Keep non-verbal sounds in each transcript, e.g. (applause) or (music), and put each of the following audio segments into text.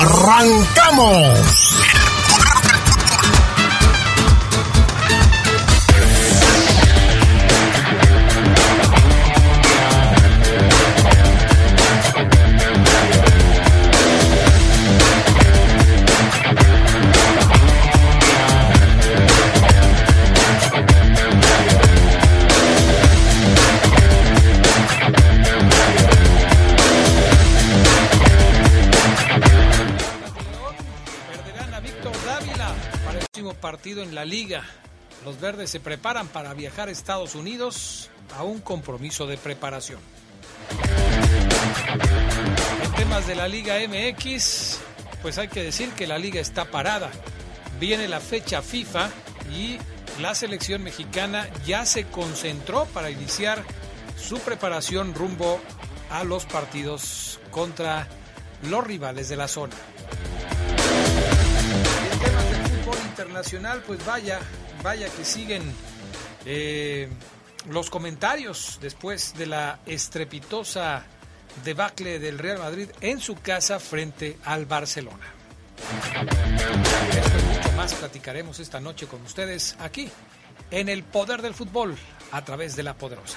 ¡Arrancamos! En la liga. Los verdes se preparan para viajar a Estados Unidos a un compromiso de preparación. En temas de la Liga MX, pues hay que decir que la liga está parada. Viene la fecha FIFA y la selección mexicana ya se concentró para iniciar su preparación rumbo a los partidos contra los rivales de la zona. Internacional, pues vaya, vaya que siguen eh, los comentarios después de la estrepitosa debacle del Real Madrid en su casa frente al Barcelona. Esto y mucho más platicaremos esta noche con ustedes aquí en el Poder del Fútbol a través de la Poderosa.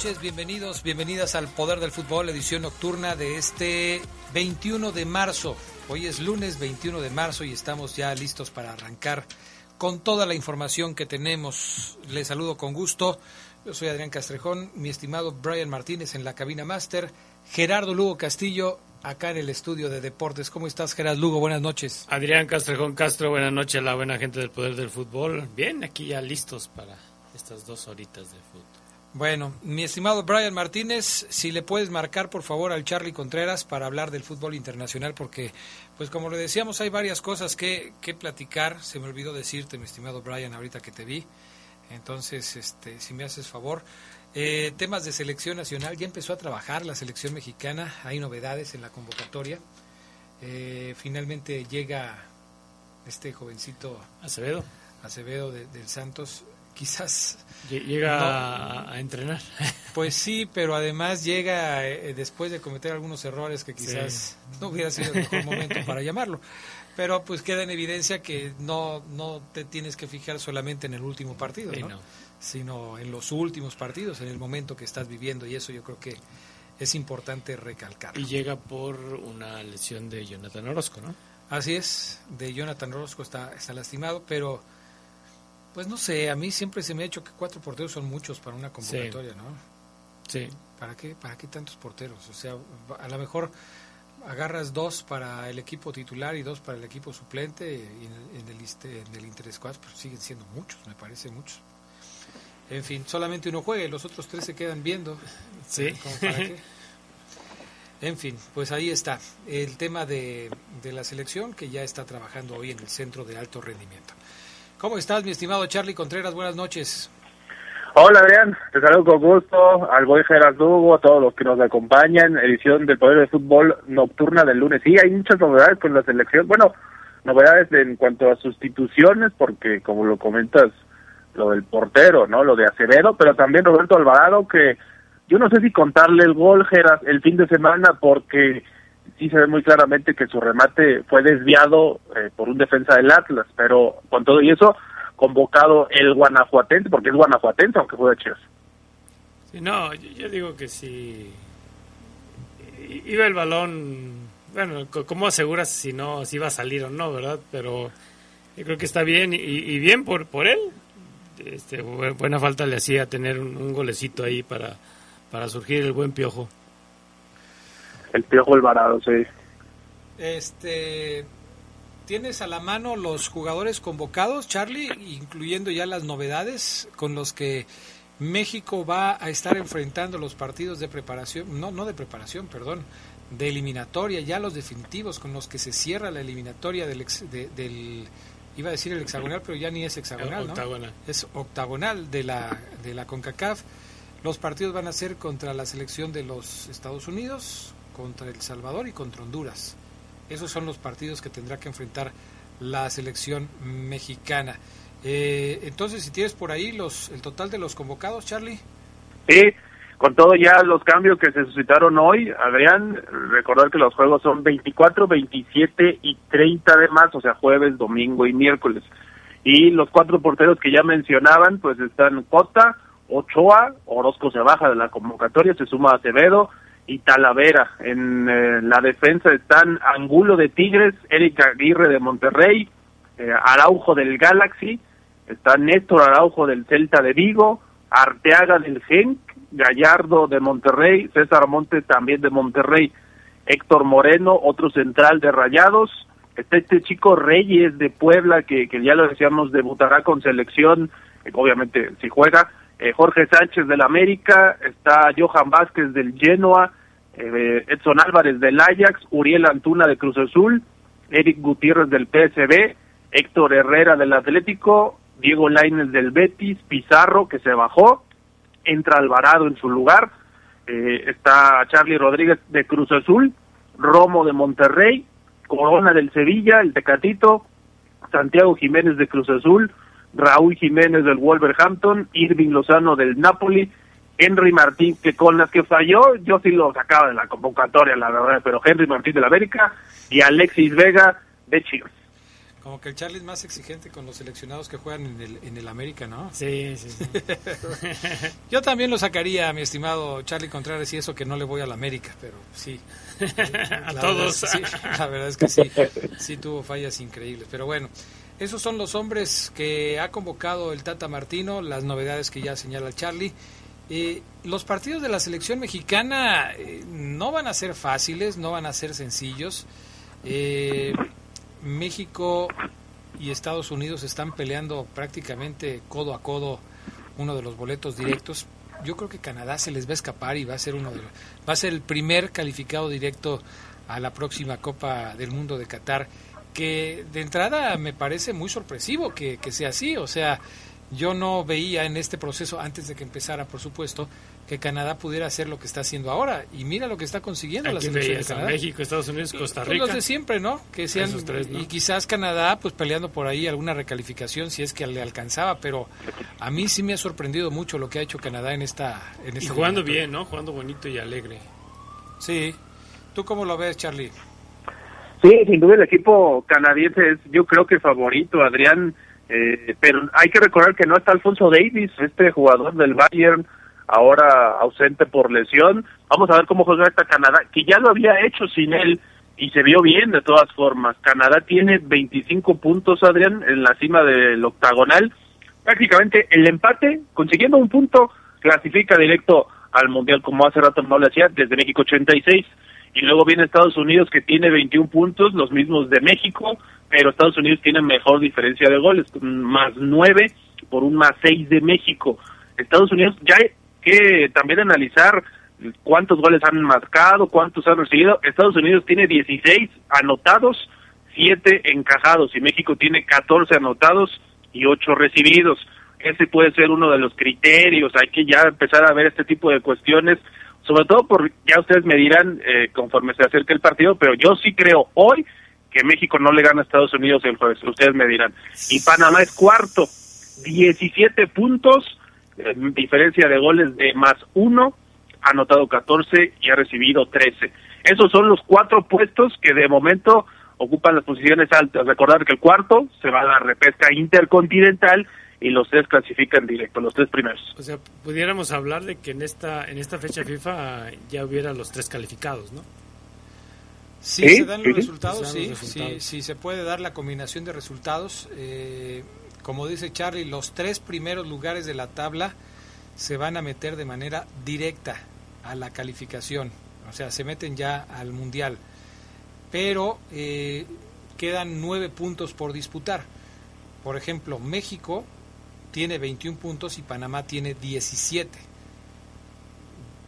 Noches, bienvenidos, bienvenidas al Poder del Fútbol, edición nocturna de este 21 de marzo. Hoy es lunes 21 de marzo y estamos ya listos para arrancar con toda la información que tenemos. Les saludo con gusto. Yo soy Adrián Castrejón, mi estimado Brian Martínez en la cabina máster, Gerardo Lugo Castillo acá en el estudio de deportes. ¿Cómo estás, Gerardo Lugo? Buenas noches. Adrián Castrejón Castro, buenas noches a la buena gente del Poder del Fútbol. Bien, aquí ya listos para estas dos horitas de fútbol. Bueno, mi estimado Brian Martínez, si le puedes marcar por favor al Charlie Contreras para hablar del fútbol internacional, porque, pues como le decíamos, hay varias cosas que, que platicar. Se me olvidó decirte, mi estimado Brian, ahorita que te vi. Entonces, este, si me haces favor. Eh, temas de selección nacional, ya empezó a trabajar la selección mexicana, hay novedades en la convocatoria. Eh, finalmente llega este jovencito Acevedo Acevedo de- del Santos, quizás lle- llega a, a entrenar. (laughs) Pues sí, pero además llega eh, después de cometer algunos errores que quizás no hubiera sido el mejor momento para llamarlo. Pero pues queda en evidencia que no, no te tienes que fijar solamente en el último partido, Sí, ¿no? no. sino en los últimos partidos, en el momento que estás viviendo y eso yo creo que es importante recalcar. Y llega por una lesión de Jonathan Orozco, ¿no? Así es, de Jonathan Orozco está, está lastimado, pero pues no sé, a mí siempre se me ha hecho que cuatro porteros son muchos para una convocatoria, ¿no? Sí. ¿Para qué, ¿Para qué tantos porteros? O sea, a lo mejor agarras dos para el equipo titular y dos para el equipo suplente y en el, en el, en el Intersquad, pero siguen siendo muchos, me parece muchos. En fin, solamente uno juega y los otros tres se quedan viendo. Sí. ¿Cómo para qué? En fin, pues ahí está el tema de, de la selección que ya está trabajando hoy en el centro de alto rendimiento. ¿Cómo estás, mi estimado Charlie Contreras? Buenas noches. Hola Adrián, te saludo con gusto, al buen Geras Lugo, a todos los que nos acompañan, edición del Poder de Fútbol Nocturna del lunes. Sí, hay muchas novedades con la selección, bueno, novedades en cuanto a sustituciones, porque como lo comentas, lo del portero, ¿no? Lo de Acevedo, pero también Roberto Alvarado, que yo no sé si contarle el gol, Geras, el fin de semana, porque sí se ve muy claramente que su remate fue desviado eh, por un defensa del Atlas, pero con todo y eso, convocado el guanajuatense, porque es guanajuatense, aunque de Chivas. Sí, no, yo, digo que si iba el balón, bueno, ¿cómo aseguras si no, si iba a salir o no, verdad? Pero yo creo que está bien y, y bien por, por él. Este, buena falta le hacía tener un, un golecito ahí para, para surgir el buen piojo. El Piojo Alvarado, sí. Este, ¿Tienes a la mano los jugadores convocados, Charlie, incluyendo ya las novedades con los que México va a estar enfrentando los partidos de preparación, no, no de preparación, perdón, de eliminatoria, ya los definitivos con los que se cierra la eliminatoria del, ex, de, del iba a decir el hexagonal, pero ya ni es hexagonal, ¿no? Octagonal. Es octagonal de la, de la CONCACAF. Los partidos van a ser contra la selección de los Estados Unidos, contra El Salvador y contra Honduras. Esos son los partidos que tendrá que enfrentar la selección mexicana. Eh, entonces, si tienes por ahí los el total de los convocados, Charlie. Sí, con todo ya los cambios que se suscitaron hoy, Adrián, recordar que los juegos son 24, 27 y 30 de marzo, o sea, jueves, domingo y miércoles. Y los cuatro porteros que ya mencionaban, pues están Cota, Ochoa, Orozco se baja de la convocatoria, se suma Acevedo, y Talavera. En eh, la defensa están Angulo de Tigres, Erika Aguirre de Monterrey, eh, Araujo del Galaxy, está Néstor Araujo del Celta de Vigo, Arteaga del Genk, Gallardo de Monterrey, César Montes también de Monterrey, Héctor Moreno, otro central de Rayados, está este chico Reyes de Puebla que, ya lo decíamos debutará con selección, eh, obviamente si juega, Jorge Sánchez del América, está Johan Vázquez del Genoa, eh, Edson Álvarez del Ajax, Uriel Antuna de Cruz Azul, Eric Gutiérrez del PSB, Héctor Herrera del Atlético, Diego Lainez del Betis, Pizarro que se bajó, entra Alvarado en su lugar, eh, está Charlie Rodríguez de Cruz Azul, Romo de Monterrey, Corona del Sevilla, el Tecatito, Santiago Jiménez de Cruz Azul, Raúl Jiménez del Wolverhampton, Irving Lozano del Napoli, Henry Martín, que con las que falló, yo sí lo sacaba de la convocatoria, la verdad, pero Henry Martín de la América y Alexis Vega de Chivas. Como que el Charlie es más exigente con los seleccionados que juegan en el, en el América, ¿no? Sí, sí, sí. (laughs) Yo también lo sacaría, mi estimado Charlie Contreras, y eso que no le voy al América, pero sí. (laughs) A La todos. verdad, sí, la verdad es que sí, sí tuvo fallas increíbles. Pero bueno, esos son los hombres que ha convocado el Tata Martino, las novedades que ya señala Charlie. Eh, los partidos de la selección mexicana eh, no van a ser fáciles, no van a ser sencillos. Eh, México y Estados Unidos están peleando prácticamente codo a codo uno de los boletos directos. Yo creo que Canadá se les va a escapar y va a ser uno de va a ser el primer calificado directo a la próxima Copa del Mundo de Qatar, que de entrada me parece muy sorpresivo que, que sea así, o sea, yo no veía en este proceso, antes de que empezara, por supuesto, que Canadá pudiera hacer lo que está haciendo ahora. Y mira lo que está consiguiendo la selección de Canadá. México, Estados Unidos, Costa Pues Rica. los de siempre, ¿no? Que sean, Esos tres, ¿no? Y quizás Canadá, pues peleando por ahí alguna recalificación si es que le alcanzaba, pero a mí sí me ha sorprendido mucho lo que ha hecho Canadá en esta. En Y esta jugando bien, ¿no? Jugando bonito y alegre. Sí. ¿Tú cómo lo ves, Charlie? Sí, sin duda el equipo canadiense es yo creo que favorito, Adrián, eh, pero hay que recordar que no está Alfonso Davis, este jugador del Bayern, ahora ausente por lesión. Vamos a ver cómo juega esta Canadá, que ya lo había hecho sin él y se vio bien de todas formas. Canadá tiene 25 puntos, Adrián, en la cima del octagonal. Prácticamente el empate, consiguiendo un punto, clasifica directo al Mundial, como hace rato no lo hacía, desde México 86 y luego viene Estados Unidos que tiene 21 puntos, los mismos de México, pero Estados Unidos tiene mejor diferencia de goles, más 9 por un más 6 de México. Estados Unidos ya hay que también analizar cuántos goles han marcado, cuántos han recibido. Estados Unidos tiene 16 anotados, 7 encajados y México tiene 14 anotados, y ocho recibidos. Ese puede ser uno de los criterios, hay que ya empezar a ver este tipo de cuestiones, sobre todo por, ya ustedes me dirán eh, conforme se acerque el partido, pero yo sí creo hoy que México no le gana a Estados Unidos el jueves, ustedes me dirán. Y Panamá es cuarto, 17 puntos, eh, diferencia de goles de más uno, ha anotado 14 y ha recibido 13. Esos son los cuatro puestos que de momento ocupan las posiciones altas. Recordar que el cuarto se va a la repesca intercontinental y los tres clasifican directo, los tres primeros. O sea, pudiéramos hablar de que en esta en esta fecha FIFA ya hubiera los tres calificados, ¿no? Si se dan los resultados, sí, sí, se puede dar la combinación de resultados. Eh, como dice Charlie, los tres primeros lugares de la tabla se van a meter de manera directa a la calificación, o sea, se meten ya al mundial. Pero eh, quedan nueve puntos por disputar. Por ejemplo, México tiene 21 puntos y Panamá tiene 17.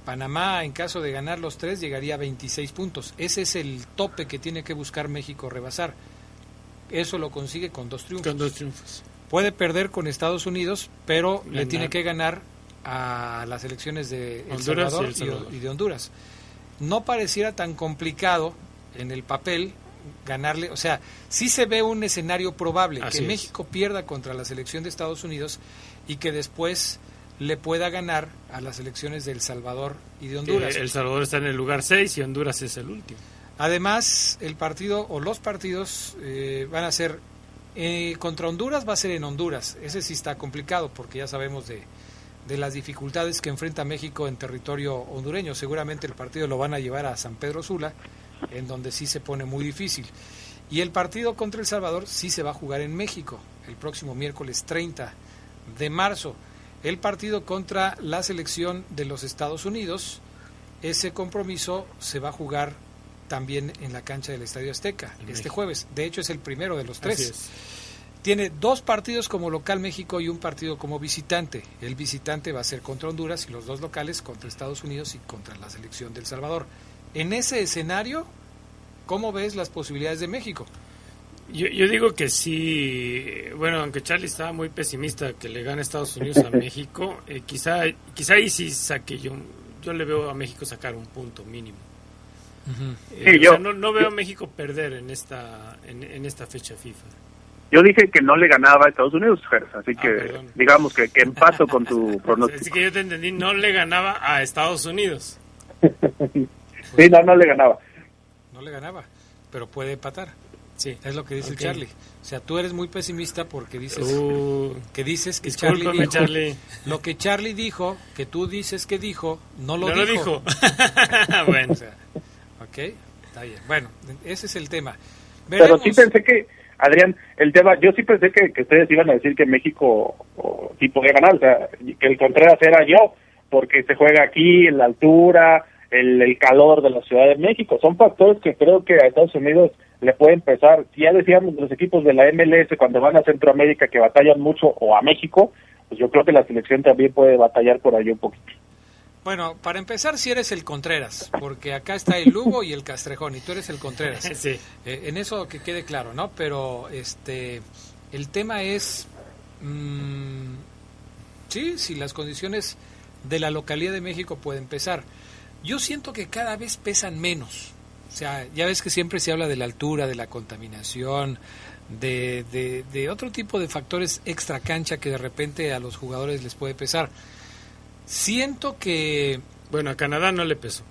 Panamá, en caso de ganar los tres, llegaría a 26 puntos. Ese es el tope que tiene que buscar México rebasar. Eso lo consigue con dos triunfos. Con dos triunfos. Puede perder con Estados Unidos, pero le tiene que ganar a las elecciones de El Salvador, Y, de Honduras. No pareciera tan complicado en el papel ganarle, o sea, sí se ve un escenario probable que México pierda contra la selección de Estados Unidos y que después le pueda ganar a las elecciones de El Salvador y de Honduras. el Salvador está en el lugar 6 y Honduras es el último. Además, el partido o los partidos eh, van a ser eh, contra Honduras va a ser en Honduras. Ese sí está complicado porque ya sabemos de, de las dificultades que enfrenta México en territorio hondureño. Seguramente el partido lo van a llevar a San Pedro Sula, en donde sí se pone muy difícil. Y el partido contra El Salvador sí se va a jugar en México, el próximo miércoles 30 de marzo. El partido contra la selección de los Estados Unidos, ese compromiso se va a jugar también en la cancha del Estadio Azteca este jueves. De hecho, es el primero de los tres. Tiene dos partidos como local México y un partido como visitante. El visitante va a ser contra Honduras y los dos locales contra Estados Unidos y contra la selección del Salvador. En ese escenario, ¿cómo ves las posibilidades de México? Yo, digo que sí, bueno, aunque Charlie estaba muy pesimista que le gane Estados Unidos a (laughs) México, eh, quizá, quizá ahí sí saque yo, yo le veo a México sacar un punto mínimo. Eh, yo, no, veo a México perder en esta, en esta fecha FIFA. Yo dije que no le ganaba a Estados Unidos, así que ah, digamos que, que empato con (laughs) tu pronóstico. Así que yo te entendí, no le ganaba a Estados Unidos. (laughs) sí, no, no le ganaba. No le ganaba, pero puede empatar. Sí, es lo que dice Charlie. O sea, tú eres muy pesimista porque dices uh, que dices que Charlie dijo lo que Charlie dijo, que tú dices que dijo, no lo no dijo. Lo dijo. (laughs) bueno, ok, está bien. Bueno, ese es el tema. Pero sí pensé que Adrián, el tema, yo sí pensé que, ustedes iban a decir que México sí podía ganar, o sea, que el Contreras era yo, porque se juega aquí, en la altura, el, el calor de la Ciudad de México. Son factores que creo que a Estados Unidos le pueden pesar. Ya decíamos los equipos de la MLS cuando van a Centroamérica que batallan mucho, o a México, pues yo creo que la selección también puede batallar por ahí un poquito. Bueno, para empezar, si eres el Contreras, porque acá está el Lugo y el Castrejón, y tú eres el Contreras. (laughs) Sí. Eh, en eso que quede claro, ¿no? Pero este, el tema es, mmm, sí, si las condiciones de la localidad de México pueden pesar. Yo siento que cada vez pesan menos. O sea, ya ves que siempre se habla de la altura, de la contaminación, de, de, de otro tipo de factores extra cancha que de repente a los jugadores les puede pesar. Siento que... Bueno, a Canadá no le pesó.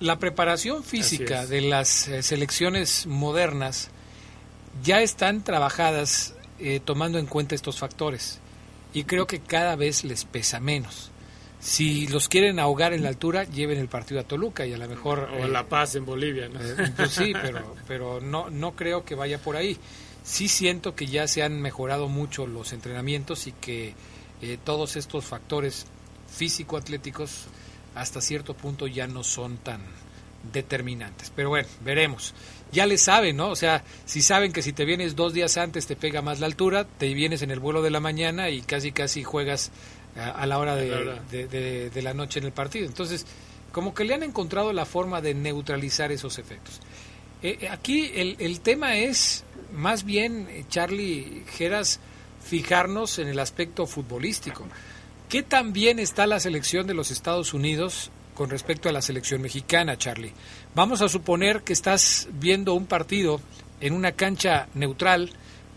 La preparación física de las eh, selecciones modernas ya están trabajadas eh, tomando en cuenta estos factores y creo que cada vez les pesa menos. Si los quieren ahogar en la altura, lleven el partido a Toluca y a lo mejor... O La Paz en Bolivia, ¿no? pues sí, pero, pero no, no creo que vaya por ahí. Sí siento que ya se han mejorado mucho los entrenamientos y que todos estos factores físico-atléticos hasta cierto punto ya no son tan determinantes. Pero bueno, veremos. Ya le saben, ¿no? O sea, si saben que si te vienes dos días antes te pega más la altura, te vienes en el vuelo de la mañana y casi casi juegas a, la hora de, de, la noche en el partido. Entonces, como que le han encontrado la forma de neutralizar esos efectos. Eh, eh, aquí el, el tema es, más bien, eh, Charlie Geras, fijarnos en el aspecto futbolístico. ¿Qué tan bien está la selección de los Estados Unidos con respecto a la selección mexicana, Charlie? Vamos a suponer que estás viendo un partido en una cancha neutral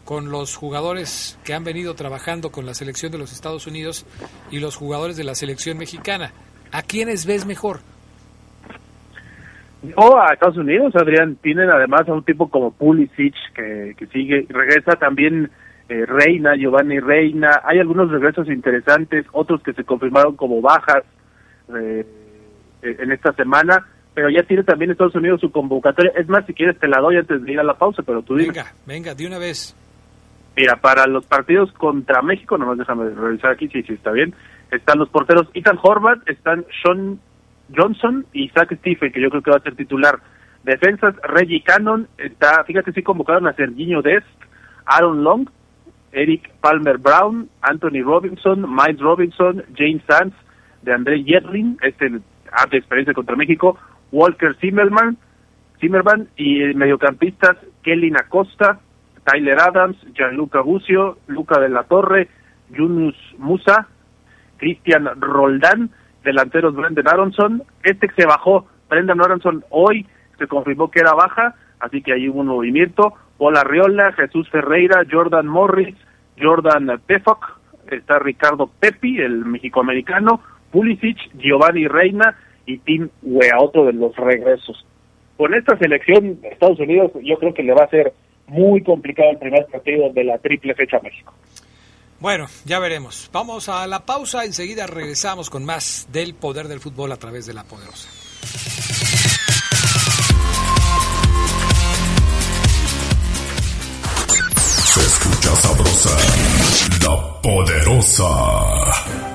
con los jugadores que han venido trabajando con la selección de los Estados Unidos y los jugadores de la selección mexicana. ¿A quiénes ves mejor? No, a Estados Unidos, Adrián, tienen además a un tipo como Pulisic que, que sigue, regresa también eh, Reina, Giovanni Reina, hay algunos regresos interesantes, otros que se confirmaron como bajas eh, en esta semana, pero ya tiene también Estados Unidos su convocatoria. Es más, si quieres te la doy antes de ir a la pausa, pero tú dime. Venga, venga, de una vez. Mira, para los partidos contra México, nomás déjame revisar aquí si sí, sí, está bien, están los porteros Ethan Horvath, están Sean Johnson y Zach Stephen, que yo creo que va a ser titular. Defensas, Reggie Cannon, está, fíjate, sí convocaron a Serginho Dest, Aaron Long, Eric Palmer Brown, Anthony Robinson, Miles Robinson, James Sands, de André Yerling, este de experiencia contra México, Walker Zimmerman, Zimmerman y mediocampistas Kelly Acosta, Tyler Adams, Gianluca Bucio, Luca de la Torre, Yunus Musa, Cristian Roldán, delanteros Brendan Aronson, este que se bajó, Brendan Aronson hoy se confirmó que era baja, así que hay un movimiento, Paul Arriola, Jesús Ferreira, Jordan Morris, Jordan Pefoc, está Ricardo Pepi, el mexicoamericano, Pulisic, Giovanni Reina y Tim Wea, otro de los regresos. Con esta selección Estados Unidos, yo creo que le va a ser muy complicado el primer partido de la triple fecha México. Bueno, ya veremos. Vamos a la pausa, enseguida regresamos con más del poder del fútbol a través de la poderosa. Se escucha sabrosa, la poderosa.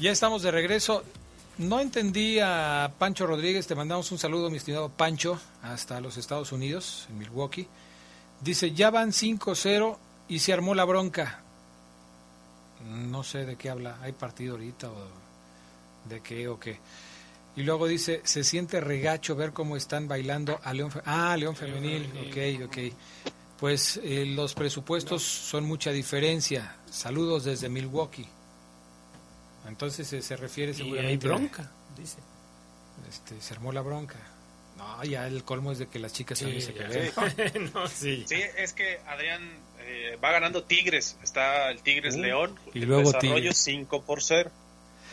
Ya estamos de regreso. No entendí a Pancho Rodríguez, te mandamos un saludo, mi estimado Pancho, hasta los Estados Unidos, en Milwaukee. Dice, ya van 5-0 y se armó la bronca. No sé de qué habla, hay partido ahorita o de qué o qué. Y luego dice, se siente regacho ver cómo están bailando a León Ah, León Femenil, ok, ok. Pues eh, los presupuestos son mucha diferencia. Saludos desde Milwaukee. Entonces se, se refiere seguramente. Y hay bronca, dice. Este, se armó la bronca. No, ya el colmo es de que las chicas también se peleen. Sí. (laughs) no, sí. sí, es que Adrián eh, va ganando Tigres. Está el Tigres Uh, León. y luego desarrollo Tigres. 5 por 0.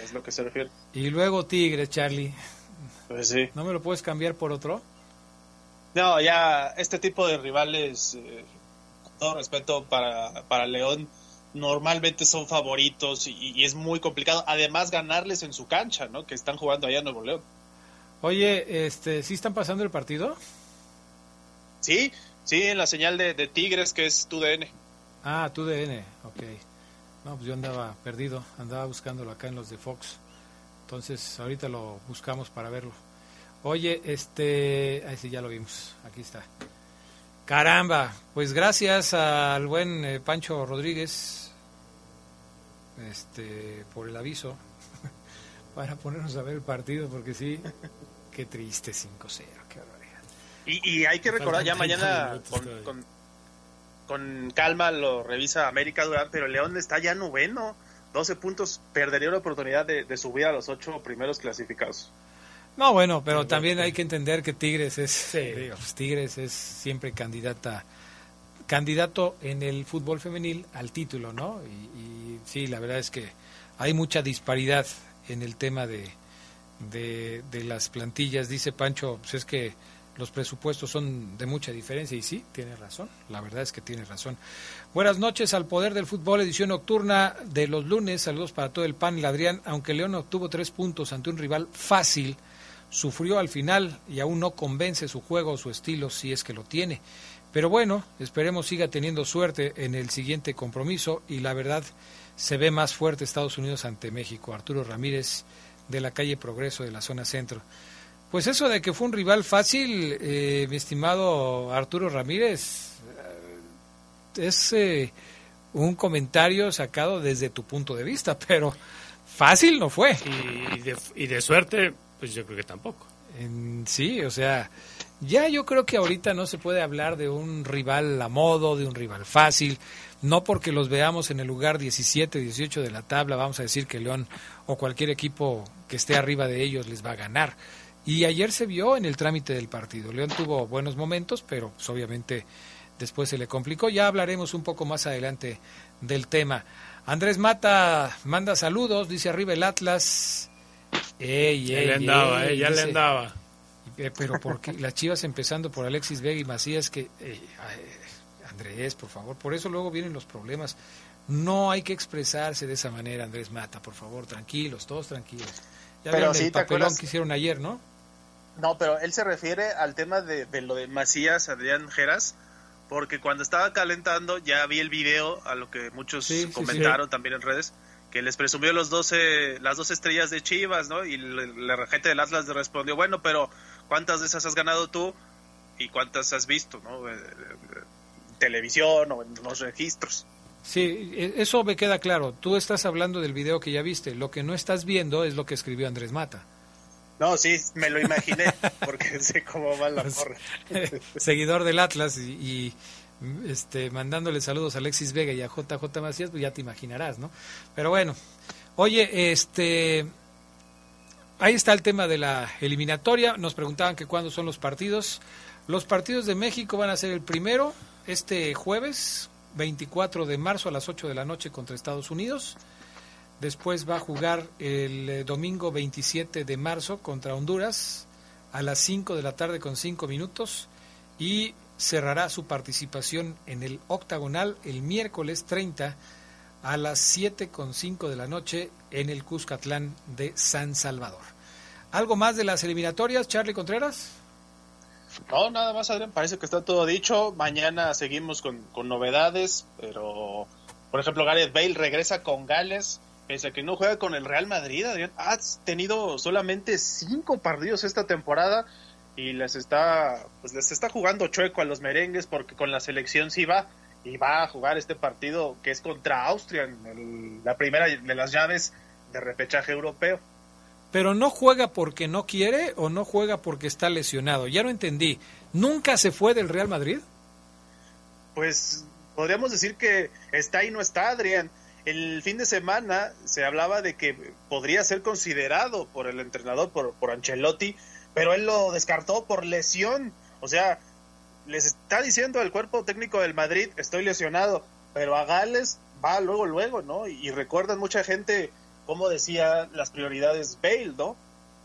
Es lo que se refiere. Y luego Tigres, Charlie. Pues sí. ¿No me lo puedes cambiar por otro? No, ya este tipo de rivales, eh, con todo respeto para, para León, normalmente son favoritos y, y es muy complicado. Además, ganarles en su cancha, ¿no? Que están jugando allá en Nuevo León. Oye, este, ¿sí están pasando el partido? Sí, sí, en la señal de, de Tigres, que es tu DN. Ah, tu DN, ok. No, pues yo andaba perdido, andaba buscándolo acá en los de Fox. Entonces, ahorita lo buscamos para verlo. Oye, este, ahí sí ya lo vimos. Aquí está. Caramba, pues gracias al buen eh, Pancho Rodríguez este por el aviso (laughs) para ponernos a ver el partido porque sí, (laughs) qué triste 5-0, qué barbaridad. Y, y hay que recordar ya mañana con, con, con calma lo revisa América Durán, pero León está ya noveno, 12 puntos, perdería la oportunidad de, de subir a los ocho primeros clasificados. No, bueno, pero también hay que entender que Tigres es digo, pues, Tigres es siempre candidata candidato en el fútbol femenil al título, ¿no? Y, sí, la verdad es que hay mucha disparidad en el tema de, de, de las plantillas. Dice Pancho, pues es que los presupuestos son de mucha diferencia y sí, tiene razón, la verdad es que tiene razón. Buenas noches al Poder del Fútbol, edición nocturna de los lunes, saludos para todo el panel, Adrián, aunque León obtuvo tres puntos ante un rival fácil, sufrió al final y aún no convence su juego o su estilo si es que lo tiene. Pero bueno, esperemos siga teniendo suerte en el siguiente compromiso y la verdad se ve más fuerte Estados Unidos ante México. Arturo Ramírez de la calle Progreso de la zona centro. Pues eso de que fue un rival fácil, eh, mi estimado Arturo Ramírez, eh, es eh, un comentario sacado desde tu punto de vista, (laughs) pero fácil no fue. Y de, y de suerte, pues yo creo que tampoco. En, sí, o sea, ya yo creo que ahorita no se puede hablar de un rival a modo, de un rival fácil, no porque los veamos en el lugar 17, 18 de la tabla, vamos a decir que León o cualquier equipo que esté arriba de ellos les va a ganar. Y ayer se vio en el trámite del partido. León tuvo buenos momentos, pero pues, obviamente después se le complicó. Ya hablaremos un poco más adelante del tema. Andrés Mata manda saludos, dice arriba el Atlas. Ey, Ya ey, le andaba, ey, eh, ya le andaba. Eh, Pero porque las Chivas empezando por Alexis Vega y Macías que eh, Andrés, por favor, por eso luego vienen los problemas. No hay que expresarse de esa manera, Andrés Mata, por favor, tranquilos, todos tranquilos. Ya Pero sí, el ¿te papelón que hicieron ayer, ¿no? No, pero él se refiere al tema de, de lo de Macías, Adrián Geras, porque cuando estaba calentando ya vi el video, a lo que muchos Sí, sí, comentaron también en redes, que les presumió los 12, las dos estrellas de Chivas, ¿no? Y la gente del Atlas le respondió, bueno, pero ¿cuántas de esas has ganado tú? ¿Y cuántas has visto, ¿no? Eh, eh, televisión o en los registros. Sí, e- eso me queda claro. Tú estás hablando del video que ya viste. Lo que no estás viendo es lo que escribió Andrés Mata. No, sí, me lo imaginé, (laughs) porque sé cómo va la porra. (laughs) Seguidor del Atlas y, y, este, mandándole saludos a Alexis Vega y a JJ Macías, pues ya te imaginarás, ¿no? Pero bueno, oye, este, ahí está el tema de la eliminatoria. Nos preguntaban que cuándo son los partidos. Los partidos de México van a ser el primero, este jueves, 24 de marzo a las 8 de la noche contra Estados Unidos. Después va a jugar el eh, domingo 27 de marzo contra Honduras a las 5 de la tarde con 5 minutos y cerrará su participación en el octagonal el miércoles 30 a las 7 con 5 de la noche en el Cuscatlán de San Salvador. ¿Algo más de las eliminatorias, Charlie Contreras? No, nada más, Adrián. Parece que está todo dicho. Mañana seguimos con, con novedades, pero, por ejemplo, Gareth Bale regresa con Gales, pese a que no juega con el Real Madrid, Adrián. Ha tenido solamente cinco partidos esta temporada y les está, pues les está jugando chueco a los merengues porque con la selección sí va y va a jugar este partido que es contra Austria en el- la primera de las llaves de repechaje europeo. Pero no juega porque no quiere o no juega porque está lesionado. Ya no entendí. ¿Nunca se fue del Real Madrid? Pues podríamos decir que está y no está, Adrián. El fin de semana se hablaba de que podría ser considerado por el entrenador, por, por Ancelotti, pero él lo descartó por lesión. O sea, les está diciendo al cuerpo técnico del Madrid, estoy lesionado, pero a Gales va luego, luego, ¿no? Y, recuerdan mucha gente, como decía, las prioridades Bale, ¿no?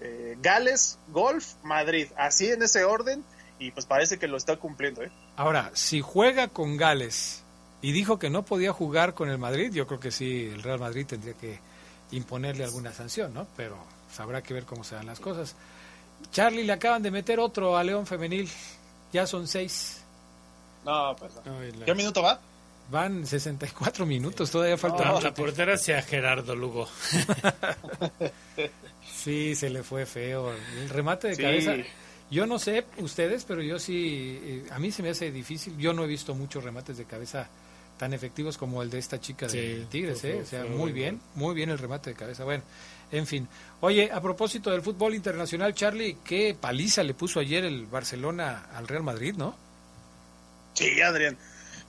Eh, Gales, Golf, Madrid, así en ese orden, y pues parece que lo está cumpliendo, ¿eh? Ahora, si juega con Gales y dijo que no podía jugar con el Madrid, yo creo que sí, el Real Madrid tendría que imponerle alguna sanción, ¿no? Pero habrá que ver cómo se dan las cosas. Charlie, le acaban de meter otro a León Femenil. Ya son seis. No, perdón. ¿Qué minuto va? Van 64 minutos, todavía falta No, mucho la portera sea Gerardo Lugo. (laughs) Sí, se le fue feo. El remate de cabeza. Yo no sé ustedes, pero yo sí, eh, a mí se me hace difícil. Yo no he visto muchos remates de cabeza tan efectivos como el de esta chica de Tigres, ¿eh? O sea, muy bien, muy bien el remate de cabeza. Bueno, en fin. Oye, a propósito del fútbol internacional, Charlie, qué paliza le puso ayer el Barcelona al Real Madrid, ¿no? Sí, Adrián.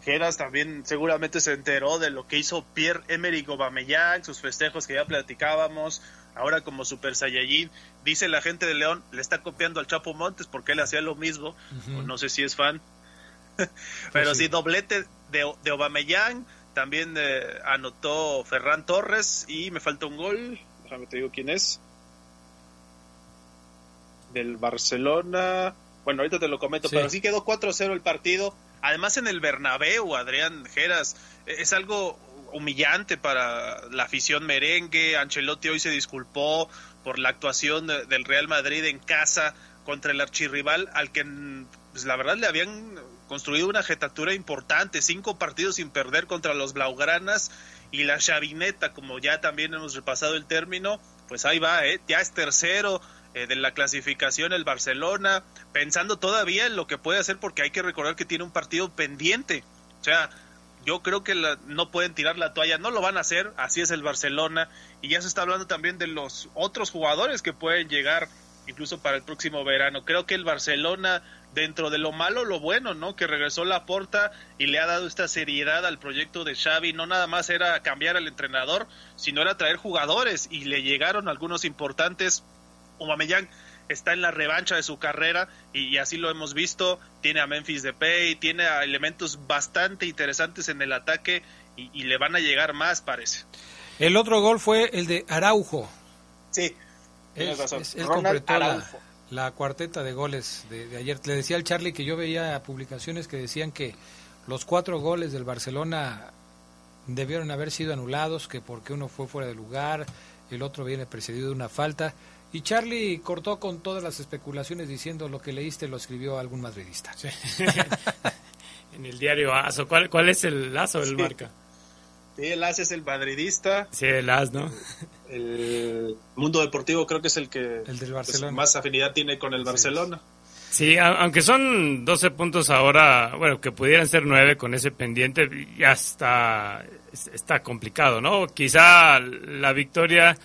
Geras también seguramente se enteró de lo que hizo Pierre-Emerick Aubameyang, sus festejos que ya platicábamos, ahora como Super Saiyajin. Dice la gente de León, le está copiando al Chapo Montes porque él hacía lo mismo, no sé si es fan. (laughs) Pero pues sí. doblete de, de Aubameyang, también eh, anotó Ferran Torres y me falta un gol, déjame te digo quién es. Del Barcelona. Bueno, ahorita te lo comento, pero sí quedó 4-0 el partido Además en el Bernabéu, Adrián Geras, e-, es algo humillante para la afición merengue. Ancelotti hoy se disculpó por la actuación del Real Madrid en casa contra el archirrival al que pues, la verdad le habían construido una jetatura importante, cinco partidos sin perder contra los Blaugranas y la chavineta, como ya también hemos repasado el término, pues ahí va, ¿eh? ya es tercero eh, de la clasificación el Barcelona, pensando todavía en lo que puede hacer porque hay que recordar que tiene un partido pendiente. O sea, yo creo que no pueden tirar la toalla, no lo van a hacer, así es el Barcelona y ya se está hablando también de los otros jugadores que pueden llegar incluso para el próximo verano. Creo que el Barcelona dentro de lo malo, lo bueno, ¿no? Que regresó la porta y le ha dado esta seriedad al proyecto de Xavi. No nada más era cambiar al entrenador, sino era traer jugadores y le llegaron algunos importantes Aubameyang está en la revancha de su carrera y, así lo hemos visto. Tiene a Memphis Depay, tiene a elementos bastante interesantes en el ataque y, le van a llegar más, parece. El otro gol fue el de Araujo. Sí, es, completó la, cuarteta de goles de, de, ayer. Le decía al Charlie que yo veía publicaciones que decían que los cuatro goles del Barcelona debieron haber sido anulados, que porque uno fue fuera de lugar, el otro viene precedido de una falta. Y Charlie cortó con todas las especulaciones diciendo lo que leíste lo escribió algún madridista. (laughs) en el diario ASO. ¿Cuál, cuál es el ASO del marca? Sí, el AS es el madridista. Sí, el AS, ¿no? El Mundo Deportivo creo que es el que el del Barcelona. más afinidad tiene con el Barcelona. Sí, aunque son 12 puntos ahora, bueno, que pudieran ser 9 con ese pendiente, ya está, está complicado, ¿no? Quizá la victoria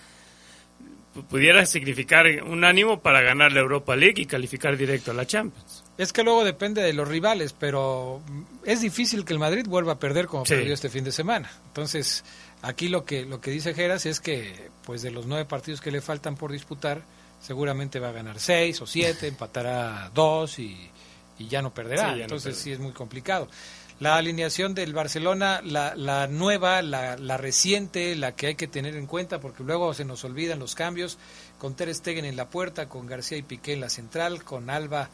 pudiera significar un ánimo para ganar la Europa League y calificar directo a la Champions. Es que luego depende de los rivales, pero es difícil que el Madrid vuelva a perder como perdió este fin de semana. Entonces, aquí lo que lo que dice Geras es que pues de los nueve partidos que le faltan por disputar, seguramente va a ganar seis o siete, (laughs) empatará dos y, ya no perderá. Entonces sí es muy complicado la alineación del Barcelona, la, la nueva, la, la, reciente, la que hay que tener en cuenta, porque luego se nos olvidan los cambios, con Ter Stegen en la puerta, con García y Piqué en la central, con Alba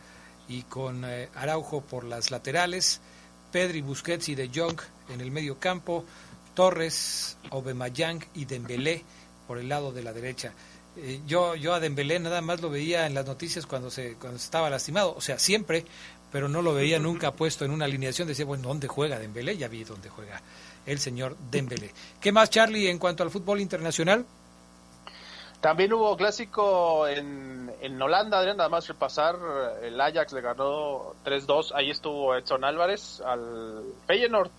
y con eh, Araujo por las laterales, Pedri, Busquets y De Jong en el medio campo, Torres, Obemayang y Dembélé por el lado de la derecha. Eh, yo, yo a Dembélé nada más lo veía en las noticias cuando se cuando estaba lastimado, o sea, siempre, pero no lo veía nunca puesto en una alineación. Decía, bueno, ¿dónde juega Dembélé? Ya vi dónde juega el señor Dembélé. ¿Qué más, Charlie, en cuanto al fútbol internacional? También hubo clásico en, en Holanda, Adrián, nada más repasar, el Ajax le ganó 3-2, ahí estuvo Edson Álvarez al Feyenoord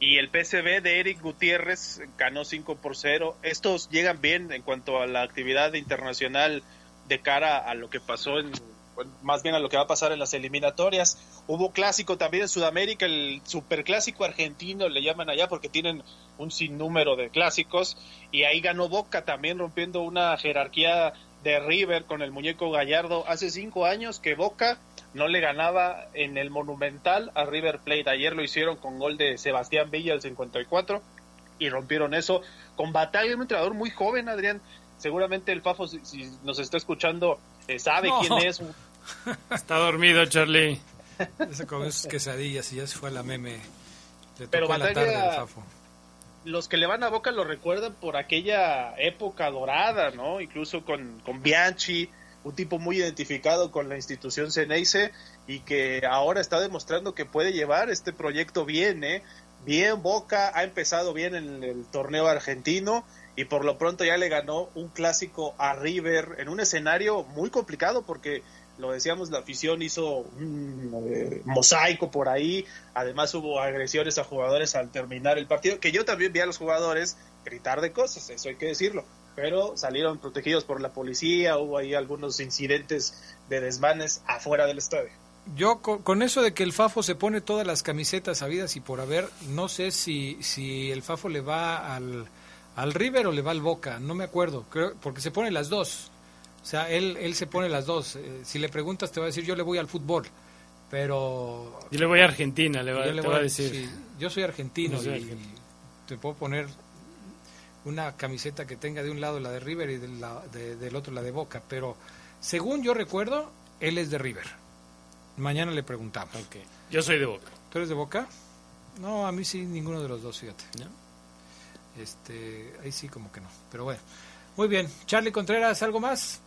y el PSV de Eric Gutiérrez ganó 5 por 0. Estos llegan bien en cuanto a la actividad internacional de cara a lo que pasó en más bien a lo que va a pasar en las eliminatorias. Hubo clásico también en Sudamérica, el superclásico argentino le llaman allá porque tienen un sinnúmero de clásicos y ahí ganó Boca también rompiendo una jerarquía de River con el muñeco Gallardo hace cinco años que Boca no le ganaba en el Monumental a River Plate. Ayer lo hicieron con gol de Sebastián Villa al 54 y rompieron eso con batalla un entrenador muy joven, Adrián. Seguramente el Fafo, si, nos está escuchando, sabe quién es. (laughs) Está dormido, Charlie. (laughs) Ese con sus quesadillas y ya se fue a la meme. Pero Los que le van a Boca lo recuerdan por aquella época dorada, ¿no? Incluso con, con Bianchi, un tipo muy identificado con la institución Ceneice y que ahora está demostrando que puede llevar este proyecto bien, ¿eh? bien Boca, ha empezado bien en el torneo argentino y por lo pronto ya le ganó un clásico a River en un escenario muy complicado porque lo decíamos, la afición hizo un eh, mosaico por ahí, además hubo agresiones a jugadores al terminar el partido, que yo también vi a los jugadores gritar de cosas, eso hay que decirlo, pero salieron protegidos por la policía, hubo ahí algunos incidentes de desmanes afuera del estadio. Yo con, eso de que el Fafo se pone todas las camisetas habidas y por haber, no sé si, si el Fafo le va al, al River o le va al Boca, no me acuerdo, creo, porque se pone las dos. O sea, él, él se pone las dos. Eh, si le preguntas, te va a decir, yo le voy al fútbol. Pero... Yo le voy a Argentina, le va, te a decir. yo soy argentino y, te puedo poner una camiseta que tenga de un lado la de River y del otro la de Boca. Pero según yo recuerdo, él es de River. Mañana le preguntamos. Yo soy de Boca. ¿Tú eres de Boca? No, a mí sí, ninguno de los dos, fíjate. Este, ahí sí como que no. Pero bueno. Muy bien. Charlie Contreras, ¿algo más?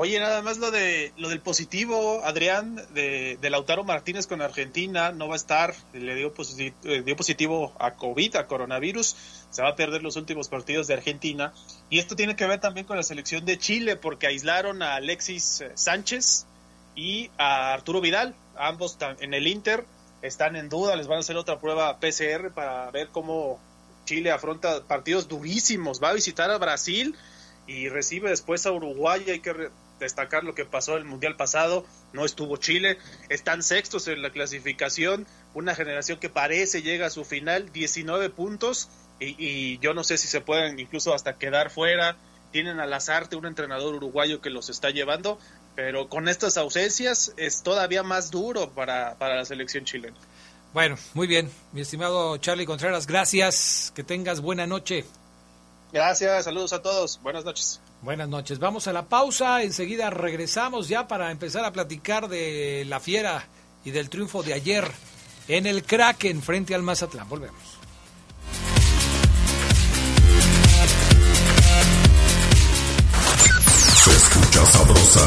Oye, nada más lo de lo del positivo, Adrián, de, Lautaro Martínez con Argentina, no va a estar, le dio positivo, eh, dio positivo a COVID, a coronavirus, se va a perder los últimos partidos de Argentina. Y esto tiene que ver también con la selección de Chile, porque aislaron a Alexis eh, Sánchez y a Arturo Vidal, ambos en el Inter, están en duda, les van a hacer otra prueba PCR para ver cómo Chile afronta partidos durísimos, va a visitar a Brasil y recibe después a Uruguay, hay que destacar lo que pasó el Mundial pasado, no estuvo Chile, están sextos en la clasificación, una generación que parece llega a su final, 19 puntos, y, yo no sé si se pueden incluso hasta quedar fuera, tienen a Lazarte, un entrenador uruguayo que los está llevando, pero con estas ausencias es todavía más duro para, para la selección chilena. Bueno, muy bien, mi estimado Charlie Contreras, gracias, que tengas buena noche. Gracias, saludos a todos, buenas noches. Buenas noches. Vamos a la pausa. Enseguida regresamos ya para empezar a platicar de la fiera y del triunfo de ayer en el Kraken frente al Mazatlán. Volvemos. Se escucha sabrosa,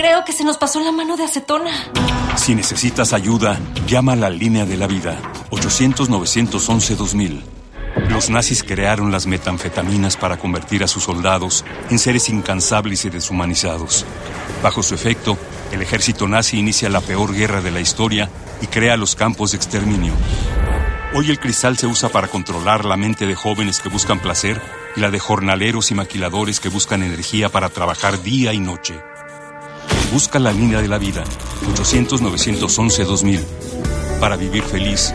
Creo que se nos pasó la mano de acetona. Si necesitas ayuda, llama a la línea de la vida. 800-911-2000. Los nazis crearon las metanfetaminas para convertir a sus soldados en seres incansables y deshumanizados. Bajo su efecto, el ejército nazi inicia la peor guerra de la historia y crea los campos de exterminio. Hoy el cristal se usa para controlar la mente de jóvenes que buscan placer y la de jornaleros y maquiladores que buscan energía para trabajar día y noche. Busca la línea de la vida, 800-911-2000. Para vivir feliz,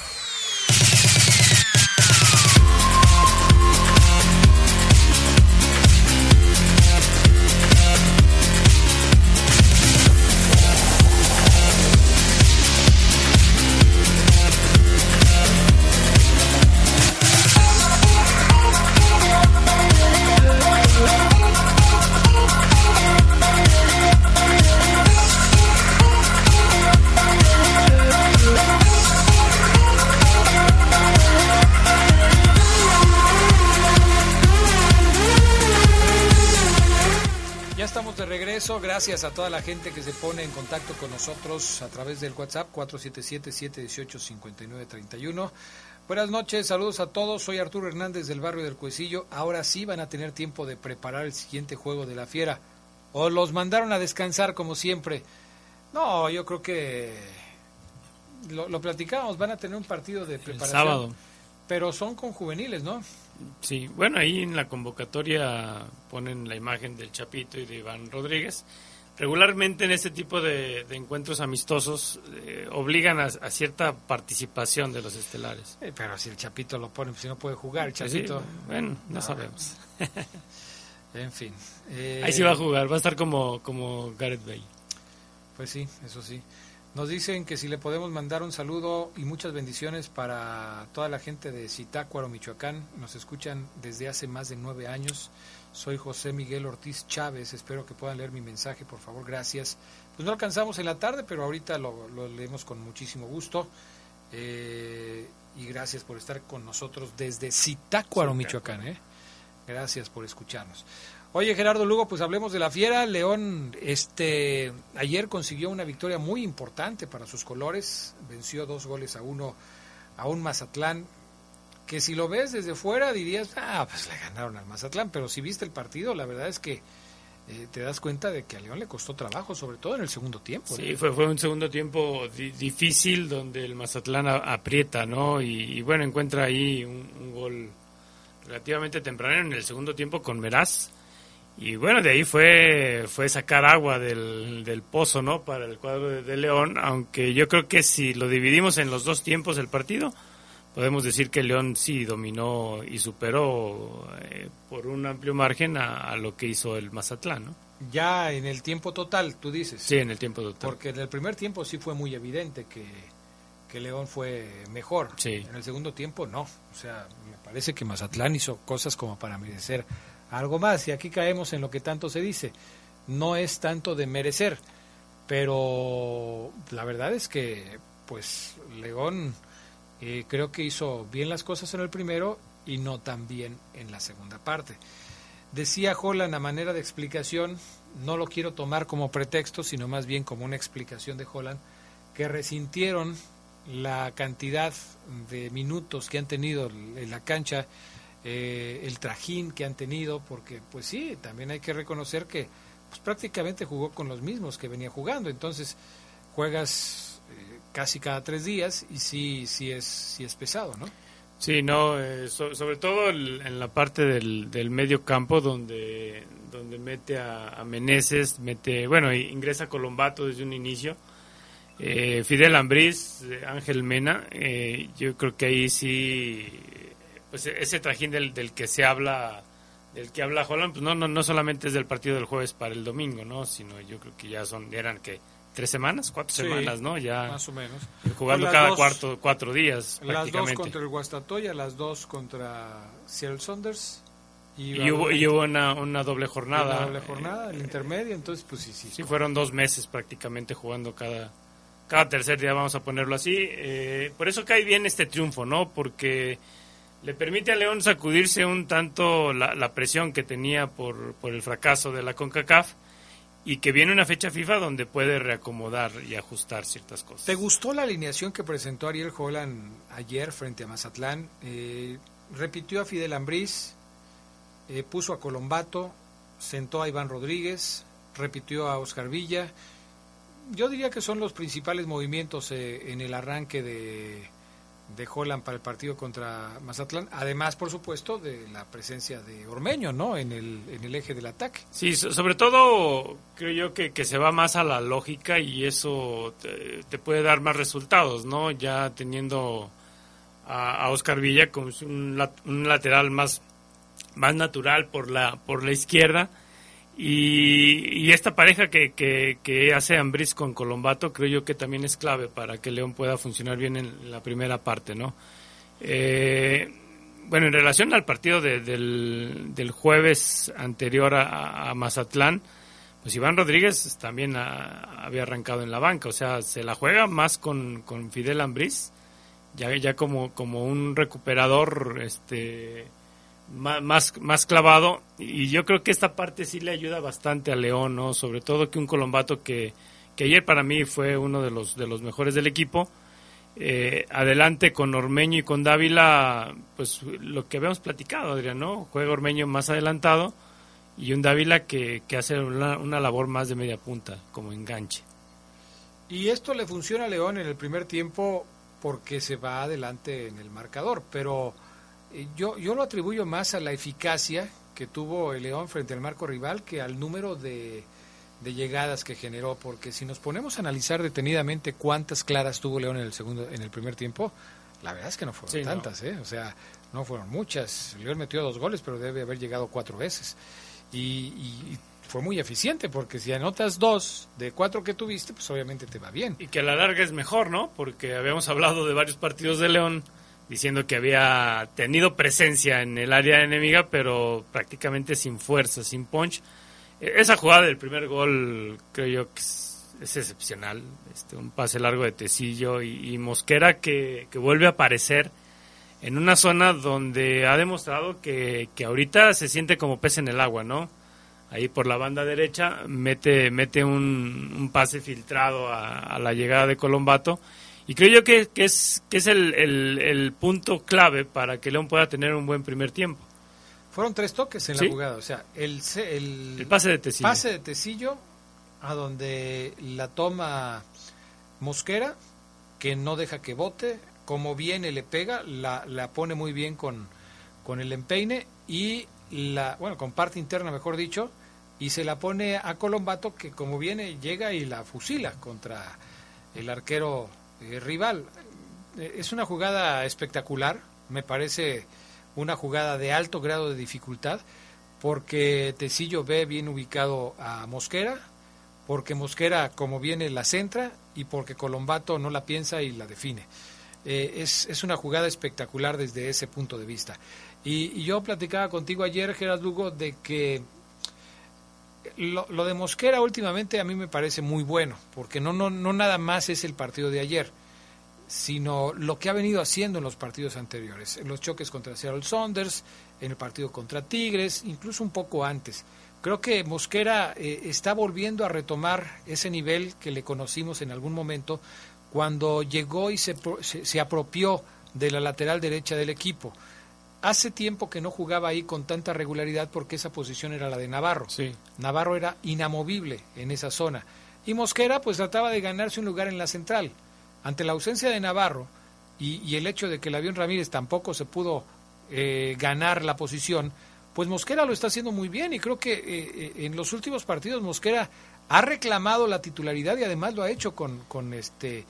Gracias a toda la gente que se pone en contacto con nosotros a través del WhatsApp 477-718-5931. Buenas noches, saludos a todos. Soy Arturo Hernández del barrio del Cuecillo. Ahora sí van a tener tiempo de preparar el siguiente juego de la fiera. O los mandaron a descansar como siempre. No, yo creo que lo, lo platicamos. Van a tener un partido de preparación. sábado. Pero son con juveniles, ¿no? Sí, bueno, ahí en la convocatoria ponen la imagen del Chapito y de Iván Rodríguez. Regularmente en este tipo de, encuentros amistosos eh, obligan a, cierta participación de los estelares. Eh, pero si el Chapito lo pone, si no puede jugar el pues Chapito. bueno, no, sabemos. (laughs) en fin. ahí sí va a jugar, va a estar como, como Gareth Bale. Pues sí, eso sí. Nos dicen que si le podemos mandar un saludo y muchas bendiciones para toda la gente de Zitácuaro, Michoacán. Nos escuchan desde hace más de nueve años. Soy José Miguel Ortiz Chávez. Espero que puedan leer mi mensaje, por favor. Gracias. Pues no alcanzamos en la tarde, pero ahorita lo, leemos con muchísimo gusto. Eh, y gracias por estar con nosotros desde Zitácuaro, Michoacán. ¿eh? Gracias por escucharnos. Oye, Gerardo Lugo, pues hablemos de la fiera. León, este, ayer consiguió una victoria muy importante para sus colores. Venció dos goles a uno a un Mazatlán que si lo ves desde fuera dirías, ah, pues le ganaron al Mazatlán. Pero si viste el partido, la verdad es que eh, te das cuenta de que a León le costó trabajo, sobre todo en el segundo tiempo. Sí, fue, fue un segundo tiempo difícil donde el Mazatlán aprieta, ¿no? Y, bueno, encuentra ahí un, un, gol relativamente temprano en el segundo tiempo con Meraz y bueno, de ahí fue, fue sacar agua del, del pozo, ¿no? Para el cuadro de, León, aunque yo creo que si lo dividimos en los dos tiempos del partido, podemos decir que León sí dominó y superó eh, por un amplio margen a, lo que hizo el Mazatlán, ¿no? Ya en el tiempo total, tú dices. Sí, en el tiempo total. Porque en el primer tiempo sí fue muy evidente que, que León fue mejor. Sí. En el segundo tiempo no. O sea, me parece que Mazatlán hizo cosas como para merecer algo más. Y aquí caemos en lo que tanto se dice. No es tanto de merecer, pero la verdad es que, pues, León eh, creo que hizo bien las cosas en el primero y no tan bien en la segunda parte. Decía Holland a manera de explicación, no lo quiero tomar como pretexto, sino más bien como una explicación de Holland, que resintieron la cantidad de minutos que han tenido en la cancha eh, el trajín que han tenido, porque pues sí, también hay que reconocer que pues, prácticamente jugó con los mismos que venía jugando, entonces juegas eh, casi cada tres días y sí, sí es, sí es pesado, ¿no? Sí, no, eh, sobre todo en la parte del, del, medio campo donde, donde mete a, a Meneses, mete, bueno, ingresa Colombato desde un inicio. Fidel Ambriz, Ángel Mena, yo creo que ahí sí pues ese trajín del, del que se habla del que habla Holland, pues no, no, no solamente es del partido del jueves para el domingo, ¿no? Sino yo creo que ya son, eran que tres semanas, cuatro semanas, ¿no? Ya más o menos. Jugando cada cuarto, cuatro días. Las dos contra el Guastatoya, las dos contra Seattle Saunders. Y, y, hubo, y hubo una, una doble jornada. Una doble jornada, el intermedio, entonces pues sí, sí. Sí, fueron dos meses prácticamente jugando cada, cada tercer día, vamos a ponerlo así. Eh, por eso cae bien este triunfo, ¿no? Porque le permite a León sacudirse un tanto la, presión que tenía por, por, el fracaso de la CONCACAF y que viene una fecha FIFA donde puede reacomodar y ajustar ciertas cosas. ¿Te gustó la alineación que presentó Ariel Holland ayer frente a Mazatlán? Eh, repitió a Fidel Ambriz, eh, puso a Colombato, sentó a Iván Rodríguez, repitió a Oscar Villa. Yo diría que son los principales movimientos eh, en el arranque de de Holland para el partido contra Mazatlán, además, por supuesto, de la presencia de Ormeño, ¿no? En el, en el eje del ataque. Sí, sobre todo creo yo que, que se va más a la lógica y eso te, puede dar más resultados, ¿no? Ya teniendo a, Oscar Villa como un, un lateral más, más natural por la, por la izquierda y, esta pareja que, que, hace Ambris con Colombato creo yo que también es clave para que León pueda funcionar bien en la primera parte, ¿no? Eh, bueno, en relación al partido del, del, jueves anterior a, Mazatlán, pues Iván Rodríguez también había arrancado en la banca, o sea, se la juega más con, con Fidel Ambriz, ya, ya como, como un recuperador, este más, más clavado y yo creo que esta parte sí le ayuda bastante a León, ¿no? Sobre todo que un Colombato que, que ayer para mí fue uno de los, de los mejores del equipo. Eh, adelante con Ormeño y con Dávila, pues lo que habíamos platicado, Adrián, ¿no? Juega Ormeño más adelantado y un Dávila que, que hace una, una labor más de media punta, como enganche. Y esto le funciona a León en el primer tiempo porque se va adelante en el marcador, pero yo, yo lo atribuyo más a la eficacia que tuvo el León frente al marco rival que al número de, de llegadas que generó, porque si nos ponemos a analizar detenidamente cuántas claras tuvo León en el segundo, en el primer tiempo, la verdad es que no fueron Sí, no. tantas, ¿eh? o sea, no fueron muchas. León metió dos goles, pero debe haber llegado cuatro veces. Y, y- y fue muy eficiente, porque si anotas dos de cuatro que tuviste, pues obviamente te va bien. Y que a la larga es mejor, ¿no? Porque habíamos hablado de varios partidos de León diciendo que había tenido presencia en el área enemiga, pero prácticamente sin fuerza, sin punch. E- Esa jugada del primer gol creo yo que es, excepcional. Este, un pase largo de Tecillo y, Mosquera que, que vuelve a aparecer en una zona donde ha demostrado que, que ahorita se siente como pez en el agua, ¿no? Ahí por la banda derecha mete, mete un, un pase filtrado a la llegada de Colombato. Y creo yo que, que es, que es el, el- el punto clave para que León pueda tener un buen primer tiempo. Fueron tres toques en Sí. la jugada, o sea, el, el, El pase de Tecillo. pase de Tecillo, a donde la toma Mosquera, que no deja que bote, como viene le pega, la, la pone muy bien con, con el empeine y la, bueno, con parte interna mejor dicho, y se la pone a Colombato que como viene llega y la fusila contra el arquero eh, rival. Eh, Es una jugada espectacular, me parece una jugada de alto grado de dificultad, porque Tecillo ve bien ubicado a Mosquera, porque Mosquera como viene la centra y porque Colombato no la piensa y la define. Eh, es, es una jugada espectacular desde ese punto de vista. Y, yo platicaba contigo ayer, Gerard Lugo, de que lo, lo de Mosquera últimamente a mí me parece muy bueno, porque no, no, no nada más es el partido de ayer, sino lo que ha venido haciendo en los partidos anteriores, en los choques contra Seattle Saunders, en el partido contra Tigres, incluso un poco antes. Creo que Mosquera eh, está volviendo a retomar ese nivel que le conocimos en algún momento cuando llegó y se, se, se apropió de la lateral derecha del equipo. Hace tiempo que no jugaba ahí con tanta regularidad porque esa posición era la de Navarro. Navarro era inamovible en esa zona. Y Mosquera pues trataba de ganarse un lugar en la central. Ante la ausencia de Navarro y, y el hecho de que el avión Ramírez tampoco se pudo eh, ganar la posición, pues Mosquera lo está haciendo muy bien y creo que eh, eh, en los últimos partidos Mosquera ha reclamado la titularidad y además lo ha hecho con, con este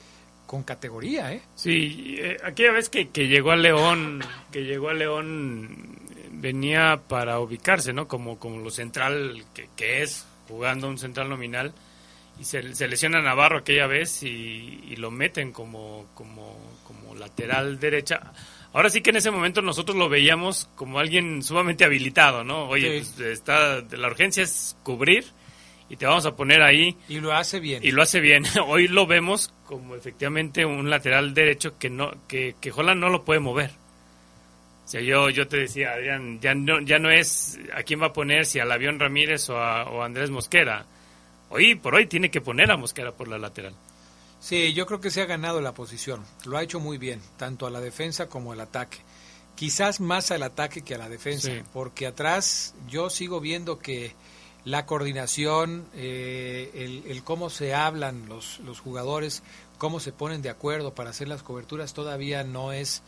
con categoría, ¿eh? Sí, eh, aquella vez que, que llegó a León, que llegó a León, venía para ubicarse, ¿no? Como, como lo central que, que es, jugando un central nominal, y se, se lesiona a Navarro aquella vez y, y lo meten como, como, como lateral derecha. Ahora sí que en ese momento nosotros lo veíamos como alguien sumamente habilitado, ¿no? Oye, Sí. pues está, la urgencia es cubrir y te vamos a poner ahí. Y lo hace bien. Y lo hace bien. (laughs) Hoy lo vemos como efectivamente un lateral derecho que no que, que Holland no lo puede mover. O sea, yo, yo te decía, Adrián, ya no, ya no es a quién va a poner, si al avión Ramírez o a, o a Andrés Mosquera. Hoy por hoy tiene que poner a Mosquera por la lateral. Sí, yo creo que se ha ganado la posición. Lo ha hecho muy bien, tanto a la defensa como al ataque. Quizás más al ataque que a la defensa, Sí. porque atrás yo sigo viendo que la coordinación, eh, el, cómo se hablan los, los jugadores, cómo se ponen de acuerdo para hacer las coberturas, todavía no es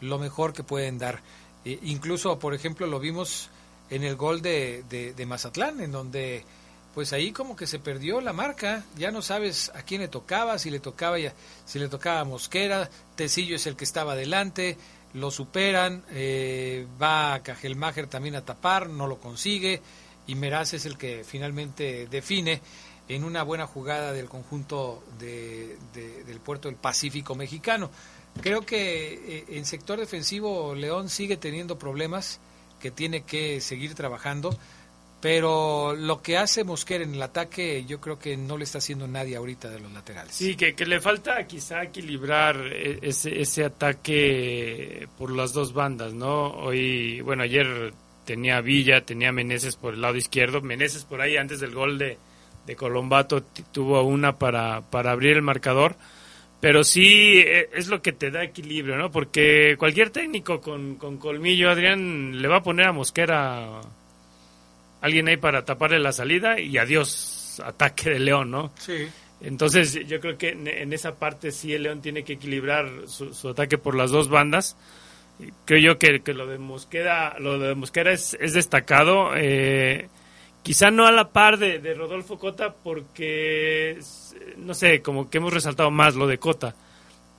lo mejor que pueden dar. Eh, incluso, por ejemplo, lo vimos en el gol de, de, Mazatlán, en donde pues ahí como que se perdió la marca, ya no sabes a quién le tocaba, si le tocaba ya, si le tocaba Mosquera, Tecillo es el que estaba adelante, lo superan, eh, va a Cajelmacher también a tapar, no lo consigue, y Meraz es el que finalmente define en una buena jugada del conjunto de- de- del puerto del Pacífico mexicano. Creo que eh, en sector defensivo León sigue teniendo problemas que tiene que seguir trabajando, pero lo que hace Mosquera en el ataque yo creo que no le está haciendo nadie ahorita de los laterales. Sí, que, le falta quizá equilibrar e- ese, ese ataque por las dos bandas, ¿no? Hoy, bueno, ayer tenía Villa, tenía Meneses por el lado izquierdo, Meneses por ahí antes del gol de, de Colombato tuvo una para, para abrir el marcador, pero sí e- es lo que te da equilibrio, ¿no? Porque cualquier técnico con, con colmillo, Adrián, le va a poner a Mosquera alguien ahí para taparle la salida y adiós, ataque de León, ¿no? Sí. Entonces yo creo que en, en esa parte sí el León tiene que equilibrar su, su ataque por las dos bandas. Creo yo que, que lo de Mosquera, lo de Mosquera es, es destacado. Eh, quizá no a la par de, de Rodolfo Cota porque, no sé, como que hemos resaltado más lo de Cota.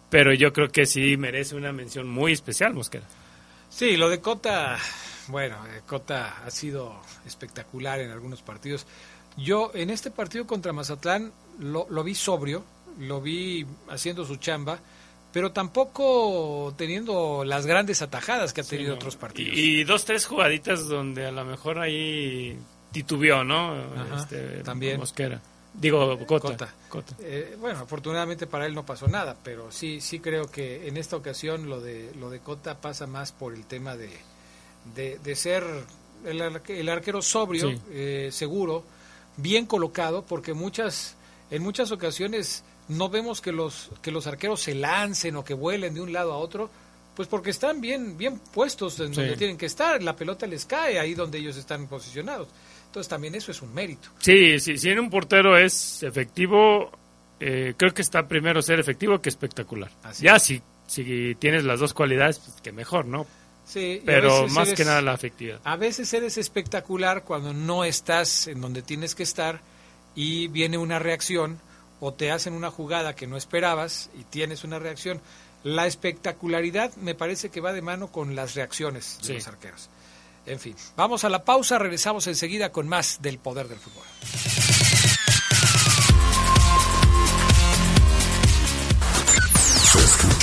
Pero yo creo que sí merece una mención muy especial, Mosquera. Sí, lo de Cota, bueno, eh, Cota ha sido espectacular en algunos partidos. Yo en este partido contra Mazatlán lo, lo vi sobrio, lo vi haciendo su chamba, pero tampoco teniendo las grandes atajadas que ha tenido otros partidos. Y, y dos, tres jugaditas donde a lo mejor ahí titubeó, ¿no? Ajá, Este, también. Mosquera. Digo, Cota. Cota. Cota. Eh, bueno, afortunadamente para él no pasó nada, pero sí, sí creo que en esta ocasión lo de lo de Cota pasa más por el tema de, de, de ser el, arque- el arquero sobrio, Sí. eh, seguro, bien colocado, porque muchas en muchas ocasiones no vemos que los que los arqueros se lancen o que vuelen de un lado a otro, pues porque están bien bien puestos en Sí. donde tienen que estar, la pelota les cae ahí donde ellos están posicionados. Entonces también eso es un mérito. Sí, sí, si en un portero es efectivo, eh, creo que está primero ser efectivo que espectacular. Así ya es. si, si tienes las dos cualidades, pues que mejor, ¿no? Sí, Pero más eres- que nada la efectividad. A veces eres espectacular cuando no estás en donde tienes que estar y viene una reacción o te hacen una jugada que no esperabas y tienes una reacción. La espectacularidad me parece que va de mano con las reacciones de Sí. los arqueros. En fin, vamos a la pausa, regresamos enseguida con más del poder del fútbol.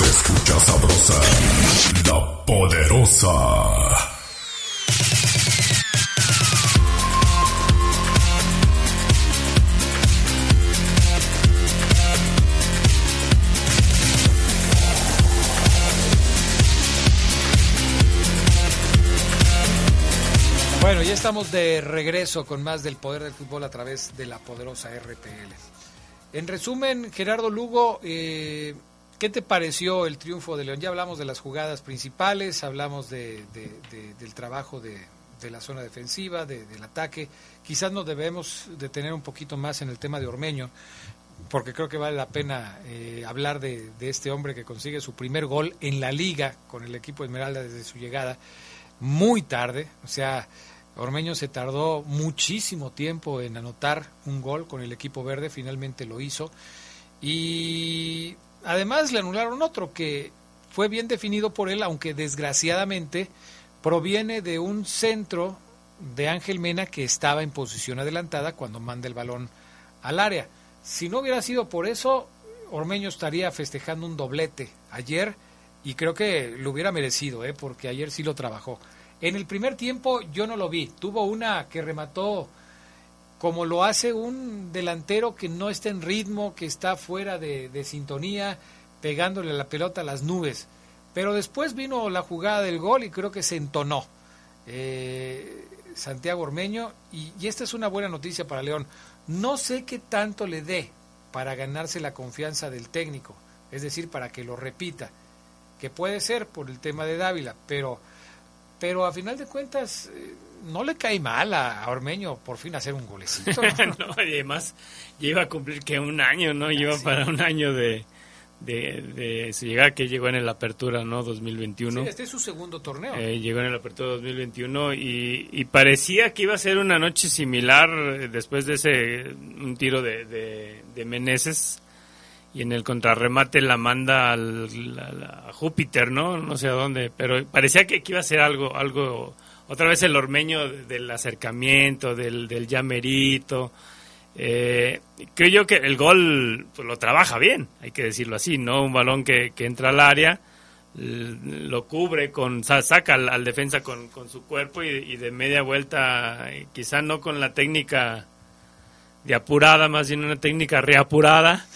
Escucha sabrosa, la poderosa. Bueno, ya estamos de regreso con más del poder del fútbol a través de la poderosa RPL. En resumen, Gerardo Lugo, eh, ¿qué te pareció el triunfo de León? Ya hablamos de las jugadas principales, hablamos de, de- de- del trabajo de, la zona defensiva, de- del ataque. Quizás nos debemos detener un poquito más en el tema de Ormeño, porque creo que vale la pena eh, hablar de este hombre que consigue su primer gol en la liga con el equipo Esmeralda desde su llegada muy tarde, o sea, Ormeño se tardó muchísimo tiempo en anotar un gol con el equipo verde, finalmente lo hizo. Y además le anularon otro que fue bien definido por él, aunque desgraciadamente proviene de un centro de Ángel Mena que estaba en posición adelantada cuando manda el balón al área. Si no hubiera sido por eso, Ormeño estaría festejando un doblete ayer y creo que lo hubiera merecido, ¿eh? porque ayer sí lo trabajó. En el primer tiempo yo no lo vi, tuvo una que remató como lo hace un delantero que no está en ritmo, que está fuera de, sintonía, pegándole la pelota a las nubes. Pero después vino la jugada del gol y creo que se entonó eh, Santiago Ormeño y, y esta es una buena noticia para León. No sé qué tanto le dé para ganarse la confianza del técnico, es decir, para que lo repita, que puede ser por el tema de Dávila, pero, pero a final de cuentas eh, no le cae mal a, Ormeño por fin hacer un golecito. ¿no? (laughs) además ya iba a cumplir que un año, ¿no? Lleva para un año de, de, de su llegada que llegó en el Apertura, ¿no? 2021. Sí, este es su segundo torneo. Eh, llegó en el Apertura 2021 y, y parecía que iba a ser una noche similar eh, después de ese un tiro de, de, de Meneses y en el contrarremate la manda al, a Júpiter, ¿no? No sé a dónde, pero parecía que, que iba a ser algo algo otra vez el ormeño del acercamiento, del, del llamerito. Eh, creo yo que el gol pues, lo trabaja bien, hay que decirlo así, ¿no? Un balón que, que entra al área, lo cubre, con saca al, defensa con, con, su cuerpo y, y, de media vuelta, quizá no con la técnica de apurada, más bien una técnica reapurada,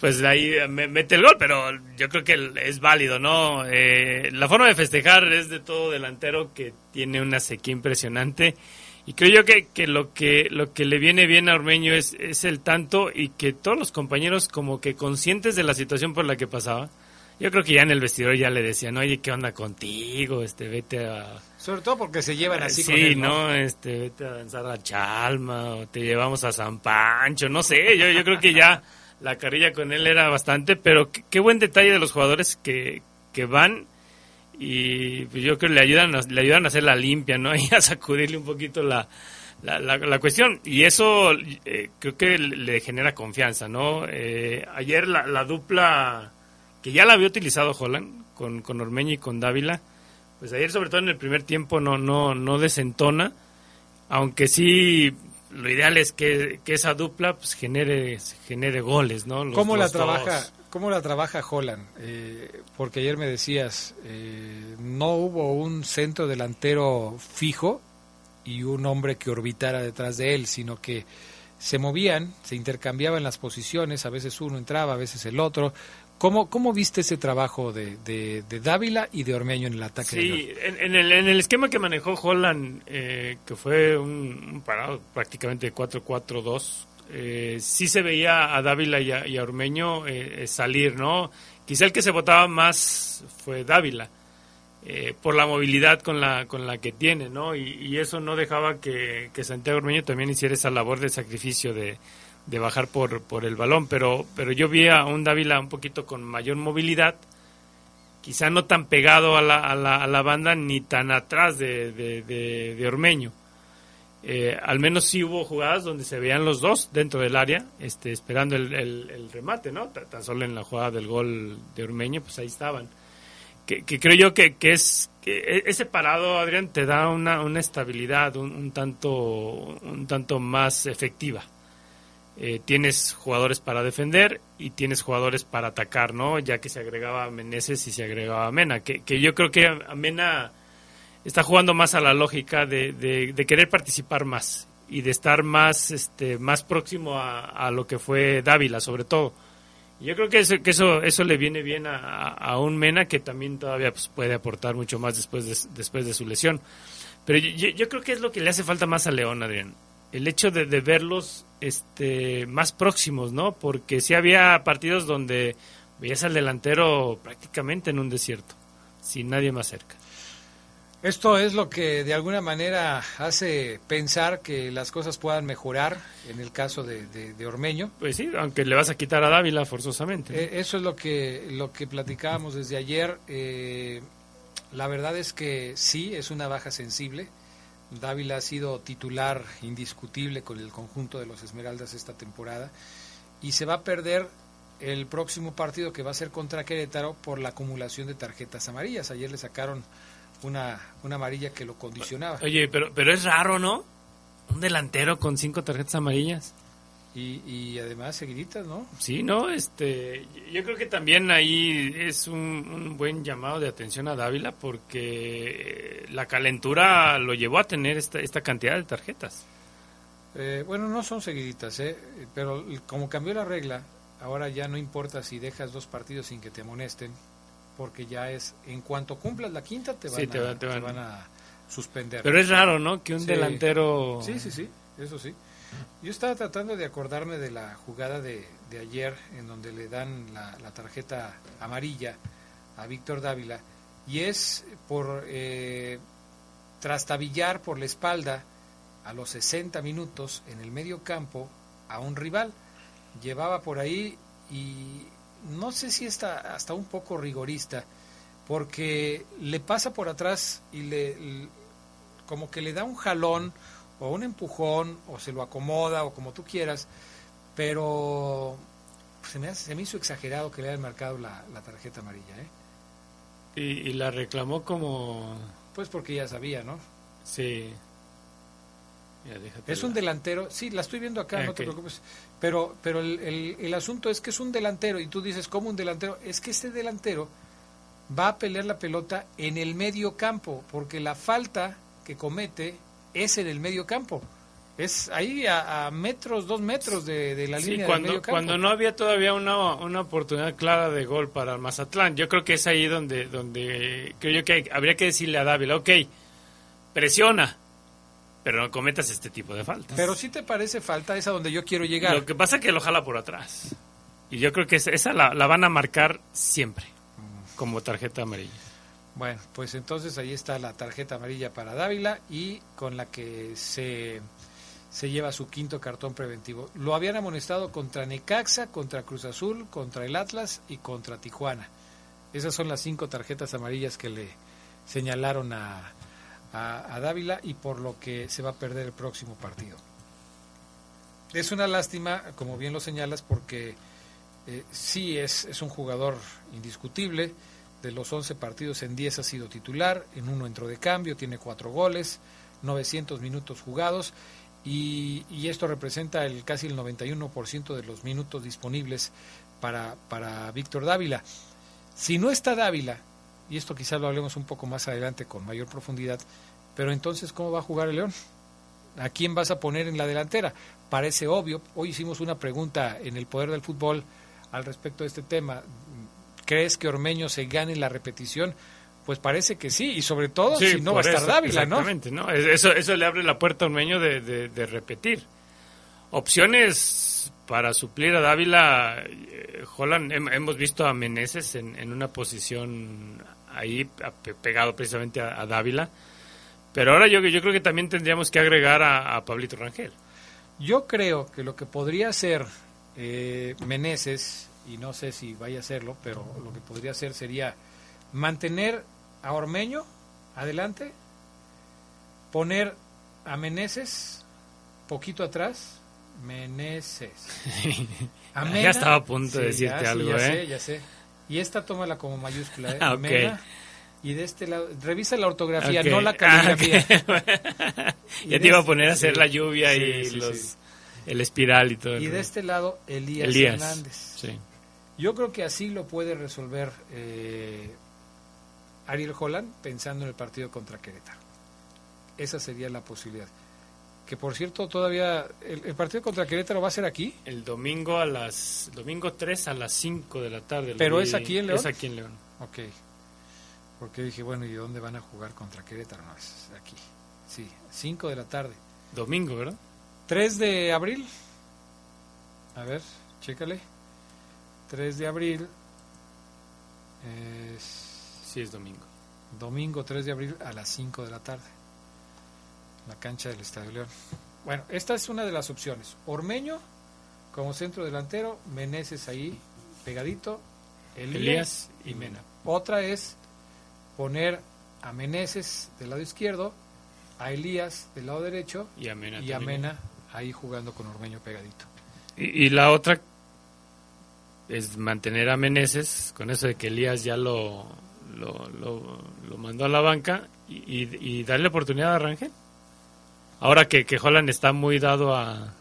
pues de ahí mete el gol, pero yo creo que es válido, ¿no? Eh, la forma de festejar es de todo delantero que tiene una sequía impresionante y creo yo que, que, lo que lo que le viene bien a Ormeño es, es el tanto y que todos los compañeros como que conscientes de la situación por la que pasaba, yo creo que ya en el vestidor ya le decían, oye, ¿qué onda contigo? Este, vete a... Sobre todo porque se llevan así sí, con él, ¿no? Este, vete a danzar a Chalma o te llevamos a San Pancho, no sé, yo, yo creo que ya la carilla con él era bastante, pero qué, buen detalle de los jugadores que, que van y pues yo creo que le ayudan, a, le ayudan a hacer la limpia, ¿no? (laughs) Y a sacudirle un poquito la, la, la, cuestión. Y eso eh, creo que le genera confianza, ¿no? Eh, ayer la, la dupla que ya la había utilizado Holland con, con Ormeño y con Dávila, pues ayer sobre todo en el primer tiempo no, no, no desentona, aunque sí lo ideal es que, esa dupla pues genere, genere goles, ¿no? ¿Cómo la trabaja? ¿Cómo la trabaja Holland? Eh, porque ayer me decías, eh, no hubo un centro delantero fijo y un hombre que orbitara detrás de él, sino que se movían, se intercambiaban las posiciones, a veces uno entraba, a veces el otro, ¿Cómo, ¿Cómo viste ese trabajo de, de, Dávila y de Ormeño en el ataque? Sí, en, el, en el esquema que manejó Holland, eh, que fue un, parado prácticamente 4-4-2, eh, sí se veía a Dávila y a, Ormeño eh, salir, ¿no? Quizá el que se votaba más fue Dávila, por la movilidad con la, con la que tiene, ¿no? Y, y eso no dejaba que, que Santiago Ormeño también hiciera esa labor de sacrificio de de bajar por, por el balón, pero, pero yo vi a un Dávila un poquito con mayor movilidad, quizá no tan pegado a la, a la, a la banda ni tan atrás de, de, Ormeño. Eh, al menos sí hubo jugadas donde se veían los dos dentro del área, este, esperando el, el, remate, ¿no? Tan solo en la jugada del gol de Ormeño, pues ahí estaban. Que, creo yo que, que es que e, ese parado, Adrián, te da una, una estabilidad un, un tanto un tanto más efectiva. Eh, tienes jugadores para defender y tienes jugadores para atacar, ¿no? Ya que se agregaba Meneses y se agregaba Mena, que, que yo creo que Mena está jugando más a la lógica de, de, querer participar más y de estar más, este, más próximo a, lo que fue Dávila, sobre todo. Yo creo que eso, que eso, eso le viene bien a, a un Mena que también todavía pues, puede aportar mucho más después de, después de su lesión. Pero yo creo que es lo que le hace falta más a León, Adrián el hecho de, verlos este, más próximos, ¿no? Porque sí había partidos donde veías al delantero prácticamente en un desierto, sin nadie más cerca. Esto es lo que de alguna manera hace pensar que las cosas puedan mejorar en el caso de, Ormeño. Pues sí, aunque le vas a quitar a Dávila forzosamente. Eh, eso es lo que, lo que platicábamos desde ayer. Eh, la verdad es que sí, es una baja sensible. Dávila ha sido titular indiscutible con el conjunto de los Esmeraldas esta temporada y se va a perder el próximo partido que va a ser contra Querétaro por la acumulación de tarjetas amarillas. Ayer le sacaron una, una amarilla que lo condicionaba. Oye, pero, pero es raro, ¿no? Un delantero con cinco tarjetas amarillas. Y, además seguiditas, ¿no? Sí, no, este, yo creo que también ahí es un, buen llamado de atención a Dávila porque la calentura lo llevó a tener esta, esta cantidad de tarjetas. Eh, bueno, no son seguiditas, ¿eh? pero como cambió la regla, ahora ya no importa si dejas dos partidos sin que te amonesten, porque ya es, en cuanto cumplas la quinta te van, a, te van. a suspender. Pero es raro, ¿no? Que un delantero... Sí, sí, sí, eso sí. Yo estaba tratando de acordarme de la jugada de, de ayer en donde le dan la, tarjeta amarilla a Víctor Dávila y es por eh, trastabillar por la espalda a los 60 minutos en el medio campo a un rival. Llevaba por ahí y no sé si está hasta un poco rigorista porque le pasa por atrás y le como que le da un jalón o un empujón, o se lo acomoda, o como tú quieras, pero se me, se me hizo exagerado que le hayan marcado la, tarjeta amarilla. ¿eh? Y, la reclamó como... Pues porque ya sabía, ¿no? Sí. es un delantero, sí, la estoy viendo acá, no te preocupes. Pero, pero el, el, el, asunto es que es un delantero y tú dices, ¿cómo un delantero? Es que este delantero va a pelear la pelota en el medio campo, porque la falta que comete es en el medio campo. Es ahí a, metros, dos metros de, la línea cuando, medio campo. Cuando no había todavía una, una oportunidad clara de gol para Mazatlán, yo creo que es ahí donde, donde creo yo que habría que decirle a Dávila, ok, presiona, pero no cometas este tipo de faltas. Pero si te parece falta, esa donde yo quiero llegar. Lo que pasa es que lo jala por atrás. Y yo creo que esa, la, la van a marcar siempre como tarjeta amarilla. Bueno, pues entonces ahí está la tarjeta amarilla para Dávila y con la que se, se lleva su quinto cartón preventivo. Lo habían amonestado contra Necaxa, contra Cruz Azul, contra el Atlas y contra Tijuana. Esas son las cinco tarjetas amarillas que le señalaron a, a, Dávila y por lo que se va a perder el próximo partido. Es una lástima, como bien lo señalas, porque eh, sí es, es un jugador indiscutible. De los 11 partidos en 10 ha sido titular, en uno entró de cambio, tiene cuatro goles, 900 minutos jugados y, esto representa el casi el 91% de los minutos disponibles para, para Víctor Dávila. Si no está Dávila, y esto quizás lo hablemos un poco más adelante con mayor profundidad, pero entonces, ¿cómo va a jugar el León? ¿A quién vas a poner en la delantera? Parece obvio. Hoy hicimos una pregunta en el Poder del Fútbol al respecto de este tema. ¿Crees que Ormeño se gane la repetición? Pues parece que sí, y sobre todo si no va a estar Dávila, exactamente, ¿no? Eso, eso le abre la puerta a Ormeño de, de, repetir. Opciones para suplir a Dávila, eh, Holland, hemos visto a Meneses en, en una posición ahí pegado precisamente a, Dávila, pero ahora yo, yo creo que también tendríamos que agregar a, Pablito Rangel. Yo creo que lo que podría ser eh, Meneses, y no sé si vaya a hacerlo, pero lo que podría hacer sería mantener a Ormeño adelante, poner a Meneses poquito atrás, Meneses. (laughs) ya estaba a punto de decirte algo, ya ¿eh? Sé, ya sé. Y esta tómala como mayúscula, ¿eh? (laughs) Ah, y de este lado, revisa la ortografía, no la caligrafía. (laughs) ya te iba a este poner a hacer la lluvia y los el espiral y todo. Y de este lado, Elías, Hernández. Yo creo que así lo puede resolver eh, Ariel Holland pensando en el partido contra Querétaro. Esa sería la posibilidad. Que por cierto, todavía. El, partido contra Querétaro va a ser aquí? El domingo a las. Domingo 3 a las 5 de la tarde. ¿Pero es aquí en León? Es aquí en León. Ok. Porque dije, bueno, ¿y dónde van a jugar contra Querétaro? No, es aquí. Sí, 5 de la tarde. Domingo, ¿verdad? 3 de abril. A ver, chécale. 3 de abril. Es... Sí, es domingo. Domingo 3 de abril a las 5 de la tarde. La cancha del Estadio León. Bueno, esta es una de las opciones. Ormeño como centro delantero, Meneses ahí pegadito, Elías, y Mena. Otra es poner a Meneses del lado izquierdo, a Elías del lado derecho y a Mena, y a Mena ahí jugando con Ormeño pegadito. Y, la otra es mantener a Meneses, con eso de que Elías ya lo, lo, mandó a la banca, y, darle oportunidad a Rangel. Ahora que, que Holland está muy dado a,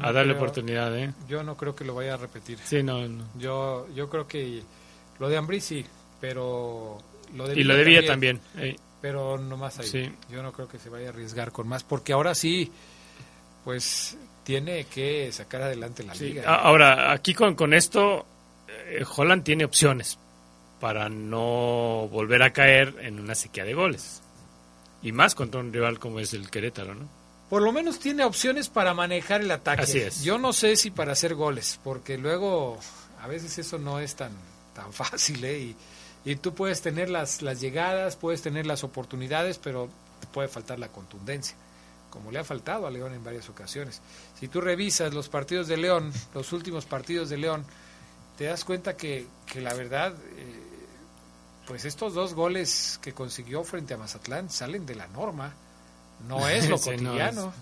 a darle oportunidad, ¿eh? Yo no creo que lo vaya a repetir. Sí, no, Yo, yo creo que lo de Ambrí sí, pero lo de y lo de Villa también. Pero no más ahí. Yo no creo que se vaya a arriesgar con más, porque ahora sí pues tiene que sacar adelante la liga. Ahora, aquí con, con esto, eh, Holland tiene opciones para no volver a caer en una sequía de goles. Y más contra un rival como es el Querétaro, ¿no? Por lo menos tiene opciones para manejar el ataque. Así es. Yo no sé si para hacer goles, porque luego a veces eso no es tan, tan (laughs) fácil, ¿eh? Y, y tú puedes tener las, las llegadas, puedes tener las oportunidades, pero puede faltar la contundencia como le ha faltado a León en varias ocasiones. Si tú revisas los partidos de León, los últimos partidos de León, te das cuenta que, que la verdad, eh, pues estos dos goles que consiguió frente a Mazatlán salen de la norma, no es (laughs) lo cotidiano.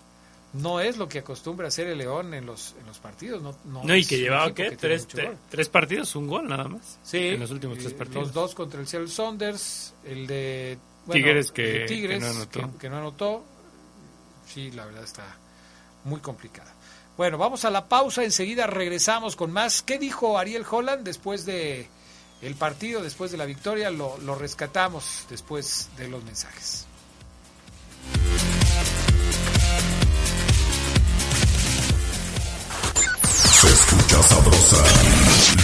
no, es. lo que acostumbra hacer el León en los, en los partidos. No, no, y que llevaba, ¿qué? ¿Tres, tres, partidos, un gol nada más. Sí. En los últimos tres partidos. Los dos contra el Seattle Saunders, el de Tigres que, Tigres, que no anotó. que- que no anotó. Sí, la verdad está muy complicada. Bueno, vamos a la pausa, enseguida regresamos con más. ¿Qué dijo Ariel Holland después de el partido, después de la victoria? Lo, lo rescatamos después de los mensajes. Se escucha sabrosa,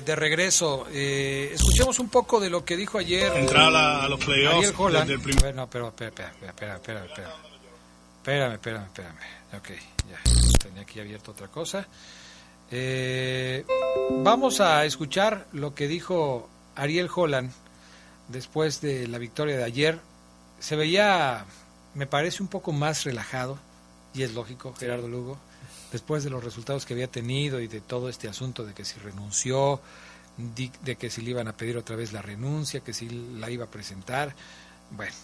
De, de regreso. Eh, escuchemos un poco de lo que dijo ayer. Entrar a los playoffs Ariel Holland. desde el primer- Bueno, pero espera, espera, espera, espera, espera. Espérame, espérame, espérame. Ok, ya. Tenía aquí abierto otra cosa. Eh, vamos a escuchar lo que dijo Ariel Holland después de la victoria de ayer. Se veía, me parece, un poco más relajado, y es lógico, Gerardo Lugo, después de los resultados que había tenido y de todo este asunto de que si renunció, de que si le iban a pedir otra vez la renuncia, que si la iba a presentar. Bueno,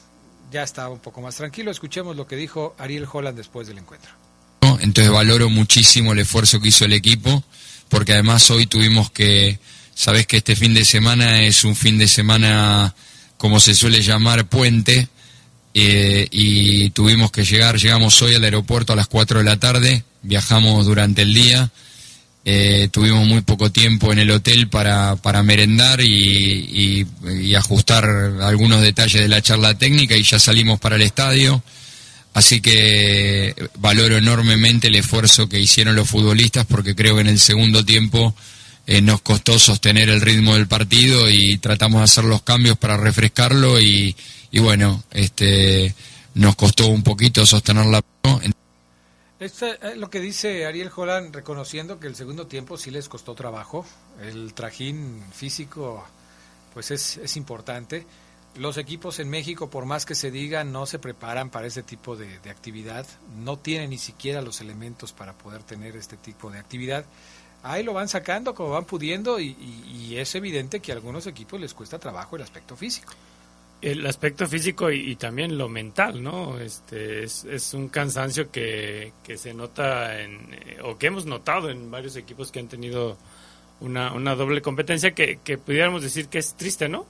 ya estaba un poco más tranquilo. Escuchemos lo que dijo Ariel Holland después del encuentro. Entonces valoro muchísimo el esfuerzo que hizo el equipo, porque además hoy tuvimos que, sabes que este fin de semana es un fin de semana, como se suele llamar, puente, eh, y tuvimos que llegar, llegamos hoy al aeropuerto a las 4 de la tarde, viajamos durante el día, eh, tuvimos muy poco tiempo en el hotel para, para merendar y, ajustar algunos detalles de la charla técnica y ya salimos para el estadio. Así que valoro enormemente el esfuerzo que hicieron los futbolistas porque creo que en el segundo tiempo eh, nos costó sostener el ritmo del partido y tratamos de hacer los cambios para refrescarlo y, y bueno, este nos costó un poquito sostenerla. Esto es lo que dice Ariel Holland, reconociendo que el segundo tiempo sí les costó trabajo. El trajín físico, pues es, es importante. Los equipos en México, por más que se diga, no se preparan para ese tipo de, actividad. No tienen ni siquiera los elementos para poder tener este tipo de actividad. Ahí lo van sacando como van pudiendo y- y es evidente que a algunos equipos les cuesta trabajo el aspecto físico. El aspecto físico y, y también lo mental, ¿no? Este es, es un cansancio que, que se nota en, eh, o que hemos notado en varios equipos que han tenido una, una doble competencia que, que pudiéramos decir que es triste, ¿no?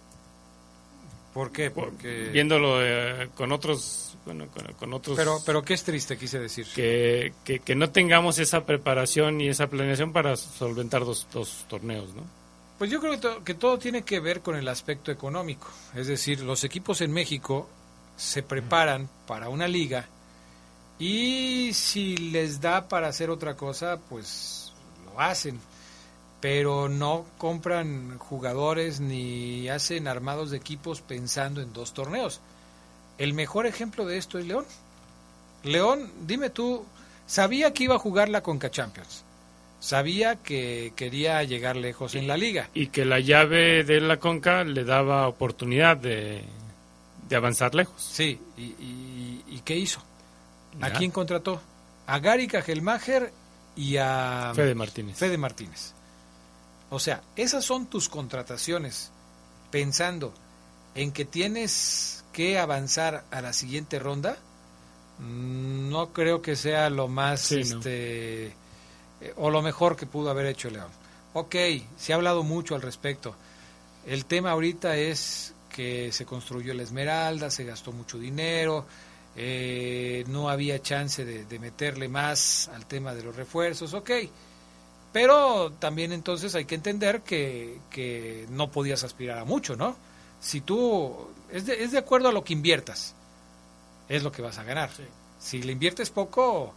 ¿Por qué? Porque Viéndolo eh, con otros, bueno, con, con otros... Pero, pero qué es triste, quise decir. que, que, que no tengamos esa preparación y esa planeación para solventar dos, dos torneos, ¿no? Pues yo creo que, to- que todo tiene que ver con el aspecto económico. Es decir, los equipos en México se preparan para una liga y si les da para hacer otra cosa, pues lo hacen. pero no compran jugadores ni hacen armados de equipos pensando en dos torneos. El mejor ejemplo de esto es León. León, dime tú, sabía que iba a jugar la Conca Champions. Sabía que quería llegar lejos en la liga. Y que la llave de la Conca le daba oportunidad de, de avanzar lejos. Sí, y, y, ¿qué hizo? ¿A quién contrató? A Gary Kajelmacher y a Fede Martínez. Fede Martínez. O sea, esas son tus contrataciones, pensando en que tienes que avanzar a la siguiente ronda. Mm, no creo que sea lo más, este, eh, o lo mejor que pudo haber hecho León. Ok, se ha hablado mucho al respecto. El tema ahorita es que se construyó la Esmeralda, se gastó mucho dinero, eh, no había chance de, de, meterle más al tema de los refuerzos, ok. Pero también entonces hay que entender que, que no podías aspirar a mucho, ¿no? Si tú, es de, es de acuerdo a lo que inviertas, es lo que vas a ganar. Si le inviertes poco,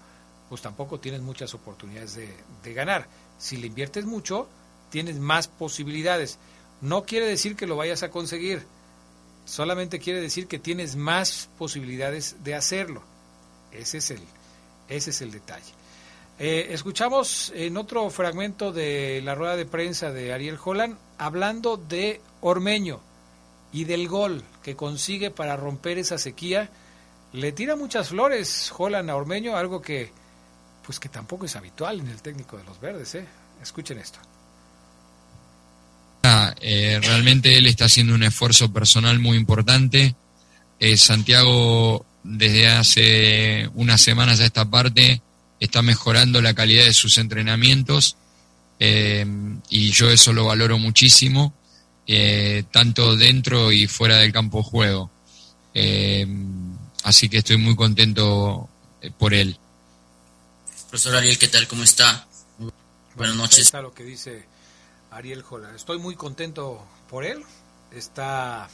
pues tampoco tienes muchas oportunidades de, ganar. Si le inviertes mucho, tienes más posibilidades. No quiere decir que lo vayas a conseguir, solamente quiere decir que tienes más posibilidades de hacerlo. Ese es el, ese es el detalle. Eh, escuchamos en otro fragmento de la rueda de prensa de Ariel Holland hablando de Ormeño y del gol que consigue para romper esa sequía. Le tira muchas flores Holland a Ormeño, algo que pues que tampoco es habitual en el técnico de los verdes. ¿eh? Escuchen esto. Ah, eh, realmente él está haciendo un esfuerzo personal muy importante. Eh, Santiago desde hace unas semanas a esta parte está mejorando la calidad de sus entrenamientos eh, y yo eso lo valoro muchísimo, tanto dentro y fuera del campo de juego. Así que estoy muy contento por él. Profesor Ariel, ¿qué tal? ¿Cómo está? Buenas noches. Está lo que dice Ariel Jola. Estoy muy contento por él. Está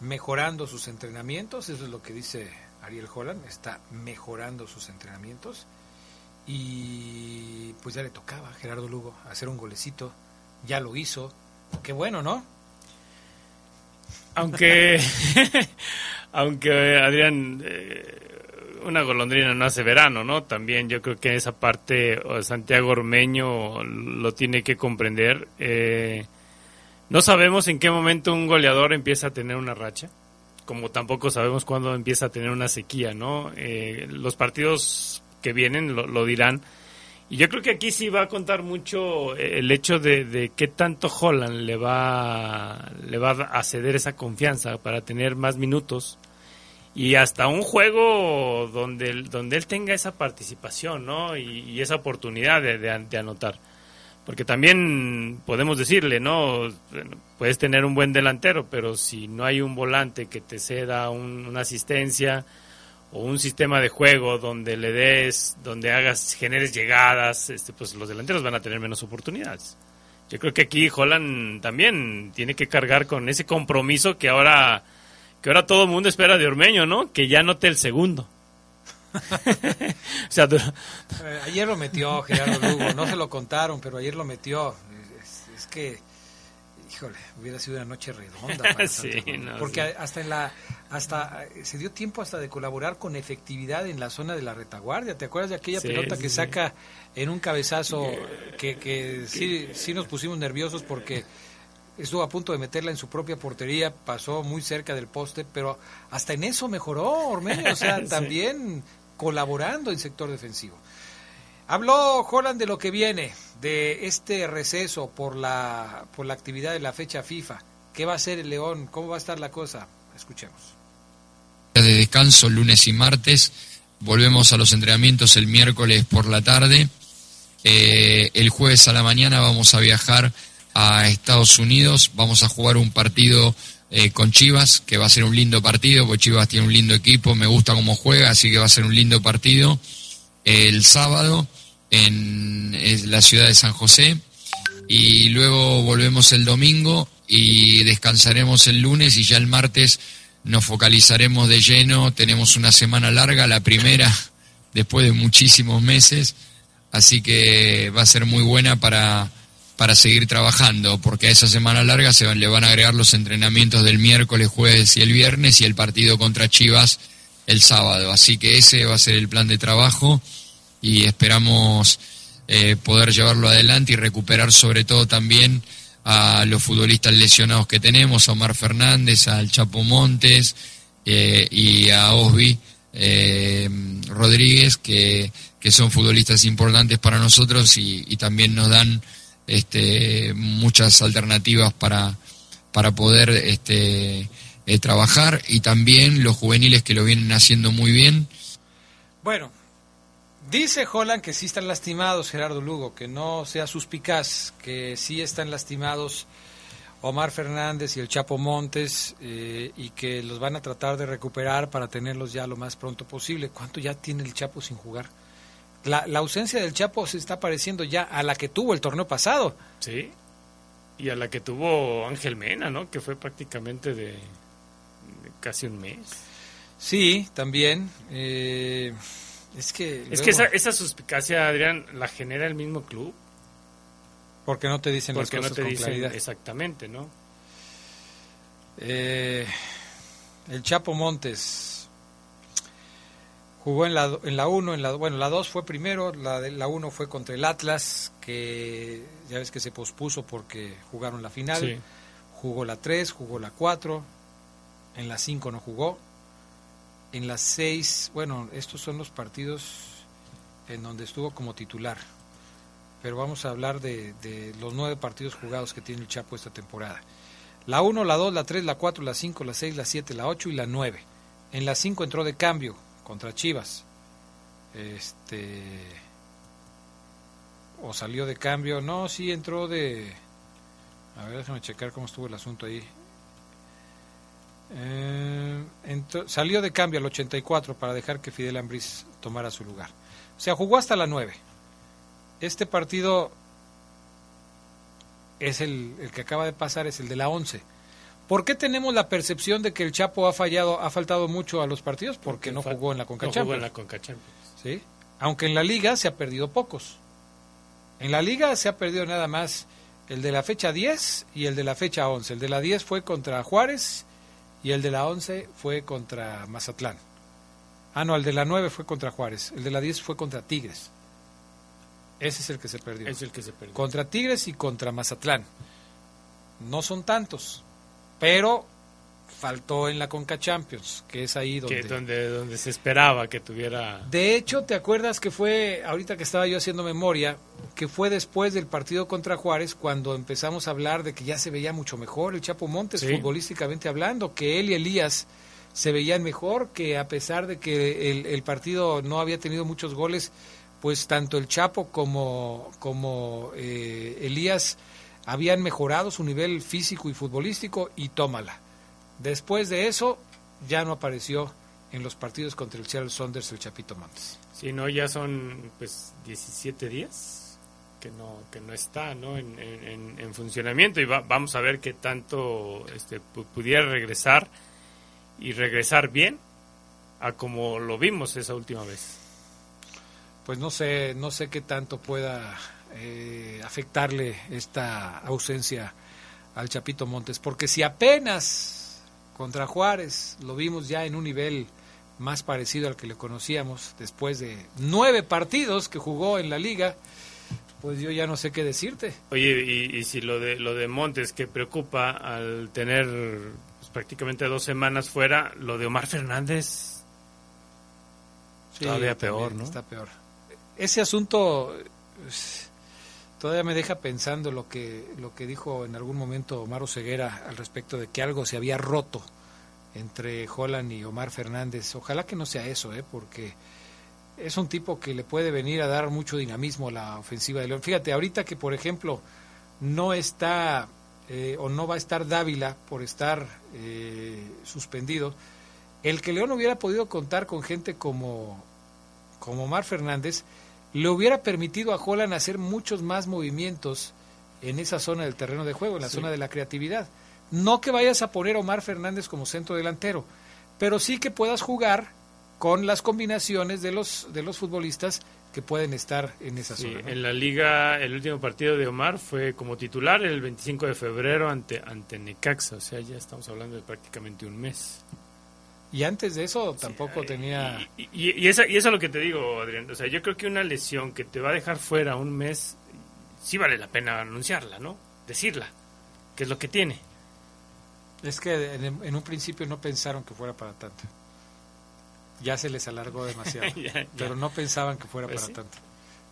mejorando sus entrenamientos, eso es lo que dice Ariel Holland, está mejorando sus entrenamientos y pues ya le tocaba a Gerardo Lugo hacer un golecito, ya lo hizo, qué bueno, ¿no? Aunque, (laughs) aunque Adrián, eh, una golondrina no hace verano, ¿no? También yo creo que esa parte Santiago Ormeño lo tiene que comprender. Eh, no sabemos en qué momento un goleador empieza a tener una racha, como tampoco sabemos cuándo empieza a tener una sequía, ¿no? Eh, los partidos que vienen lo, dirán. Y yo creo que aquí sí va a contar mucho el hecho de, de qué tanto Holland le va, le va a ceder esa confianza para tener más minutos y hasta un juego donde, donde él tenga esa participación ¿no? y, esa oportunidad de, de, anotar. Porque también podemos decirle, ¿no? Puedes tener un buen delantero, pero si no hay un volante que te ceda una asistencia, o un sistema de juego donde le des, donde hagas, generes llegadas, este, pues los delanteros van a tener menos oportunidades. Yo creo que aquí Holland también tiene que cargar con ese compromiso que ahora, que ahora todo el mundo espera de Ormeño, ¿no? Que ya note el segundo. (laughs) o sea, eh, ayer lo metió Gerardo Lugo, no se lo contaron, pero ayer lo metió. es que híjole, hubiera sido una noche redonda. (laughs) porque hasta en la, hasta se dio tiempo hasta de colaborar con efectividad en la zona de la retaguardia. ¿Te acuerdas de aquella pelota que saca en un cabezazo que, que sí, sí nos pusimos nerviosos porque estuvo a punto de meterla en su propia portería, pasó muy cerca del poste, pero hasta en eso mejoró Ormeño, o sea, (laughs) también colaborando en sector defensivo. Habló Holland de lo que viene, de este receso por la, por la actividad de la fecha FIFA. ¿Qué va a hacer el León? ¿Cómo va a estar la cosa? Escuchemos. De descanso lunes y martes. Volvemos a los entrenamientos el miércoles por la tarde. Eh, el jueves a la mañana vamos a viajar a Estados Unidos. Vamos a jugar un partido eh, con Chivas, que va a ser un lindo partido, porque Chivas tiene un lindo equipo, me gusta cómo juega, así que va a ser un lindo partido. El sábado en, la ciudad de San José y luego volvemos el domingo y descansaremos el lunes y ya el martes nos focalizaremos de lleno. Tenemos una semana larga, la primera (laughs) después de muchísimos meses, así que va a ser muy buena para, para seguir trabajando, porque a esa semana larga se van, le van a agregar los entrenamientos del miércoles, jueves y el viernes y el partido contra Chivas el sábado. Así que ese va a ser el plan de trabajo y esperamos eh, poder llevarlo adelante y recuperar sobre todo también a los futbolistas lesionados que tenemos, a Omar Fernández, al Chapo Montes eh, y a Osby eh, Rodríguez, que, que, son futbolistas importantes para nosotros y, y también nos dan este, muchas alternativas para, para poder este, eh, trabajar y también los juveniles que lo vienen haciendo muy bien. Bueno, dice Holland que sí están lastimados, Gerardo Lugo, que no sea suspicaz, que sí están lastimados Omar Fernández y el Chapo Montes eh, y que los van a tratar de recuperar para tenerlos ya lo más pronto posible. ¿Cuánto ya tiene el Chapo sin jugar? La, la ausencia del Chapo se está pareciendo ya a la que tuvo el torneo pasado. Sí, y a la que tuvo Ángel Mena, ¿no? Que fue prácticamente de, de casi un mes. Sí, también. Eh, es que... Es luego- que esa, esa suspicacia, Adrián, la genera el mismo club. Porque no te dicen las Porque no cosas te con dicen claridad. exactamente, ¿no? Eh, el Chapo Montes jugó en la en la 1, en la bueno, la 2 fue primero, la de la 1 fue contra el Atlas que ya ves que se pospuso porque jugaron la final. Sí. Jugó la 3, jugó la 4, en la 5 no jugó. En la 6, bueno, estos son los partidos en donde estuvo como titular. Pero vamos a hablar de, de los nueve partidos jugados que tiene el Chapo esta temporada. La 1, la 2, la 3, la 4, la 5, la 6, la 7, la 8 y la 9. En la 5 entró de cambio contra Chivas. Este. O salió de cambio. No, sí entró de. A ver, déjame checar cómo estuvo el asunto ahí. Eh, salió de cambio al 84 para dejar que Fidel Ambriz tomara su lugar. O sea, jugó hasta la 9. Este partido es el, el que acaba de pasar, es el de la 11. ¿Por qué tenemos la percepción de que el Chapo ha fallado, ha faltado mucho a los partidos? Porque no jugó en la Conca no jugó en la Conca Champions. ¿sí? Aunque en la liga se ha perdido pocos. En la liga se ha perdido nada más el de la fecha 10 y el de la fecha 11. El de la 10 fue contra Juárez y el de la 11 fue contra Mazatlán. Ah, no, el de la 9 fue contra Juárez. El de la 10 fue contra Tigres. Ese es el que se perdió. Es el que se perdió. Contra Tigres y contra Mazatlán. No son tantos, pero faltó en la Conca Champions, que es ahí donde... Que donde, donde se esperaba que tuviera... De hecho, ¿te acuerdas que fue, ahorita que estaba yo haciendo memoria, que fue después del partido contra Juárez cuando empezamos a hablar de que ya se veía mucho mejor el Chapo Montes, Sí. futbolísticamente hablando, que él y Elías se veían mejor, que a pesar de que el, el partido no había tenido muchos goles, pues tanto el Chapo como, como eh, Elías habían mejorado su nivel físico y futbolístico y tómala. Después de eso, ya no apareció en los partidos contra el Seattle Saunders el Chapito Montes. Si no, ya son pues 17 días que no que no está ¿no? En, en- en- en funcionamiento y va- vamos a ver qué tanto este, pu- pudiera regresar y regresar bien a como lo vimos esa última vez. Pues no sé, no sé qué tanto pueda eh, afectarle esta ausencia al Chapito Montes, porque si apenas contra Juárez lo vimos ya en un nivel más parecido al que le conocíamos después de nueve partidos que jugó en la liga, pues yo ya no sé qué decirte. Oye, y, y si lo de lo de Montes que preocupa al tener pues, prácticamente dos semanas fuera, lo de Omar Fernández Sí, todavía peor, ¿no? Está peor. Ese asunto pues, todavía me deja pensando lo que lo que dijo en algún momento Omar Ceguera al respecto de que algo se había roto entre Holland y Omar Fernández. Ojalá que no sea eso, ¿eh? porque es un tipo que le puede venir a dar mucho dinamismo a la ofensiva de León. Fíjate, ahorita que por ejemplo no está eh, o no va a estar Dávila por estar eh, suspendido, el que León hubiera podido contar con gente como, como Omar Fernández, le hubiera permitido a Holland hacer muchos más movimientos en esa zona del terreno de juego, en la Sí. zona de la creatividad. No que vayas a poner a Omar Fernández como centro delantero, pero sí que puedas jugar con las combinaciones de los, de los futbolistas que pueden estar en esa Sí, zona. ¿no? en la liga, el último partido de Omar fue como titular el 25 de febrero ante, ante Necaxa, o sea, ya estamos hablando de prácticamente un mes. Y antes de eso tampoco tenía... Y, y, y eso, y eso es lo que te digo, Adrián, o sea, yo creo que una lesión que te va a dejar fuera un mes, sí vale la pena anunciarla, ¿no? Decirla, que es lo que tiene. Es que en, en un principio no pensaron que fuera para tanto. Ya se les alargó demasiado. (laughs) Ya, ya. Pero no pensaban que fuera Pues para sí. tanto.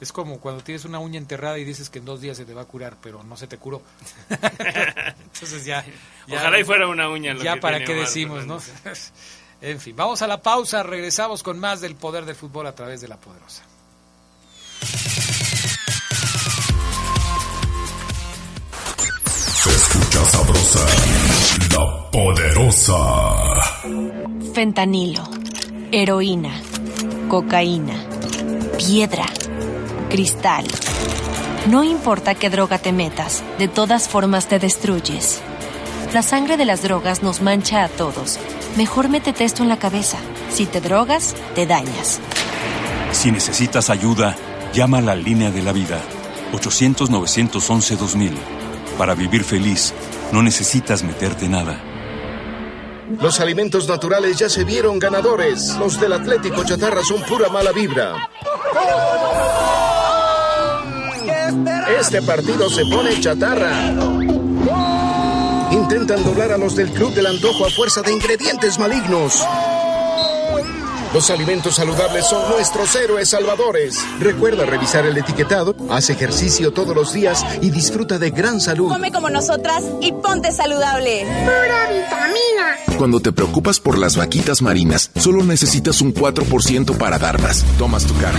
Es como cuando tienes una uña enterrada y dices que en dos días se te va a curar, pero no se te curó. (laughs) (laughs) Entonces ya... ya- Ojalá y fuera una uña lo Ya que para qué Omar decimos, ¿no? En fin, vamos a la pausa, regresamos con más del poder del fútbol a través de la poderosa. Se escucha sabrosa, la poderosa. Fentanilo, heroína, cocaína, piedra, cristal. No importa qué droga te metas, de todas formas te destruyes. La sangre de las drogas nos mancha a todos. Mejor métete esto en la cabeza. Si te drogas, te dañas. Si necesitas ayuda, llama a la línea de la vida. 800-911-2000. Para vivir feliz, no necesitas meterte nada. Los alimentos naturales ya se vieron ganadores. Los del Atlético Chatarra son pura mala vibra. Este partido se pone chatarra. Intentan doblar a los del Club del Antojo a fuerza de ingredientes malignos. Los alimentos saludables son nuestros héroes salvadores. Recuerda revisar el etiquetado, haz ejercicio todos los días y disfruta de gran salud. Come como nosotras y ponte saludable. Pura vitamina. Cuando te preocupas por las vaquitas marinas, solo necesitas un 4% para dar más. Tomas tu carro.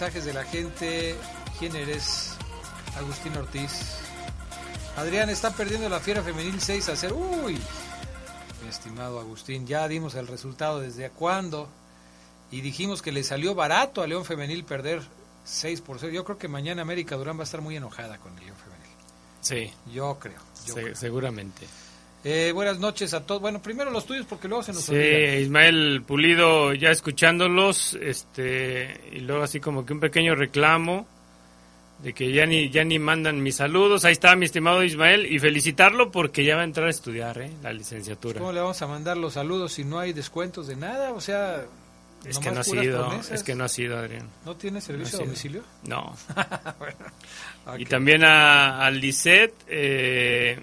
Mensajes de la gente. ¿Quién eres? Agustín Ortiz. Adrián está perdiendo la fiera femenil 6 a 0. Uy, mi estimado Agustín, ya dimos el resultado desde cuándo. Y dijimos que le salió barato a León Femenil perder 6 por 0. Yo creo que mañana América Durán va a estar muy enojada con el León Femenil. Sí, Yo creo. yo se- creo. seguramente. Eh, buenas noches a todos. Bueno, primero los tuyos porque luego se nos Sí, olvida. Ismael Pulido ya escuchándolos, este, y luego así como que un pequeño reclamo de que ya ni ya ni mandan mis saludos. Ahí está mi estimado Ismael y felicitarlo porque ya va a entrar a estudiar, ¿eh? la licenciatura. ¿Cómo le vamos a mandar los saludos si no hay descuentos de nada? O sea, Es que no ha sido, promesas. es que no ha sido, Adrián. ¿No tiene servicio No a domicilio? No. (laughs) Bueno, Y también a, a Lisette, eh,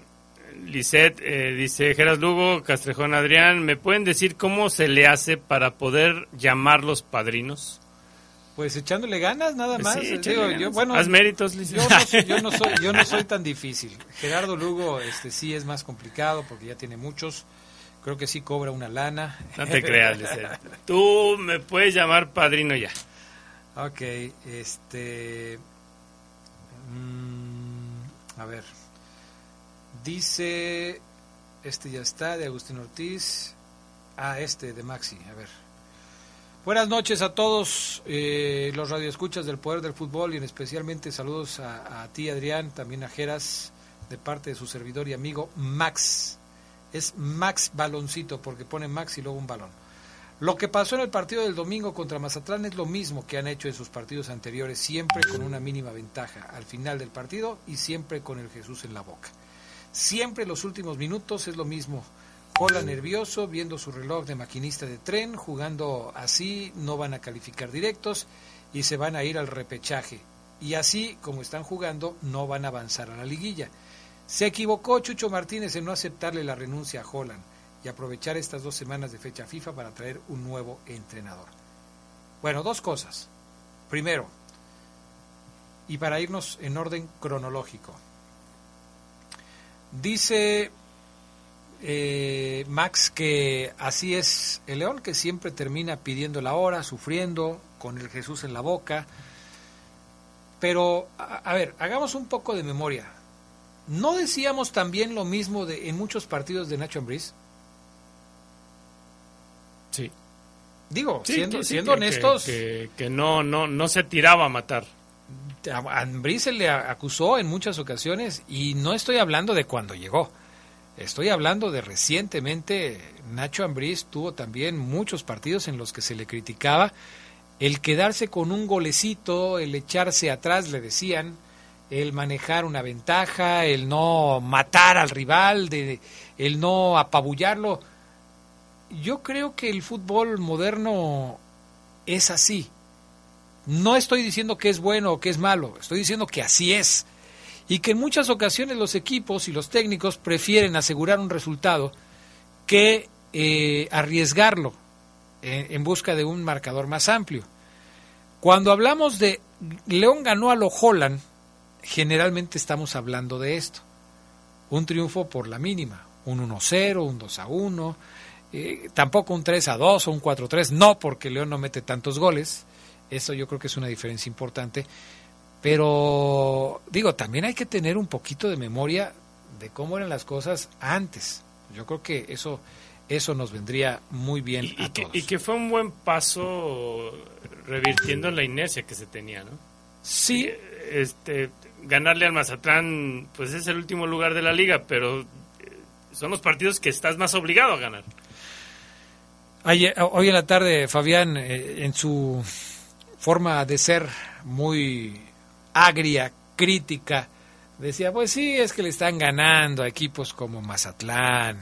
Lisette eh, dice, Geras Lugo, Castrejón Adrián, ¿me pueden decir cómo se le hace para poder llamarlos padrinos? Pues echándole ganas nada Pues más. sí, Eh, échale digo, ganas. yo, bueno, Haz méritos, yo no, soy- yo no soy, yo no soy (laughs) tan difícil. Gerardo Lugo, este sí es más complicado porque ya tiene muchos. Creo que sí cobra una lana. No te creas, Lisette. Tú me puedes llamar padrino ya. Ok, este. mm, a ver. Dice. Este ya está, de Agustín Ortiz. Ah, este, de Maxi, a ver. Buenas noches a todos eh, los radioescuchas del Poder del Fútbol y en especialmente saludos a, a ti, Adrián, también a Geras, de parte de su servidor y amigo Max. Es Max Baloncito, porque pone Max y luego un balón. Lo que pasó en el partido del domingo contra Mazatlán es lo mismo que han hecho en sus partidos anteriores, siempre con una mínima ventaja al final del partido y siempre con el Jesús en la boca. Siempre en los últimos minutos es lo mismo. Cola nervioso, viendo su reloj de maquinista de tren, jugando así, no van a calificar directos y se van a ir al repechaje. Y así, como están jugando, no van a avanzar a la liguilla. Se equivocó Chucho Martínez en no aceptarle la renuncia a Holland y aprovechar estas dos semanas de fecha FIFA para traer un nuevo entrenador. Bueno, dos cosas. Primero, y para irnos en orden cronológico, Dice eh, Max que así es el león, que siempre termina pidiendo la hora, sufriendo, con el Jesús en la boca. Pero, a, a ver, hagamos un poco de memoria. ¿No decíamos también lo mismo de, en muchos partidos de Nacho Ambriz? Sí. Digo, Sí, siendo, sí, siendo que- honestos, Que, que no, no, no se tiraba a matar. A Ambriz se le acusó en muchas ocasiones y no estoy hablando de cuando llegó. Estoy hablando de recientemente, Nacho Ambriz tuvo también muchos partidos en los que se le criticaba el quedarse con un golecito, el echarse atrás, le decían, el manejar una ventaja, el no matar al rival, de, el no apabullarlo. Yo creo que el fútbol moderno es así. No estoy diciendo que es bueno o que es malo, estoy diciendo que así es. Y que en muchas ocasiones los equipos y los técnicos prefieren asegurar un resultado que eh, arriesgarlo en, en busca de un marcador más amplio. Cuando hablamos de León ganó a lo Holland, generalmente estamos hablando de esto. Un triunfo por la mínima, un 1-0, un 2-1, eh, tampoco un 3-2 o un 4-3, no porque León no mete tantos goles, eso yo creo que es una diferencia importante, pero digo, también hay que tener un poquito de memoria de cómo eran las cosas antes. Yo creo que eso eso nos vendría muy bien a Y que, todos. y que fue un buen paso revirtiendo la inercia que se tenía, ¿no? Sí. Este, ganarle al Mazatlán, pues es el último lugar de la liga, pero eh, son los partidos que estás más obligado a ganar. Ayer- hoy en la tarde, Fabián, eh, en su forma de ser muy agria, crítica, decía, pues sí, es que le están ganando a equipos como Mazatlán.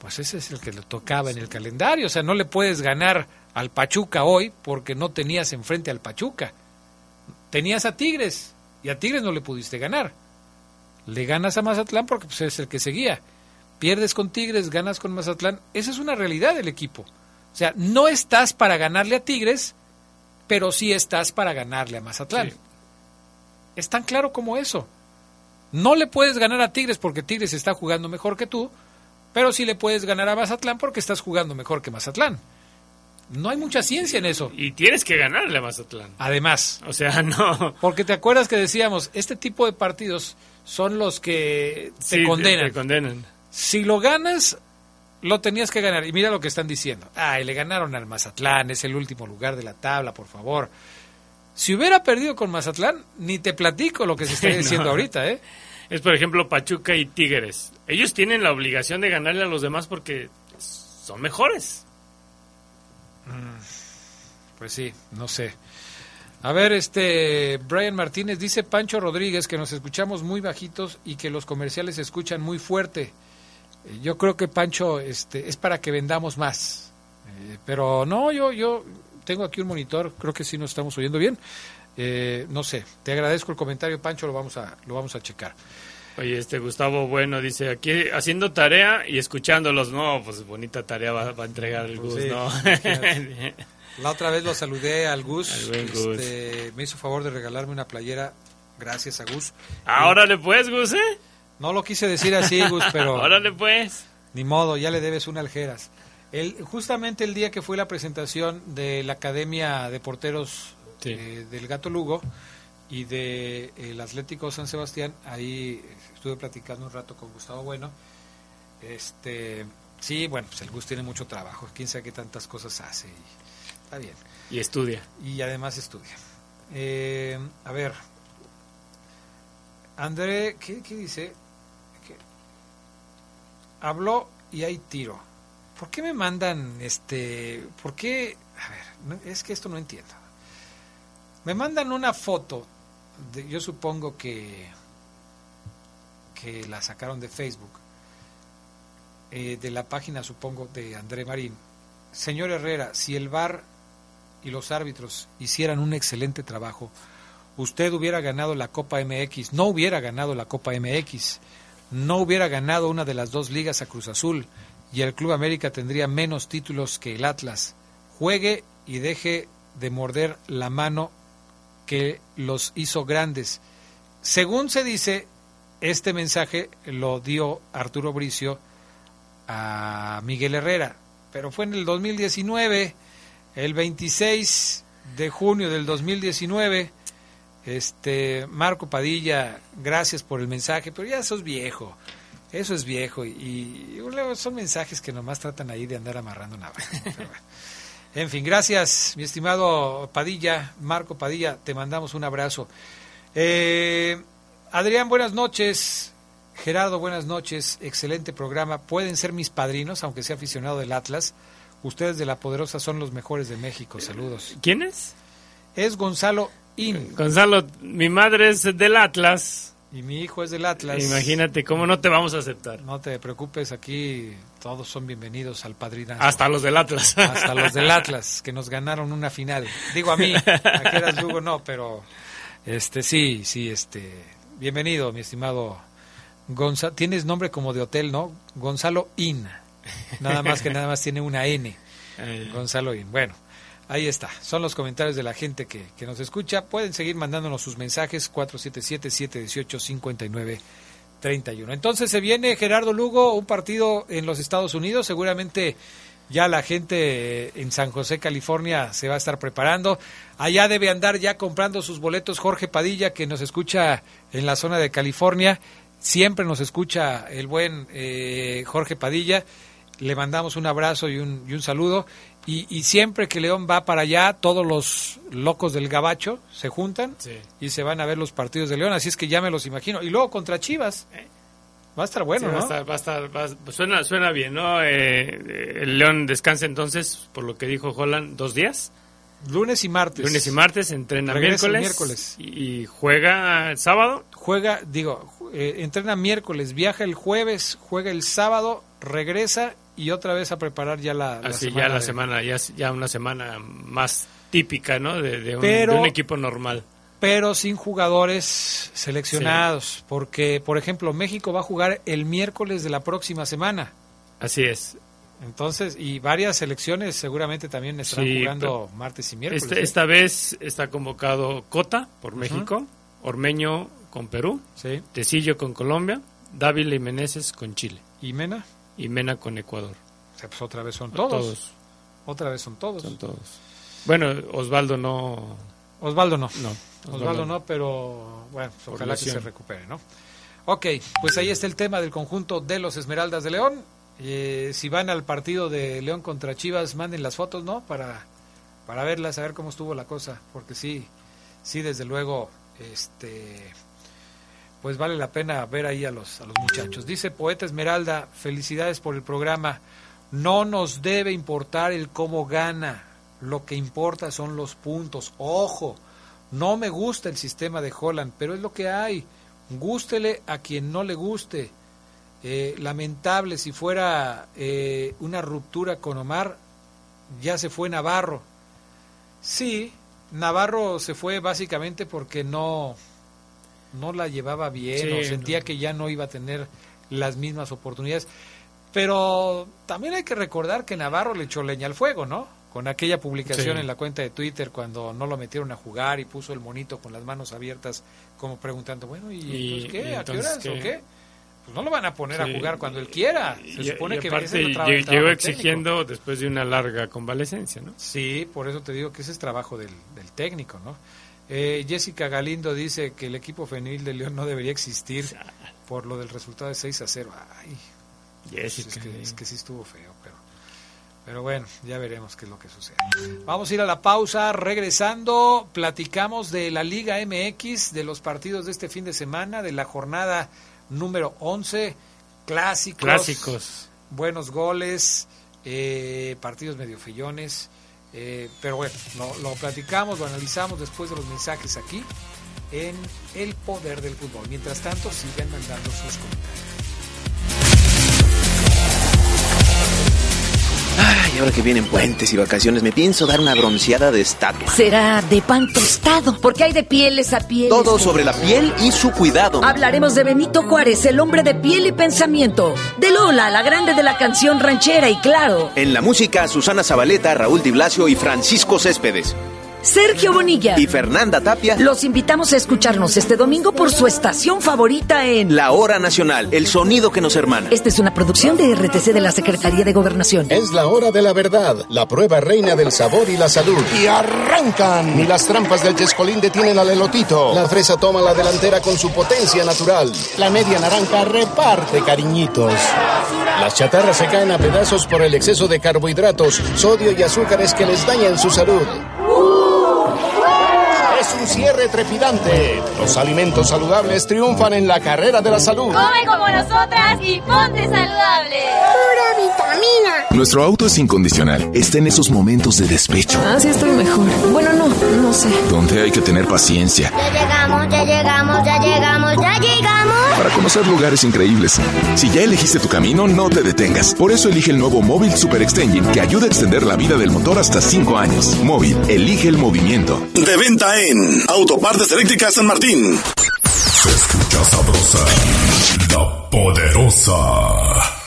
Pues ese es el que le tocaba en el calendario. O sea, no le puedes ganar al Pachuca hoy porque no tenías enfrente al Pachuca. Tenías a Tigres y a Tigres no le pudiste ganar. Le ganas a Mazatlán porque pues, es el que seguía. Pierdes con Tigres, ganas con Mazatlán. Esa es una realidad del equipo. O sea, no estás para ganarle a Tigres, pero sí estás para ganarle a Mazatlán. Sí. Es tan claro como eso. No le puedes ganar a Tigres porque Tigres está jugando mejor que tú, pero sí le puedes ganar a Mazatlán porque estás jugando mejor que Mazatlán. No hay mucha ciencia en eso. Y tienes que ganarle a Mazatlán. Además, O sea, (laughs) no. porque te acuerdas que decíamos, este tipo de partidos son los que te Sí, condenan. te condenan. Si lo ganas, lo tenías que ganar. Y mira lo que están diciendo. Ay, le ganaron al Mazatlán, es el último lugar de la tabla, por favor. Si hubiera perdido con Mazatlán, ni te platico lo que se está (laughs) No. diciendo ahorita, ¿eh? Es, por ejemplo, Pachuca y Tigres. Ellos tienen la obligación de ganarle a los demás porque son mejores. Pues sí, no sé. A ver, este Brian Martínez dice Pancho Rodríguez que nos escuchamos muy bajitos y que los comerciales se escuchan muy fuerte. Eh, Yo creo que Pancho este es para que vendamos más. Eh, pero no, yo yo tengo aquí un monitor, creo que sí nos estamos oyendo bien. Eh, no sé, te agradezco el comentario, Pancho, lo vamos a lo vamos a checar. Oye, este Gustavo Bueno dice, aquí haciendo tarea y escuchándolos. No, pues bonita tarea va, va a entregar el Pues Gus, sí, ¿no? (laughs) La otra vez lo saludé al Gus, Al buen Gus. este, me hizo favor de regalarme una playera, gracias a Gus. Ahora le puedes, Gus, ¿eh? No lo quise decir así, Gus, pero (laughs) Órale, pues. ni modo, ya le debes una aljeras. El, justamente el día que fue la presentación de la Academia de Porteros eh, del Gato Lugo y de el Atlético San Sebastián, ahí estuve platicando un rato con Gustavo Bueno. Este, sí, bueno, pues el Gus tiene mucho trabajo, quién sabe qué tantas cosas hace y está bien. Y estudia. Y además estudia. Eh, a ver, André, ¿qué, qué dice? Habló y hay tiro. ¿Por qué me mandan este? ¿Por qué? A ver, es que esto no entiendo. Me mandan una foto, de, yo supongo que que la sacaron de Facebook, eh, de la página supongo de André Marín. Señor Herrera, si el VAR y los árbitros hicieran un excelente trabajo, usted hubiera ganado la Copa MX, no hubiera ganado la Copa MX, no hubiera ganado una de las dos ligas a Cruz Azul y el Club América tendría menos títulos que el Atlas. Juegue y deje de morder la mano que los hizo grandes. Según se dice, este mensaje lo dio Arturo Bricio a Miguel Herrera, pero fue en el 2019, el 26 de junio del 2019. Este Marco Padilla, gracias por el mensaje, pero ya eso es viejo. Eso es viejo y, y luego son mensajes que nomás tratan ahí de andar amarrando nada. (laughs) En fin, gracias, mi estimado Padilla, Marco Padilla, te mandamos un abrazo. Eh, Adrián, buenas noches. Gerardo, buenas noches. Excelente programa. Pueden ser mis padrinos, aunque sea aficionado del Atlas. Ustedes de La Poderosa son los mejores de México. Saludos. ¿Quién es? Es Gonzalo In. Gonzalo, mi madre es del Atlas. Y mi hijo es del Atlas. Imagínate, ¿cómo no te vamos a aceptar? No te preocupes, aquí todos son bienvenidos al padrinazo. Hasta los del Atlas. Hasta los del (laughs) Atlas, que nos ganaron una final. Digo a mí, a que eras Lugo no, pero este sí, sí, este. Bienvenido, mi estimado Gonzalo. Tienes nombre como de hotel, ¿no? Gonzalo In. Nada más que nada más tiene una N. (laughs) Gonzalo In. Bueno. Ahí está, son los comentarios de la gente que, que nos escucha. Pueden seguir mandándonos sus mensajes 477-718-5931. Entonces se viene Gerardo Lugo, un partido en los Estados Unidos. Seguramente ya la gente en San José, California, se va a estar preparando. Allá debe andar ya comprando sus boletos Jorge Padilla, que nos escucha en la zona de California. Siempre nos escucha el buen eh, Jorge Padilla. Le mandamos un abrazo y un, y un saludo. Y, y, siempre que León va para allá, todos los locos del Gabacho se juntan sí. y se van a ver los partidos de León. Así es que ya me los imagino. Y luego contra Chivas. Va a estar bueno, sí, ¿no? Va a estar, va a estar, va a, suena, suena bien, ¿no? Eh, el León descansa entonces, por lo que dijo Holland, dos días. Lunes y martes. Lunes y martes, entrena Regresa miércoles. miércoles. Y, y, juega el sábado. Juega, digo, eh, entrena miércoles, viaja el jueves, juega el sábado, regresa y otra vez a preparar ya la, la Así semana. ya la de... semana, ya, ya una semana más típica, ¿no? De, de, un, Pero, de un equipo normal. Pero sin jugadores seleccionados, sí. porque, por ejemplo, México va a jugar el miércoles de la próxima semana. Así es. Entonces, y varias selecciones seguramente también estarán sí, jugando martes y miércoles. Este, ¿eh? Esta vez está convocado Cota por México, uh -huh. Ormeño con Perú. Tecillo con Colombia, Dávila y Meneses con Chile. ¿Y Mena? Y Mena con Ecuador. O sea, pues otra vez son todos. todos. Otra vez son todos. Son todos. Bueno, Osvaldo no. Osvaldo no. No. Osvaldo, Osvaldo no, pero bueno, pues ojalá que se recupere, ¿no? Ok, pues ahí está el tema del conjunto de los Esmeraldas de León. Eh, si van al partido de León contra Chivas, manden las fotos, ¿no? Para, para verlas, a ver cómo estuvo la cosa, porque sí, sí, desde luego, este, pues vale la pena ver ahí a los, a los muchachos. Dice Poeta Esmeralda, felicidades por el programa. No nos debe importar el cómo gana, lo que importa son los puntos. Ojo, no me gusta el sistema de Holland, pero es lo que hay. Gústele a quien no le guste. Eh, lamentable si fuera eh, una ruptura con Omar, ya se fue Navarro. Sí, Navarro se fue básicamente porque no, no la llevaba bien Sí, o sentía no. que ya no iba a tener las mismas oportunidades. Pero también hay que recordar que Navarro le echó leña al fuego, ¿no? Con aquella publicación Sí. en la cuenta de Twitter cuando no lo metieron a jugar y puso el monito con las manos abiertas como preguntando, bueno, ¿y, Y- entonces qué? y ¿A qué horas o qué? Pues no lo van a poner Sí. a jugar cuando él quiera. Se Y- supone que ese es trabajo llegó técnico. exigiendo después de una larga convalecencia, ¿no? Sí, por eso te digo que ese es trabajo del, del técnico, ¿no? Eh, Jessica Galindo dice que el equipo femenil de León no debería existir por lo del resultado de 6 a 0. Ay, Jessica, es, que, sí. es que sí estuvo feo, pero, pero bueno, ya veremos qué es lo que sucede. Vamos a ir a la pausa. Regresando, platicamos de la Liga MX, de los partidos de este fin de semana, de la jornada número 11, clásicos. Clásicos. buenos goles, eh, partidos medio fellones. Eh, pero bueno, lo, lo platicamos, lo analizamos después de los mensajes aquí en El Poder del Fútbol. Mientras tanto, sigan mandando sus comentarios. Ay, ahora que vienen puentes y vacaciones, me pienso dar una bronceada de estatua. Será de pan tostado, porque hay de pieles a pieles. Todo sobre la piel y su cuidado. Hablaremos de Benito Juárez, el hombre de piel y pensamiento. De Lola, la grande de la canción ranchera y claro. En la música, Susana Zabaleta, Raúl Di Blasio y Francisco Céspedes. Sergio Bonilla y Fernanda Tapia. Los invitamos a escucharnos este domingo por su estación favorita en La Hora Nacional, el sonido que nos hermana. Esta es una producción de RTC de la Secretaría de Gobernación. Es la hora de la verdad, la prueba reina del sabor y la salud. Y arrancan. Ni las trampas del chescolín detienen al elotito. La fresa toma la delantera con su potencia natural. La media naranja reparte cariñitos. Las chatarras se caen a pedazos por el exceso de carbohidratos, sodio y azúcares que les dañan su salud. Un cierre trepidante. Los alimentos saludables triunfan en la carrera de la salud. Come como nosotras y ponte saludable. Pura vitamina. Nuestro auto es incondicional. Está en esos momentos de despecho. Ah, sí, estoy mejor. Bueno, no, no sé. Donde hay que tener paciencia. Ya llegamos, ya llegamos, ya llegamos, ya llegamos. Para conocer lugares increíbles. Si ya elegiste tu camino, no te detengas. Por eso elige el nuevo Móvil Super Extension que ayuda a extender la vida del motor hasta 5 años. Móvil, elige el movimiento. De venta en Autopartes Eléctricas San Martín. Se escucha sabrosa, la poderosa.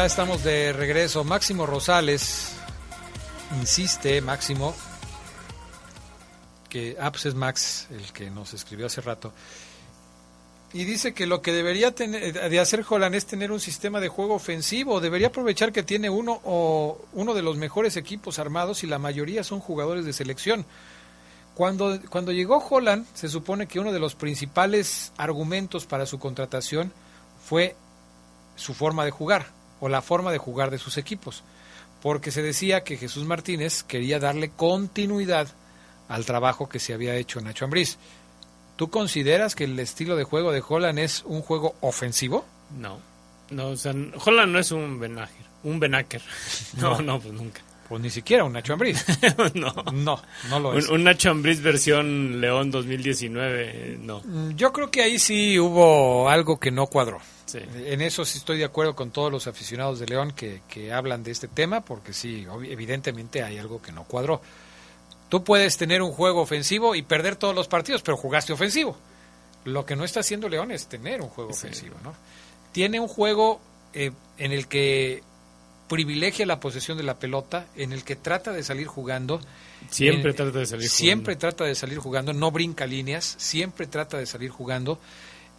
Ya estamos de regreso. Máximo Rosales insiste, Máximo, que ah, pues es Max el que nos escribió hace rato. Y dice que lo que debería tener, de hacer Holland es tener un sistema de juego ofensivo. Debería aprovechar que tiene uno o uno de los mejores equipos armados y la mayoría son jugadores de selección. Cuando, cuando llegó Holland, se supone que uno de los principales argumentos para su contratación fue su forma de jugar o la forma de jugar de sus equipos, porque se decía que Jesús Martínez quería darle continuidad al trabajo que se había hecho Nacho Ambriz. ¿Tú consideras que el estilo de juego de Holland es un juego ofensivo? No, no, o sea, Holland no es un Benaker, un Benaker. (laughs) No, no, No. pues nunca. Pues ni siquiera un Nacho Ambriz. (laughs) no. No, no lo es. Un, un Nacho Ambriz versión León 2019, no. Mm, Yo creo que ahí sí hubo algo que no cuadró. Sí. En eso sí estoy de acuerdo con todos los aficionados de León que, que hablan de este tema, porque sí, evidentemente hay algo que no cuadró. Tú puedes tener un juego ofensivo y perder todos los partidos, pero jugaste ofensivo. Lo que no está haciendo León es tener un juego ofensivo, ¿no? Tiene un juego eh, en el que privilegia la posesión de la pelota, en el que trata de salir jugando. Siempre en- trata de salir Siempre trata de salir jugando, no brinca líneas, siempre trata de salir jugando.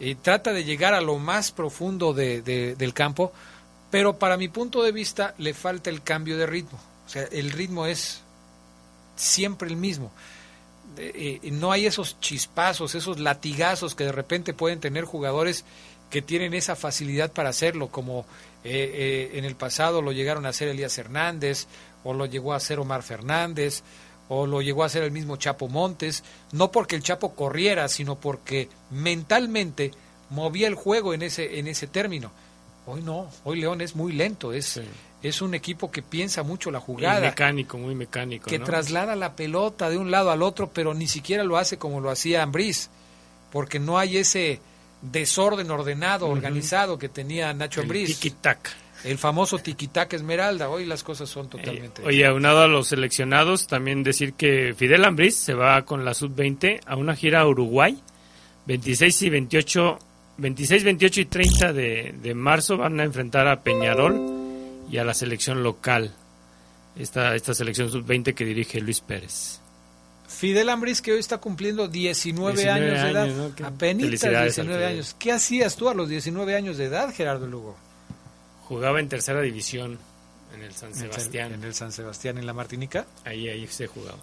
eh, trata de llegar a lo más profundo de- de- del campo, pero para mi punto de vista le falta el cambio de ritmo. O sea, el ritmo es siempre el mismo. Eh, no hay esos chispazos, esos latigazos que de repente pueden tener jugadores que tienen esa facilidad para hacerlo, como eh, eh, en el pasado lo llegaron a hacer Elías Hernández, o lo llegó a hacer Omar Fernández, o lo llegó a hacer el mismo Chapo Montes, no porque el Chapo corriera, sino porque mentalmente movía el juego en ese, en ese término. Hoy no, hoy León es muy lento, es, es un equipo que piensa mucho la Y jugada mecánico, muy mecánico. que ¿no? traslada la pelota de un lado al otro, pero ni siquiera lo hace como lo hacía Ambriz, porque no hay ese desorden ordenado, organizado que tenía Nacho Ambriz. tiki-tac. El famoso tiquitac Esmeralda. Hoy las cosas son totalmente. Oye, aunado a los seleccionados, también decir que Fidel Ambriz se va con la sub-20 a una gira a Uruguay. 26 y 28, 26, 28 y 30 de, de marzo van a enfrentar a Peñarol y a la selección local. Esta, esta selección sub-20 que dirige Luis Pérez. Fidel Ambriz que hoy está cumpliendo 19, 19 años de edad. años, ¿no? Al 19 Fidel. años. ¿Qué hacías tú a los 19 años de edad, Gerardo Lugo? Jugaba en tercera división en el San Sebastián. En el San Sebastián, en la Martinica. Ahí, ahí se jugaba.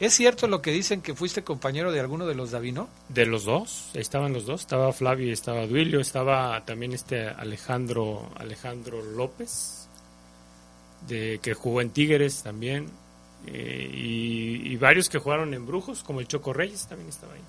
¿Es cierto lo que dicen que fuiste compañero de alguno de los Davino? De los dos, estaban los dos, estaba Flavio y estaba Duilio, estaba también este Alejandro Alejandro López, de que jugó en Tigres también, eh, y, y varios que jugaron en Brujos, como el Choco Reyes también estaba ahí.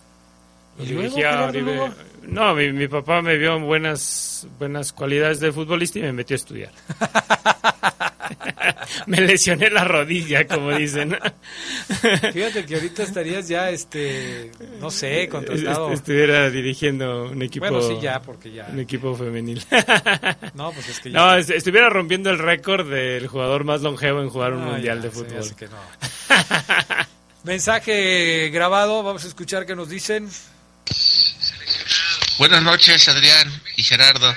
¿Y Y luego, dirigía? No, mi, mi papá me vio buenas buenas cualidades de futbolista y me metió a estudiar. (laughs) (laughs) Me lesioné la rodilla, como dicen. (laughs) Fíjate que ahorita estarías ya, este, no sé, contratado. Est- Estuviera dirigiendo un equipo. Bueno, sí, ya, porque ya. Un equipo femenil. (laughs) No, pues es que ya- No, est- estuviera rompiendo el récord del jugador más longevo en jugar un Ah, mundial ya, de fútbol. hace que no. Mensaje grabado, vamos a escuchar qué nos dicen. Buenas noches, Adrián y Gerardo.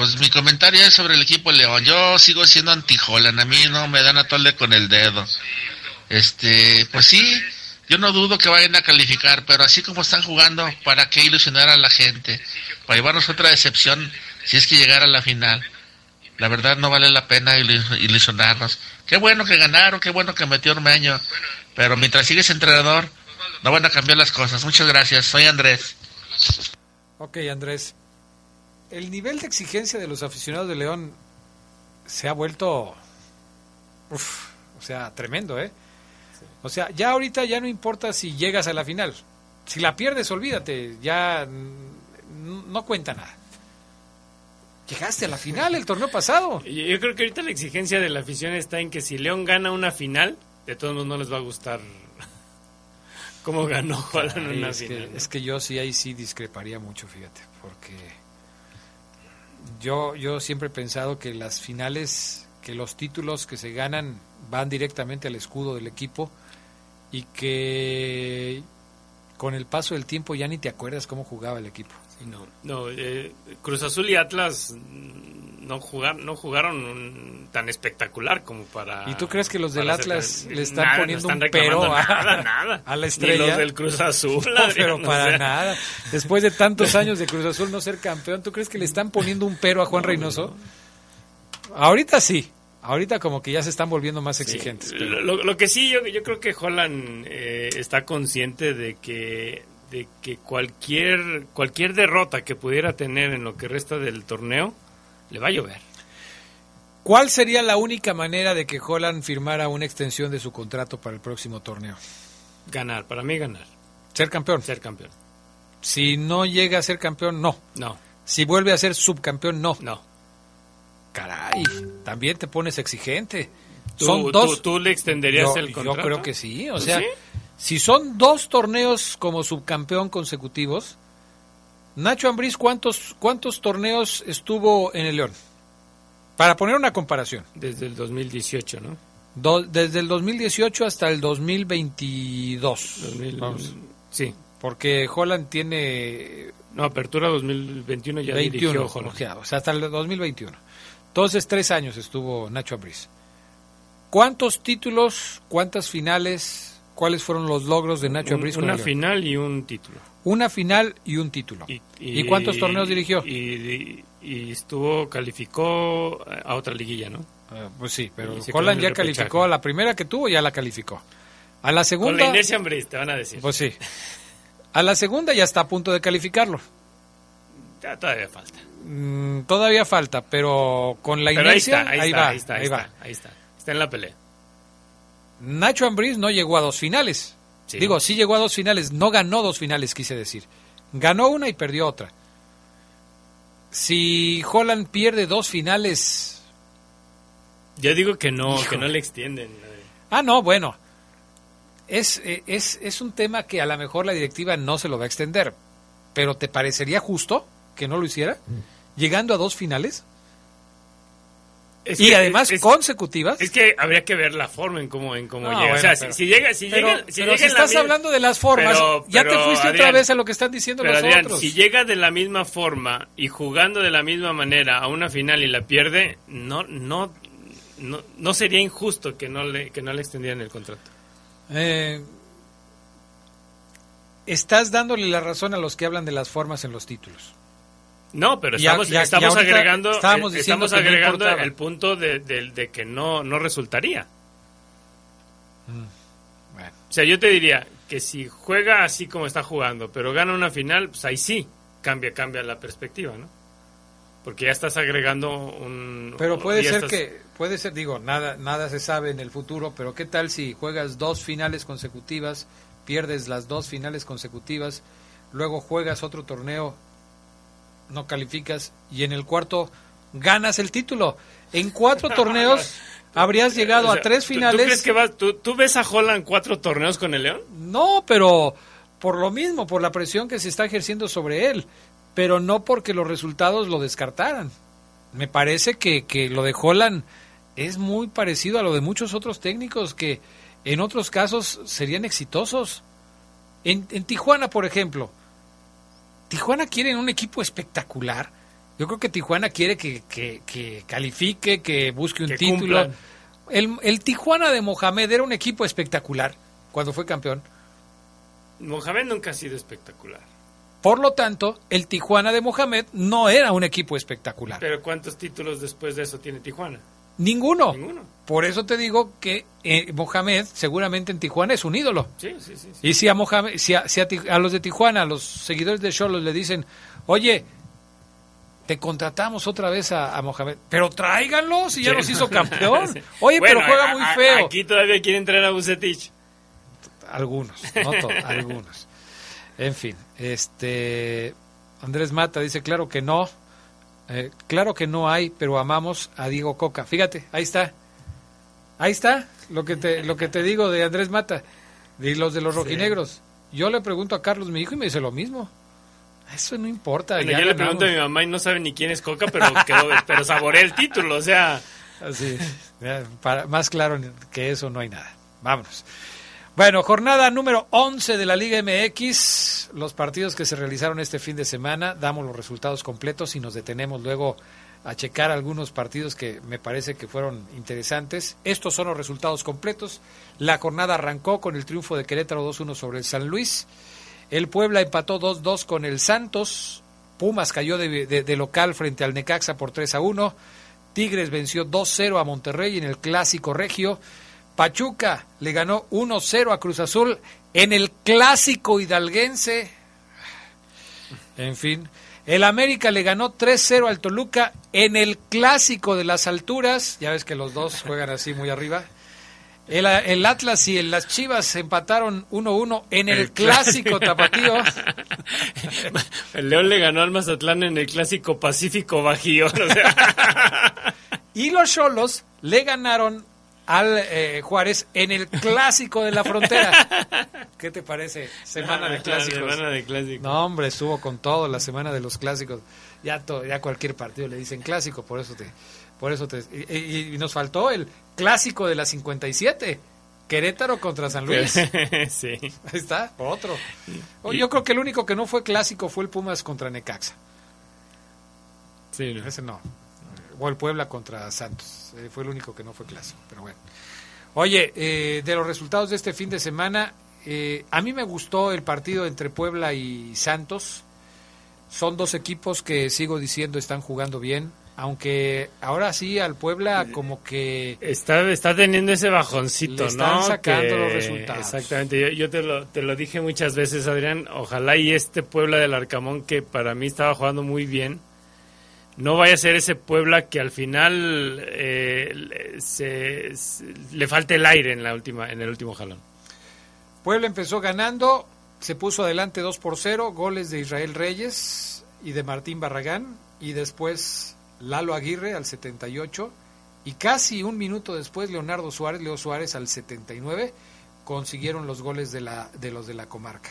Pues mi comentario es sobre el equipo León. Yo sigo siendo anti-Holland. A mí no me dan a tole con el dedo. Este, pues sí, yo no dudo que vayan a calificar, pero así como están jugando, ¿para qué ilusionar a la gente? Para llevarnos otra decepción si es que llegara a la final. La verdad no vale la pena ilu- ilusionarnos. Qué bueno que ganaron, qué bueno que metió Ormeño. Pero mientras sigues entrenador, no van a cambiar las cosas. Muchas gracias. Soy Andrés. Ok, Andrés. El nivel de exigencia de los aficionados de León se ha vuelto, uf, o sea, tremendo, ¿eh? O sea, ya ahorita ya no importa si llegas a la final. Si la pierdes, olvídate, ya no cuenta nada. Llegaste a la final el torneo pasado. (laughs) Yo creo que ahorita la exigencia de la afición está en que si León gana una final, de todos modos no les va a gustar (laughs) cómo ganó Holland Ay, una es, final. que, es que yo sí ahí sí discreparía mucho, fíjate, porque yo yo siempre he pensado que las finales, que los títulos que se ganan van directamente al escudo del equipo y que con el paso del tiempo ya ni te acuerdas cómo jugaba el equipo. No, no eh, Cruz Azul y Atlas no jugaron, no jugaron un- tan espectacular como para. ¿Y tú crees que los del Atlas hacer- le están Nada, no poniendo están un pero a, nada, nada. (laughs) a la Ni estrella? los del Cruz (laughs) Azul, No, pero (laughs) o para sea. nada. Después de tantos años de Cruz Azul no ser campeón, ¿tú crees que le están poniendo un pero a Juan Reynoso? Ahorita sí. Ahorita como que ya se están volviendo más exigentes. pero- Lo, lo que sí, yo, yo creo que Holland eh, está consciente de que de que cualquier cualquier derrota que pudiera tener en lo que resta del torneo le va a llover. ¿Cuál sería la única manera de que Holland firmara una extensión de su contrato para el próximo torneo? Ganar, para mí ganar. Ser campeón. Ser campeón. Si no llega a ser campeón, no. No. Si vuelve a ser subcampeón, no. No. Caray, también te pones exigente. ¿Tú- son dos. tú le extenderías Yo- el contrato? Yo creo que sí. O ¿Tú sea, sí? Si son dos torneos como subcampeón consecutivos, Nacho Ambriz, ¿cuántos, ¿cuántos torneos estuvo en el León? Para poner una comparación. Desde el 2018, ¿no? Do- desde el 2018 hasta el 2022. 2000, Vamos. Sí. Porque Holland tiene No, apertura 2021 ya 21, dirigió Holland. o sea, o sea, hasta el 2021. Entonces, tres años estuvo Nacho Ambriz. ¿Cuántos títulos, cuántas finales, cuáles fueron los logros de Nacho Un- con una final y un título. Una final y un título. ¿Y, cuántos torneos dirigió? Y, y estuvo, calificó a otra liguilla, ¿no? pues sí, pero Holland ya calificó a la primera que tuvo, ya la calificó. A la Con segunda, la inercia Ambriz, te van a decir. pues sí. A la segunda ya está a punto de calificarlo. Ya todavía falta. Mm, todavía falta, pero con la ahí inercia, ahí, ahí va, ahí está, ahí ahí está, ahí está. Está en la pelea. Nacho Ambriz no llegó a dos finales. Sí. Digo, sí llegó a dos finales, no ganó dos finales, quise decir. Ganó una y perdió otra. Si Holland pierde dos finales, Yo digo que no, que no le extienden. ah, no, bueno, es, eh, es, es un tema que a lo mejor la directiva no se lo va a extender, pero ¿te parecería justo que no lo hiciera? Llegando a dos finales Es y que- además es- consecutivas. Es que habría que ver la forma en cómo, en cómo No, llega. o bueno, sea, pero- si, si llega, si pero, llega, si pero llega si estás misma- hablando de las formas, Pero- ya te fuiste otra vez a lo que están diciendo los Adrián, otros. si llega de la misma forma y jugando de la misma manera a una final y la pierde, no, no, no, no sería injusto que no le, que no le extendieran el contrato. Eh, estás dándole la razón a los que hablan de las formas en los títulos. No, pero estamos, agregando, eh, diciendo estamos no agregando el punto de, de- de que no, no resultaría. Bueno. O sea, yo te diría que si juega así como está jugando, pero gana una final, pues ahí sí cambia, cambia la perspectiva, ¿no? Porque ya estás agregando un... Pero puede ser estás- que, puede ser, digo, nada, nada se sabe en el futuro, pero ¿qué tal si juegas dos finales consecutivas, pierdes las dos finales consecutivas, luego juegas otro torneo, no calificas y en el cuarto ganas el título? En cuatro (laughs) torneos, habrías llegado O sea, a tres ¿tú- ¿tú, finales. crees que vas- tú, tú ves a Holland cuatro torneos con el León? No, pero por lo mismo, por la presión que se está ejerciendo sobre él, pero no porque los resultados lo descartaran. Me parece que, que lo de Holland es muy parecido a lo de muchos otros técnicos que en otros casos serían exitosos. En, en Tijuana, por ejemplo, Tijuana quiere un equipo espectacular. Yo creo que Tijuana quiere que, que- que califique, que busque un Que título. El, el Tijuana de Mohamed era un equipo espectacular cuando fue campeón. Mohamed nunca ha sido espectacular. Por lo tanto, el Tijuana de Mohamed no era un equipo espectacular. Pero ¿cuántos títulos después de eso tiene Tijuana? Ninguno. Ninguno. Por eso te digo que eh, Mohamed seguramente en Tijuana es un ídolo. Sí, sí, sí. Y si a Mohamed, si a, si a a los de Tijuana, a los seguidores de Cholos le dicen, oye, te contratamos otra vez a, a Mohamed, pero tráiganlo si ya nos hizo (laughs) campeón. Oye, Bueno, pero juega a- muy a- feo. Aquí todavía quieren traer a Bucetich. Algunos, no todos, (laughs) algunos. En fin, este Andrés Mata dice, claro que no, eh, claro que no hay, pero amamos a Diego Coca. Fíjate, ahí está, ahí está lo que te, lo que te digo de Andrés Mata, de los de los rojinegros. Yo le pregunto a Carlos, mi hijo, y me dice lo mismo. Eso no importa. Bueno, yo le ganamos. pregunto a mi mamá y no sabe ni quién es Coca, pero, quedó, pero saborea el título, o sea... Así, para, más claro que eso no hay nada. Vámonos. Bueno, jornada número 11 de la Liga MX, los partidos que se realizaron este fin de semana, damos los resultados completos y nos detenemos luego a checar algunos partidos que me parece que fueron interesantes. Estos son los resultados completos. La jornada arrancó con el triunfo de Querétaro 2-1 sobre el San Luis. El Puebla empató 2-2 con el Santos. Pumas cayó de, de- local frente al Necaxa por 3-1. Tigres venció 2-0 a Monterrey en el Clásico Regio. Pachuca le ganó 1-0 a Cruz Azul en el Clásico Hidalguense. En fin, el América le ganó 3-0 al Toluca en el Clásico de las Alturas. Ya ves que los dos juegan así muy arriba. El, el Atlas y el- las Chivas empataron 1-1 en el, El Clásico. Tapatío. (laughs) El León le ganó al Mazatlán en el clásico Pacífico Bajío. o sea. Y los Cholos le ganaron al eh, Juárez en el clásico de la frontera. ¿Qué te parece? Semana de clásicos. Semana de clásicos. No, hombre, estuvo con todo la semana de los clásicos. Ya, to- ya cualquier partido le dicen clásico, por eso te, por eso te. Y, nos faltó el clásico de la 57, Querétaro contra San Luis. (laughs) sí. Ahí está, otro. Yo creo que el único que no fue clásico fue el Pumas contra Necaxa. Sí, no. Ese no. O el Puebla contra Santos. Eh, fue el único que no fue clásico, pero bueno. Oye, eh, de los resultados de este fin de semana, eh, a mí me gustó el partido entre Puebla y Santos. Son dos equipos que sigo diciendo están jugando bien, aunque ahora sí al Puebla como que Está, está teniendo ese bajoncito, Le están ¿no? sacando los resultados. Exactamente. Yo, yo te, lo, te lo dije muchas veces, Adrián. Ojalá y este Puebla del Arcamón, que para mí estaba jugando muy bien, no vaya a ser ese Puebla que al final eh, se- le falte el aire en, la última, en el último jalón. Puebla empezó ganando, se puso adelante 2 por 0, goles de Israel Reyes y de Martín Barragán, y después Lalo Aguirre al 78, y casi un minuto después Leonardo Suárez, Leo Suárez al 79, consiguieron los goles de, la, de los de la comarca.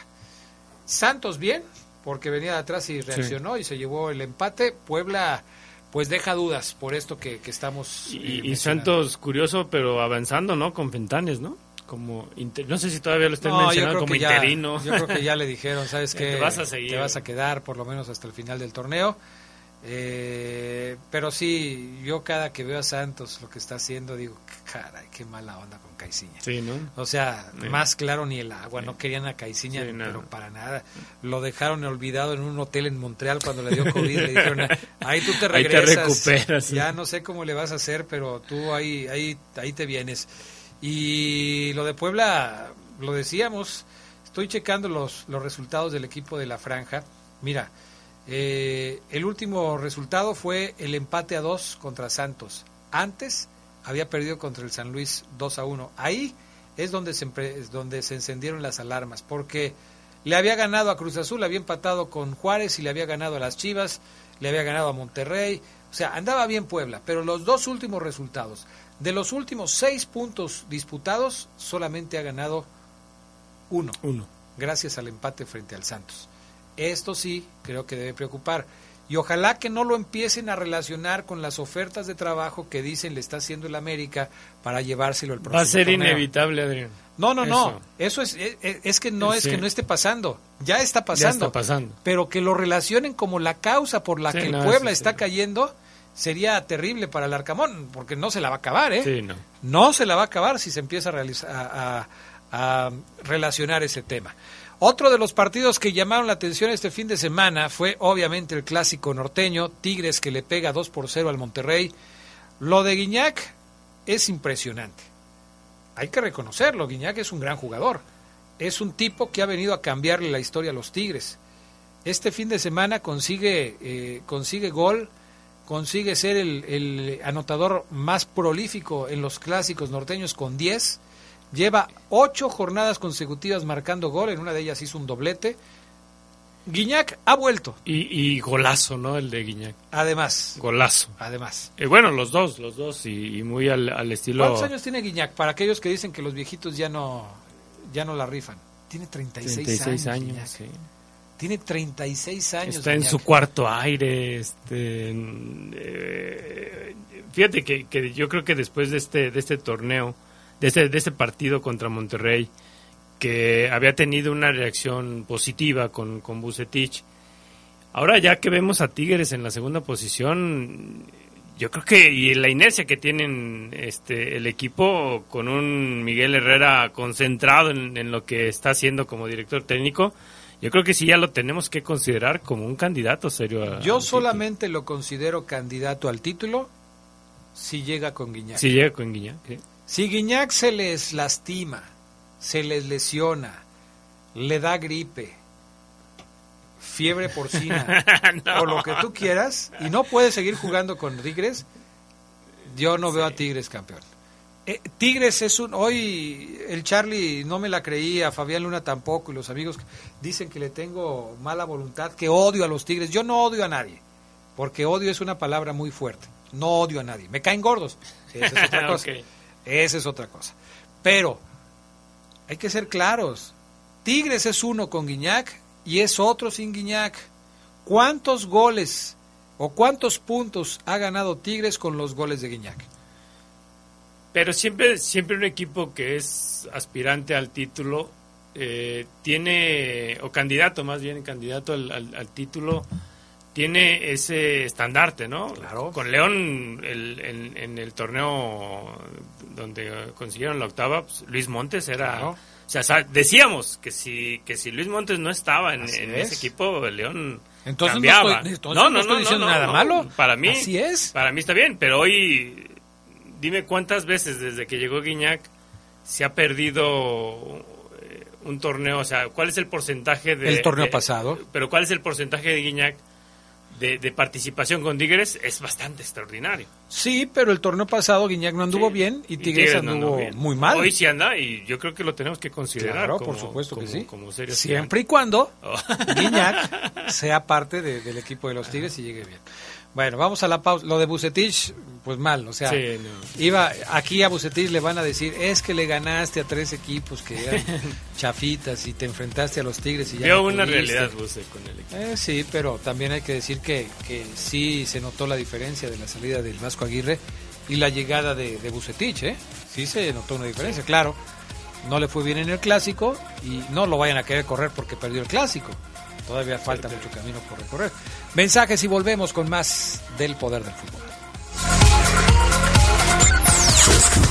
Santos bien, porque venía de atrás y reaccionó y se llevó el empate. Puebla pues deja dudas por esto que, que estamos... eh, Y, mencionando. Santos, curioso, pero avanzando, ¿no? Con Fentanes, ¿no? Como inter- no sé si todavía lo estén No, mencionando como ya- interino. Yo creo que ya (laughs) le dijeron, ¿sabes qué? Te vas a seguir. Te vas a quedar por lo menos hasta el final del torneo. Eh, pero sí, yo cada que veo a Santos lo que está haciendo, digo, caray, qué mala onda con Caiciña. Sí, ¿no? O sea, Sí. más claro ni el agua, no querían a Caiciña, pero para nada. Lo dejaron olvidado en un hotel en Montreal cuando le dio COVID. le dijeron, ahí tú te Ahí te regresas. recuperas. Ya no sé cómo le vas a hacer, pero tú ahí, ahí, ahí te vienes. Y lo de Puebla, lo decíamos, estoy checando los, los resultados del equipo de la franja. Mira, eh, el último resultado fue el empate a dos contra Santos. Antes había perdido contra el San Luis 2 a 1. Ahí es donde se, donde se encendieron las alarmas, porque le había ganado a Cruz Azul, le había empatado con Juárez y le había ganado a las Chivas, le había ganado a Monterrey. O sea, andaba bien Puebla, pero los dos últimos resultados, De los últimos seis puntos disputados, solamente ha ganado uno. Uno. Gracias al empate frente al Santos. Esto sí creo que debe preocupar. Y ojalá que no lo empiecen a relacionar con las ofertas de trabajo que dicen le está haciendo el América para llevárselo el próximo Va a ser torneo. inevitable, Adrián. No, no, no. Eso. Eso es, es, es que no es Sí. que no esté pasando. Ya está pasando. Ya está pasando. Pero que lo relacionen como la causa por la Sí, que el no, Puebla sí. está cayendo sería terrible para el Arcamón, porque no se la va a acabar, ¿eh? Sí, no. No se la va a acabar si se empieza a, realiza- a- a- a relacionar ese tema. Otro de los partidos que llamaron la atención este fin de semana fue obviamente el clásico norteño, Tigres que le pega 2 por 0 al Monterrey. Lo de Guiñac es impresionante. Hay que reconocerlo, Guiñac es un gran jugador. Es un tipo que ha venido a cambiarle la historia a los Tigres. Este fin de semana consigue, eh, consigue gol, consigue ser el, el anotador más prolífico en los clásicos norteños con 10. Lleva ocho jornadas consecutivas marcando gol, en una de ellas hizo un doblete. Guiñac ha vuelto, Y, y golazo, ¿no? El de Guiñac. además. Golazo. Además. Eh, bueno, los dos, los dos, y, y muy al, al estilo... ¿Cuántos años tiene Guiñac? Para aquellos que dicen que los viejitos ya no, ya no la rifan. Tiene 36, 36 años. años, sí. Tiene 36 años. Está en su cuarto aire. Este, eh, fíjate que, que yo creo que después de este, de este torneo, de este, de este partido contra Monterrey, que había tenido una reacción positiva con, con Bucetich, ahora ya que vemos a Tigres en la segunda posición, yo creo que y la inercia que tienen este el equipo con un Miguel Herrera concentrado en, en lo que está haciendo como director técnico, yo creo que sí ya lo tenemos que considerar como un candidato serio. a- Yo solamente lo considero candidato al título si llega con Guiñac. Si llega con Guiñac. sí. Si Guiñac se les lastima, se les lesiona, le da gripe, fiebre porcina (laughs) o lo que tú quieras y no puede seguir jugando con Tigres, yo no veo a Tigres campeón. Eh, Tigres es un... Hoy el Charlie no me la creía, Fabián Luna tampoco y los amigos dicen que le tengo mala voluntad, que odio a los Tigres. Yo no odio a nadie, porque odio es una palabra muy fuerte. No odio a nadie. Me caen gordos. Esa es otra (laughs) cosa. Esa es otra cosa. Pero hay que ser claros. Tigres es uno con Guiñac y es otro sin Guiñac. ¿Cuántos goles o cuántos puntos ha ganado Tigres con los goles de Guiñac? Pero siempre, siempre un equipo que es aspirante al título eh, tiene, o candidato más bien, candidato al, al- al título, tiene ese estandarte, ¿no? Claro. Con León el- en, en el torneo donde consiguieron la octava, pues, Luis Montes era... Claro. O sea, decíamos que si, que si Luis Montes no estaba en, Así en es. ese equipo, el León Entonces no cambiaba. estoy- entonces no estoy diciendo nada malo. Para mí, Así es. para mí está bien, pero hoy dime cuántas veces desde que llegó Guiñac se ha perdido eh, un torneo, o sea, ¿cuál es el porcentaje de... El torneo de- pasado. Pero ¿cuál es el porcentaje de Guiñac de, de participación con Tigres? Es bastante extraordinario. Sí, pero el torneo pasado Guiñac no anduvo Sí. bien y Y Tigres, no anduvo bien. muy mal. Hoy sí anda y yo creo que lo tenemos que considerar. Claro, como- por supuesto que sí. Como serio Siempre y cuando Oh. Guiñac (laughs) sea parte de- del equipo de los Tigres y llegue bien. Bueno, vamos a la pausa. Lo de Bucetich, pues mal, o sea, Sí, no. iba aquí a Bucetich le van a decir, es que le ganaste a tres equipos que eran (laughs) chafitas y te enfrentaste a los Tigres y ya no una pudiste". realidad, Buse, con el equipo. Eh, sí, pero también hay que decir que, que sí se notó la diferencia de la salida del Vasco Aguirre y la llegada de, de Bucetich, ¿eh? Sí se notó una diferencia, claro. No le fue bien en el clásico y no lo vayan a querer correr porque perdió el clásico. Todavía falta mucho camino por recorrer. Mensajes y volvemos con más del poder del fútbol.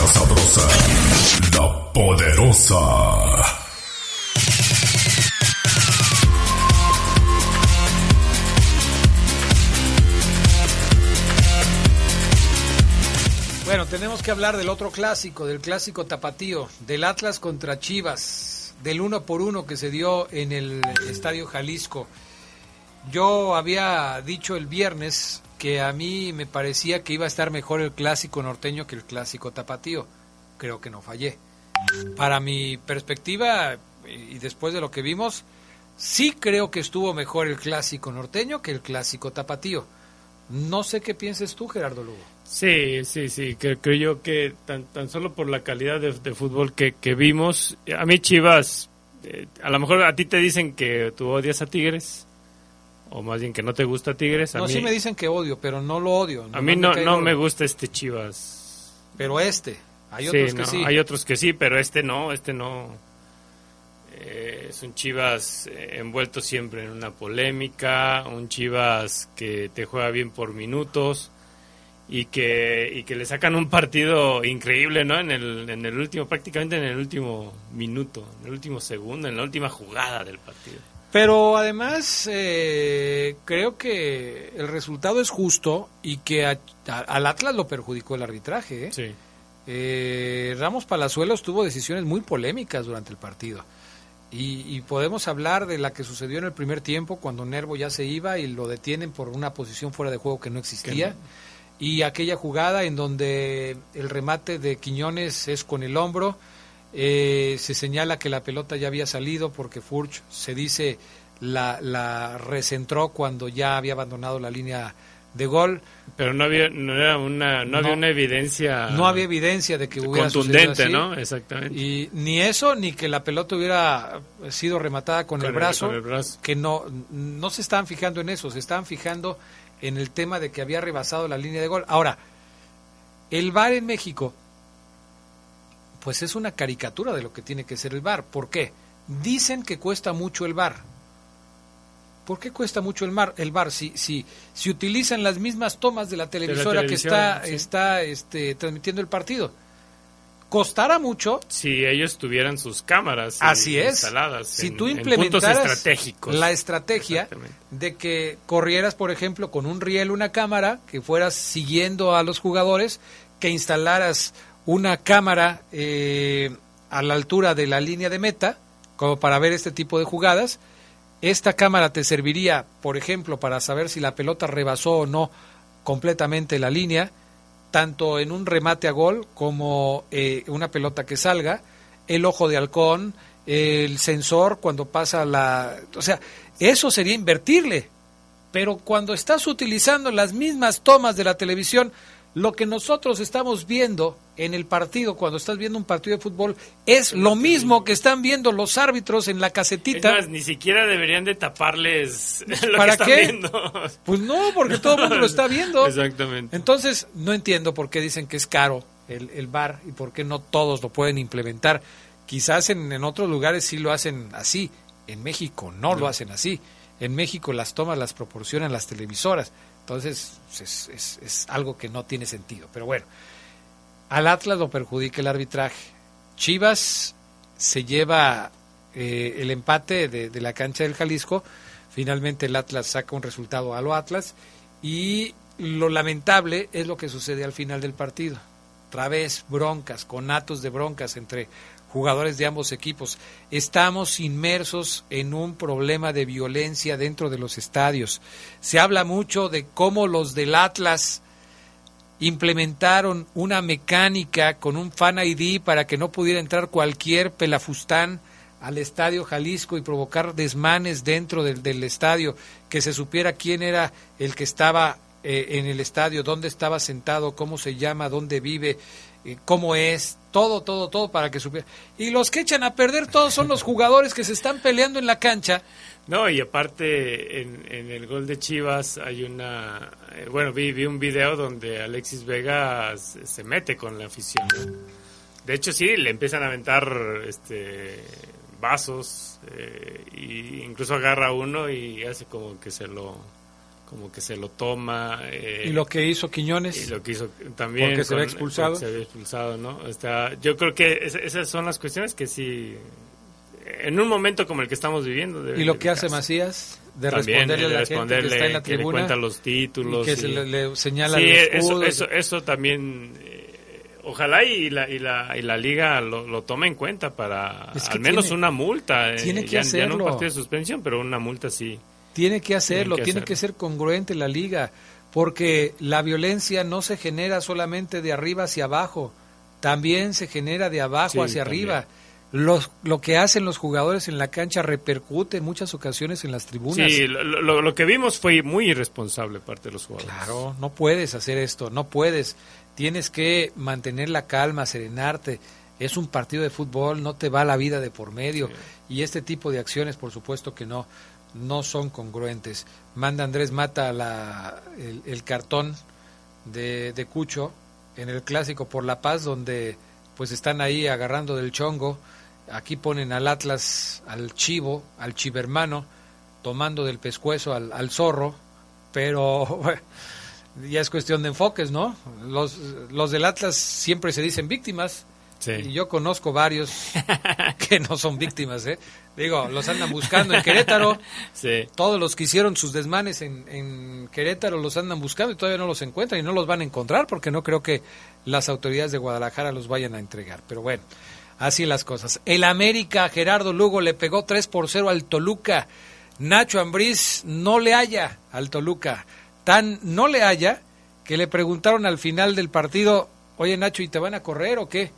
Escucha sabrosa, la poderosa. Bueno, tenemos que hablar del otro clásico, del clásico tapatío, del Atlas contra Chivas, del uno por uno que se dio en el Estadio Jalisco. Yo había dicho el viernes que a mí me parecía que iba a estar mejor el clásico norteño que el clásico tapatío. Creo que no fallé. Para mi perspectiva, y después de lo que vimos, sí creo que estuvo mejor el clásico norteño que el clásico tapatío. No sé qué pienses tú, Gerardo Lugo. Sí, sí, sí, creo yo que tan, tan solo por la calidad de, fútbol que, que, vimos, a mí Chivas, eh, a lo mejor a ti te dicen que tú odias a Tigres, o más bien que no te gusta Tigres. A no, mí, sí me dicen que odio, pero no lo odio. a mí no, no me gusta este Chivas. Pero este, hay otros que sí. Hay otros que sí, pero este no, este no. Eh, es un Chivas eh, envuelto siempre en una polémica, un Chivas que te juega bien por minutos y que, y que le sacan un partido increíble, ¿no? En el, en el último, prácticamente en el último minuto, en el último segundo, en la última jugada del partido. Pero además eh, creo que el resultado es justo y que al Atlas lo perjudicó el arbitraje. ¿eh? Sí. Eh, Ramos Palazuelos tuvo decisiones muy polémicas durante el partido. Y, podemos hablar de la que sucedió en el primer tiempo cuando Nervo ya se iba y lo detienen por una posición fuera de juego que no existía. Y aquella jugada en donde el remate de Quiñones es con el hombro eh, se señala que la pelota ya había salido porque Furch se dice la, la recentró cuando ya había abandonado la línea de gol. Pero no había, no era una, no, había una evidencia. No había evidencia de que hubiera contundente, ¿no? Exactamente. Y ni eso, ni que la pelota hubiera sido rematada con, el, brazo, que no, no se estaban fijando en eso, se estaban fijando en el tema de que había rebasado la línea de gol. Ahora, el VAR en México pues es una caricatura de lo que tiene que ser el bar. ¿Por qué? Dicen que cuesta mucho el bar. ¿Por qué cuesta mucho el, mar, el bar si, si, si utilizan las mismas tomas de la televisora que está, está este, transmitiendo el partido? costará mucho si ellos tuvieran sus cámaras así instaladas si en, tú implementaras estratégicos. la estrategia de que corrieras por ejemplo con un riel una cámara que fueras siguiendo a los jugadores que instalaras una cámara eh, a la altura de la línea de meta, como para ver este tipo de jugadas. Esta cámara te serviría, por ejemplo, para saber si la pelota rebasó o no completamente la línea, tanto en un remate a gol como eh, una pelota que salga, el ojo de halcón, el sensor cuando pasa la... O sea, eso sería invertirle. Pero cuando estás utilizando las mismas tomas de la televisión, lo que nosotros estamos viendo en el partido, cuando estás viendo un partido de fútbol, es lo mismo que están viendo los árbitros en la casetita. ni siquiera deberían de taparles (laughs) lo ¿Para que qué? Viendo. Pues no, porque todo el mundo lo está viendo. (laughs) Exactamente. Entonces, no entiendo por qué dicen que es caro el, el bar y por qué no todos lo pueden implementar. Quizás en, en otros lugares sí lo hacen así, en México no, lo hacen así. En México las tomas las proporcionan las televisoras. Entonces es, es, algo que no tiene sentido. Pero bueno, al Atlas lo perjudica el arbitraje. Chivas se lleva eh, el empate de, la cancha del Jalisco. Finalmente el Atlas saca un resultado a lo Atlas. Y lo lamentable es lo que sucede al final del partido. Otra vez broncas, conatos de broncas entre jugadores de ambos equipos. Estamos inmersos en un problema de violencia dentro de los estadios. Se habla mucho de cómo los del Atlas implementaron una mecánica con un fan ID para que no pudiera entrar cualquier pelafustán al estadio Jalisco y provocar desmanes dentro del, estadio, que se supiera quién era el que estaba eh, en el estadio, dónde estaba sentado, cómo se llama, dónde vive, eh, cómo es, todo, todo, todo para que supiera. Y los que echan a perder todos son los jugadores que se están peleando en la cancha. No, y aparte en, el gol de Chivas hay una... Eh, bueno, vi, vi un video donde Alexis Vega se, mete con la afición. De hecho, sí, le empiezan a aventar este, vasos eh, e incluso agarra uno y hace como que se lo como que se lo toma. Eh, y lo que hizo Quiñones. Y lo que hizo también. Porque se ve expulsado. Se ve expulsado, ¿no? Está, yo creo que esas son las cuestiones que sí, en un momento como el que estamos viviendo. y lo que hace Macías, de responderle a la gente que está en la le cuenta los títulos. Y que se le, señala sí, eso, eso, eso, también... Eh, ojalá y la, y la, y la liga lo, lo tome en cuenta para Es que al menos tiene- una multa. eh, tiene que ya, ya no un hacerlo. partido de suspensión, pero una multa sí. Tiene que hacerlo, que tiene que ser congruente la liga, porque la violencia no se genera solamente de arriba hacia abajo, también se genera de abajo Sí, hacia también. arriba. Los, lo que hacen los jugadores en la cancha repercute en muchas ocasiones en las tribunas. Sí, lo, lo- lo que vimos fue muy irresponsable parte de los jugadores. Claro, no puedes hacer esto, no puedes. Tienes que mantener la calma, serenarte. Es un partido de fútbol, no te va la vida de por medio. Y este tipo de acciones, por supuesto que no, no son congruentes. Manda Andrés Mata la, el, el cartón de, de Cucho en el clásico por La Paz, donde pues están ahí agarrando del chongo. Aquí ponen al Atlas, al Chivo, al Chivermano, tomando del pescuezo al, al zorro, pero bueno, (laughs) ya es cuestión de enfoques, ¿no? Los, los del Atlas siempre se dicen víctimas. Y yo conozco varios (laughs) que no son víctimas, ¿eh? Digo, los andan buscando en Querétaro. (laughs) Sí. Todos los que hicieron sus desmanes en, en Querétaro los andan buscando y todavía no los encuentran y no los van a encontrar porque no creo que las autoridades de Guadalajara los vayan a entregar. Pero bueno, así las cosas. El América, Gerardo Lugo, le pegó 3 por 0 al Toluca. Nacho Ambriz no le haya al Toluca. Tan no le haya que le preguntaron al final del partido, oye Nacho, ¿y te van a correr o qué?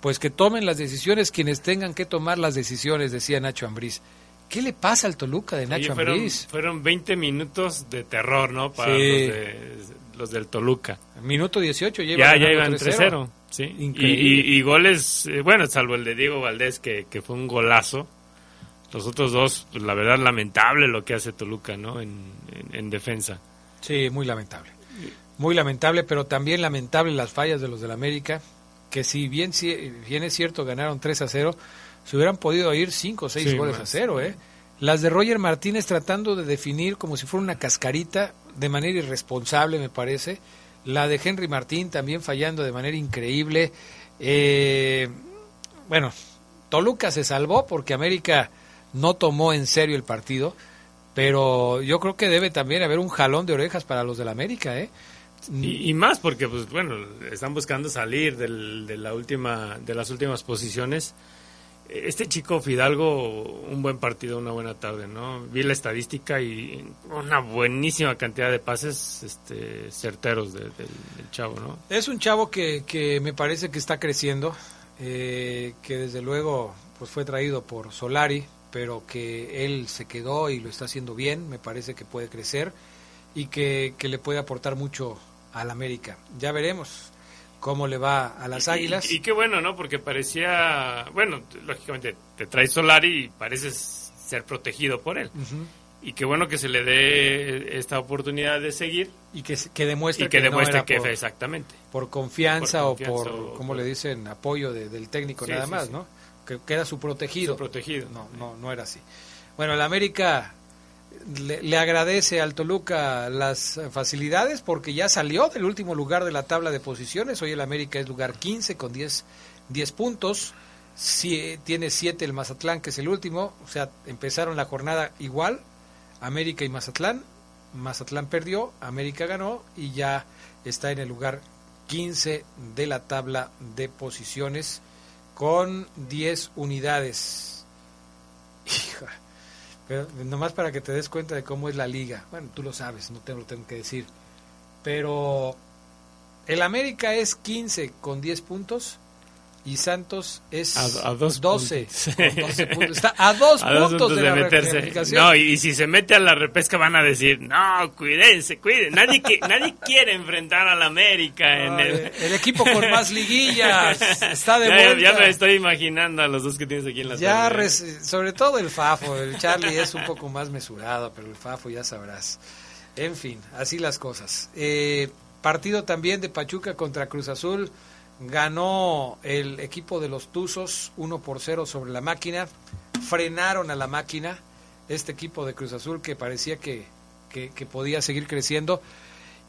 Pues que tomen las decisiones quienes tengan que tomar las decisiones, decía Nacho Ambriz. ¿Qué le pasa al Toluca de Nacho Oye, fueron, Ambriz? fueron 20 minutos de terror, ¿no? Para Sí. los, de- los del Toluca. Minuto 18 lleva Ya, ya iban 3-0. Sí. Y, y- y goles, eh, bueno, salvo el de Diego Valdés, que, que fue un golazo. Los otros dos, pues, la verdad, lamentable lo que hace Toluca, ¿no? En, en- en defensa. Sí, muy lamentable. Muy lamentable, pero también lamentable las fallas de los del América, que si bien, si bien es cierto ganaron 3 a 0, se hubieran podido ir 5 o 6 Sí, goles más. a 0, ¿eh? Las de Roger Martínez tratando de definir como si fuera una cascarita de manera irresponsable, me parece. La de Henry Martín también fallando de manera increíble. Eh, bueno, Toluca se salvó porque América no tomó en serio el partido, pero yo creo que debe también haber un jalón de orejas para los del América, ¿eh? Y, y más porque, pues bueno, están buscando salir del- de, la última, de las últimas posiciones. Este chico Fidalgo, un buen partido, una buena tarde, ¿no? Vi la estadística y una buenísima cantidad de pases este, certeros de- del, del chavo, ¿no? Es un chavo que, que me parece que está creciendo, eh, que desde luego pues fue traído por Solari, pero que él se quedó y lo está haciendo bien, me parece que puede crecer y que, que le puede aportar mucho al América. Ya veremos cómo le va a las Y- Águilas. Y, y qué bueno, ¿no? Porque parecía, bueno, lógicamente te trae Solari y pareces ser protegido por él. Y qué bueno que se le dé esta oportunidad de seguir. Y que, que demuestre y que, que demuestre que por- exactamente. por confianza, Por confianza o por, o ¿cómo por- le dicen? Apoyo de- del técnico Sí, nada sí, más, sí. ¿no? Que, que era su protegido. Su protegido. No, no, no era así. Bueno, el América le, agradece al Toluca las facilidades porque ya salió del último lugar de la tabla de posiciones. Hoy el América es lugar 15 con 10, 10 puntos. Tiene 7 el Mazatlán, que es el último. O sea, empezaron la jornada igual. América y Mazatlán. Mazatlán perdió, América ganó y ya está en el lugar 15 de la tabla de posiciones con 10 unidades. Hija, nomás para que te des cuenta de cómo es la liga. Bueno, tú lo sabes, no te lo tengo que decir. Pero el América es 15 con 10 puntos y Santos es A, a dos 12 puntos. con 12 puntos. Está a dos (laughs) A puntos de, la meterse. No, y, y si se mete a la repesca van a decir, no, cuídense, cuídense. Nadie, qui- nadie quiere enfrentar al América en el... el equipo con más liguillas (laughs) está de vuelta. ya me estoy imaginando a los dos que tienes aquí en la Ya, sobre todo el Fafo, el Charlie es un poco más mesurado, pero el Fafo ya sabrás. En fin, así las cosas. Eh, partido también de Pachuca contra Cruz Azul. Ganó el equipo de los Tuzos 1 por 0 sobre la máquina. Frenaron a la máquina este equipo de Cruz Azul que parecía que, que, que podía seguir creciendo.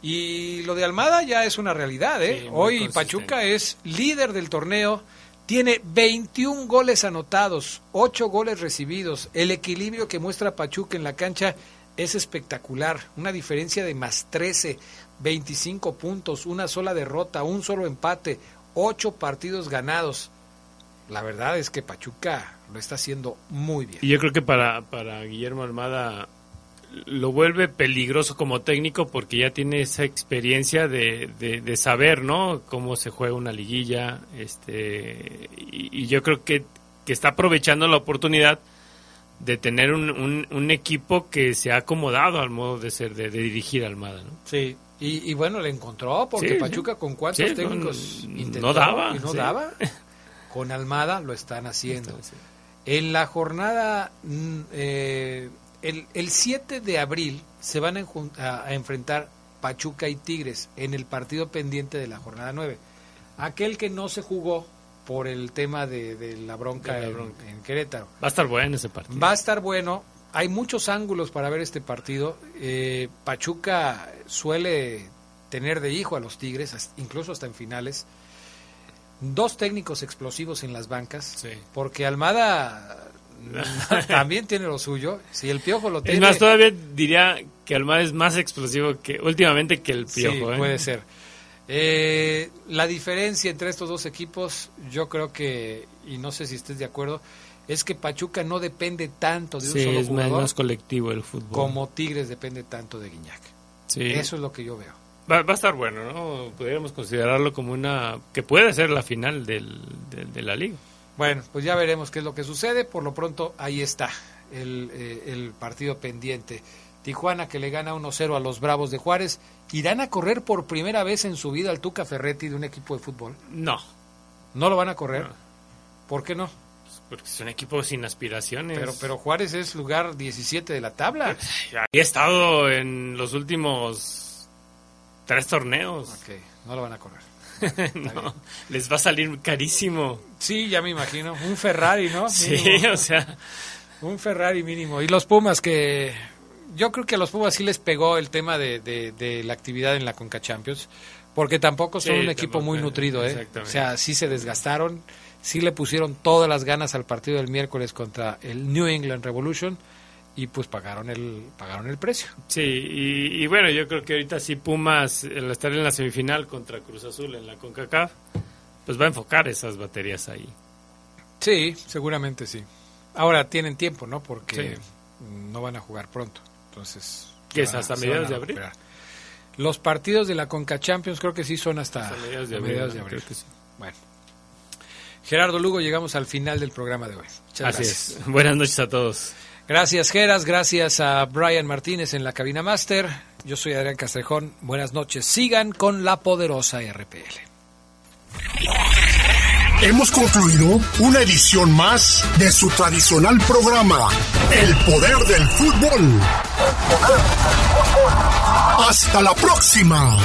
Y lo de Almada ya es una realidad. ¿eh? Sí, Hoy. Pachuca es líder del torneo. Tiene 21 goles anotados, 8 goles recibidos. El equilibrio que muestra Pachuca en la cancha es espectacular. Una diferencia de más 13, 25 puntos, una sola derrota, un solo empate, ocho partidos ganados. La verdad es que Pachuca lo está haciendo muy bien. Y yo creo que para, para Guillermo Almada lo vuelve peligroso como técnico porque ya tiene esa experiencia de, de, saber, ¿no? Cómo se juega una liguilla, este, y, yo creo que, que, está aprovechando la oportunidad de tener un, un, equipo que se ha acomodado al modo de ser, de, dirigir Almada, ¿no? Sí, y, bueno, le encontró porque Pachuca con cuántos técnicos no, daba, y no daba. (laughs) Con Almada lo están haciendo. En la jornada mm, eh, el, el 7 de abril se van a, enfrentar Pachuca y Tigres en el partido pendiente de la jornada 9. Aquel que no se jugó por el tema de, la bronca, En, Querétaro. Va a estar bueno ese partido. Va a estar bueno. Hay muchos ángulos para ver este partido. Eh, Pachuca suele tener de hijo a los Tigres, incluso hasta en finales. Dos técnicos explosivos en las bancas, porque Almada (laughs) también tiene lo suyo. Si el piojo lo tiene. Es más, todavía diría que Almada es más explosivo que últimamente que el piojo. Sí, ¿eh? puede ser. Eh, la diferencia entre estos dos equipos, yo creo que, y no sé si estés de acuerdo, es que Pachuca no depende tanto de un solo es más colectivo el fútbol. Como Tigres depende tanto de Guiñac. Eso es lo que yo veo. Va, a estar bueno, ¿no? Podríamos considerarlo como una. que puede ser la final del, de la liga. Bueno, pues ya veremos qué es lo que sucede. Por lo pronto, ahí está el, eh, partido pendiente. Tijuana que le gana 1-0 a los Bravos de Juárez. ¿Irán a correr por primera vez en su vida al Tuca Ferretti de un equipo de fútbol? No. ¿No lo van a correr? ¿Por qué no? Pues porque es un equipo sin aspiraciones. Pero, pero Juárez es lugar 17 de la tabla. He estado en los últimos tres torneos. Ok, no lo van a correr. (laughs) no, les va a salir carísimo. Sí, ya me imagino. Un Ferrari, ¿no? sí, (laughs) o sea. Un Ferrari mínimo. Y los Pumas que... Yo creo que a los Pumas sí les pegó el tema de, de, la actividad en la Conca Champions, porque tampoco son un equipo muy nutrido, ¿eh? O sea, sí se desgastaron, sí le pusieron todas las ganas al partido del miércoles contra el New England Revolution y pues pagaron el pagaron el precio. Sí, y, bueno, yo creo que ahorita sí Pumas, al estar en la semifinal contra Cruz Azul en la CONCACAF, pues va a enfocar esas baterías ahí. Sí, seguramente sí. Ahora tienen tiempo, ¿no? Porque no van a jugar pronto. Entonces... ¿Qué es hasta mediados de abril? Los partidos de la Conca Champions creo que sí son hasta, mediados de abril. Bueno. Gerardo Lugo, llegamos al final del programa de hoy. Muchas Así es. Buenas noches a todos. Gracias, Geras. Gracias a Brian Martínez en la cabina máster. Yo soy Adrián Castrejón. Buenas noches. Sigan con la poderosa RPL. Hemos concluido una edición más de su tradicional programa, El Poder del Fútbol. Hasta la próxima.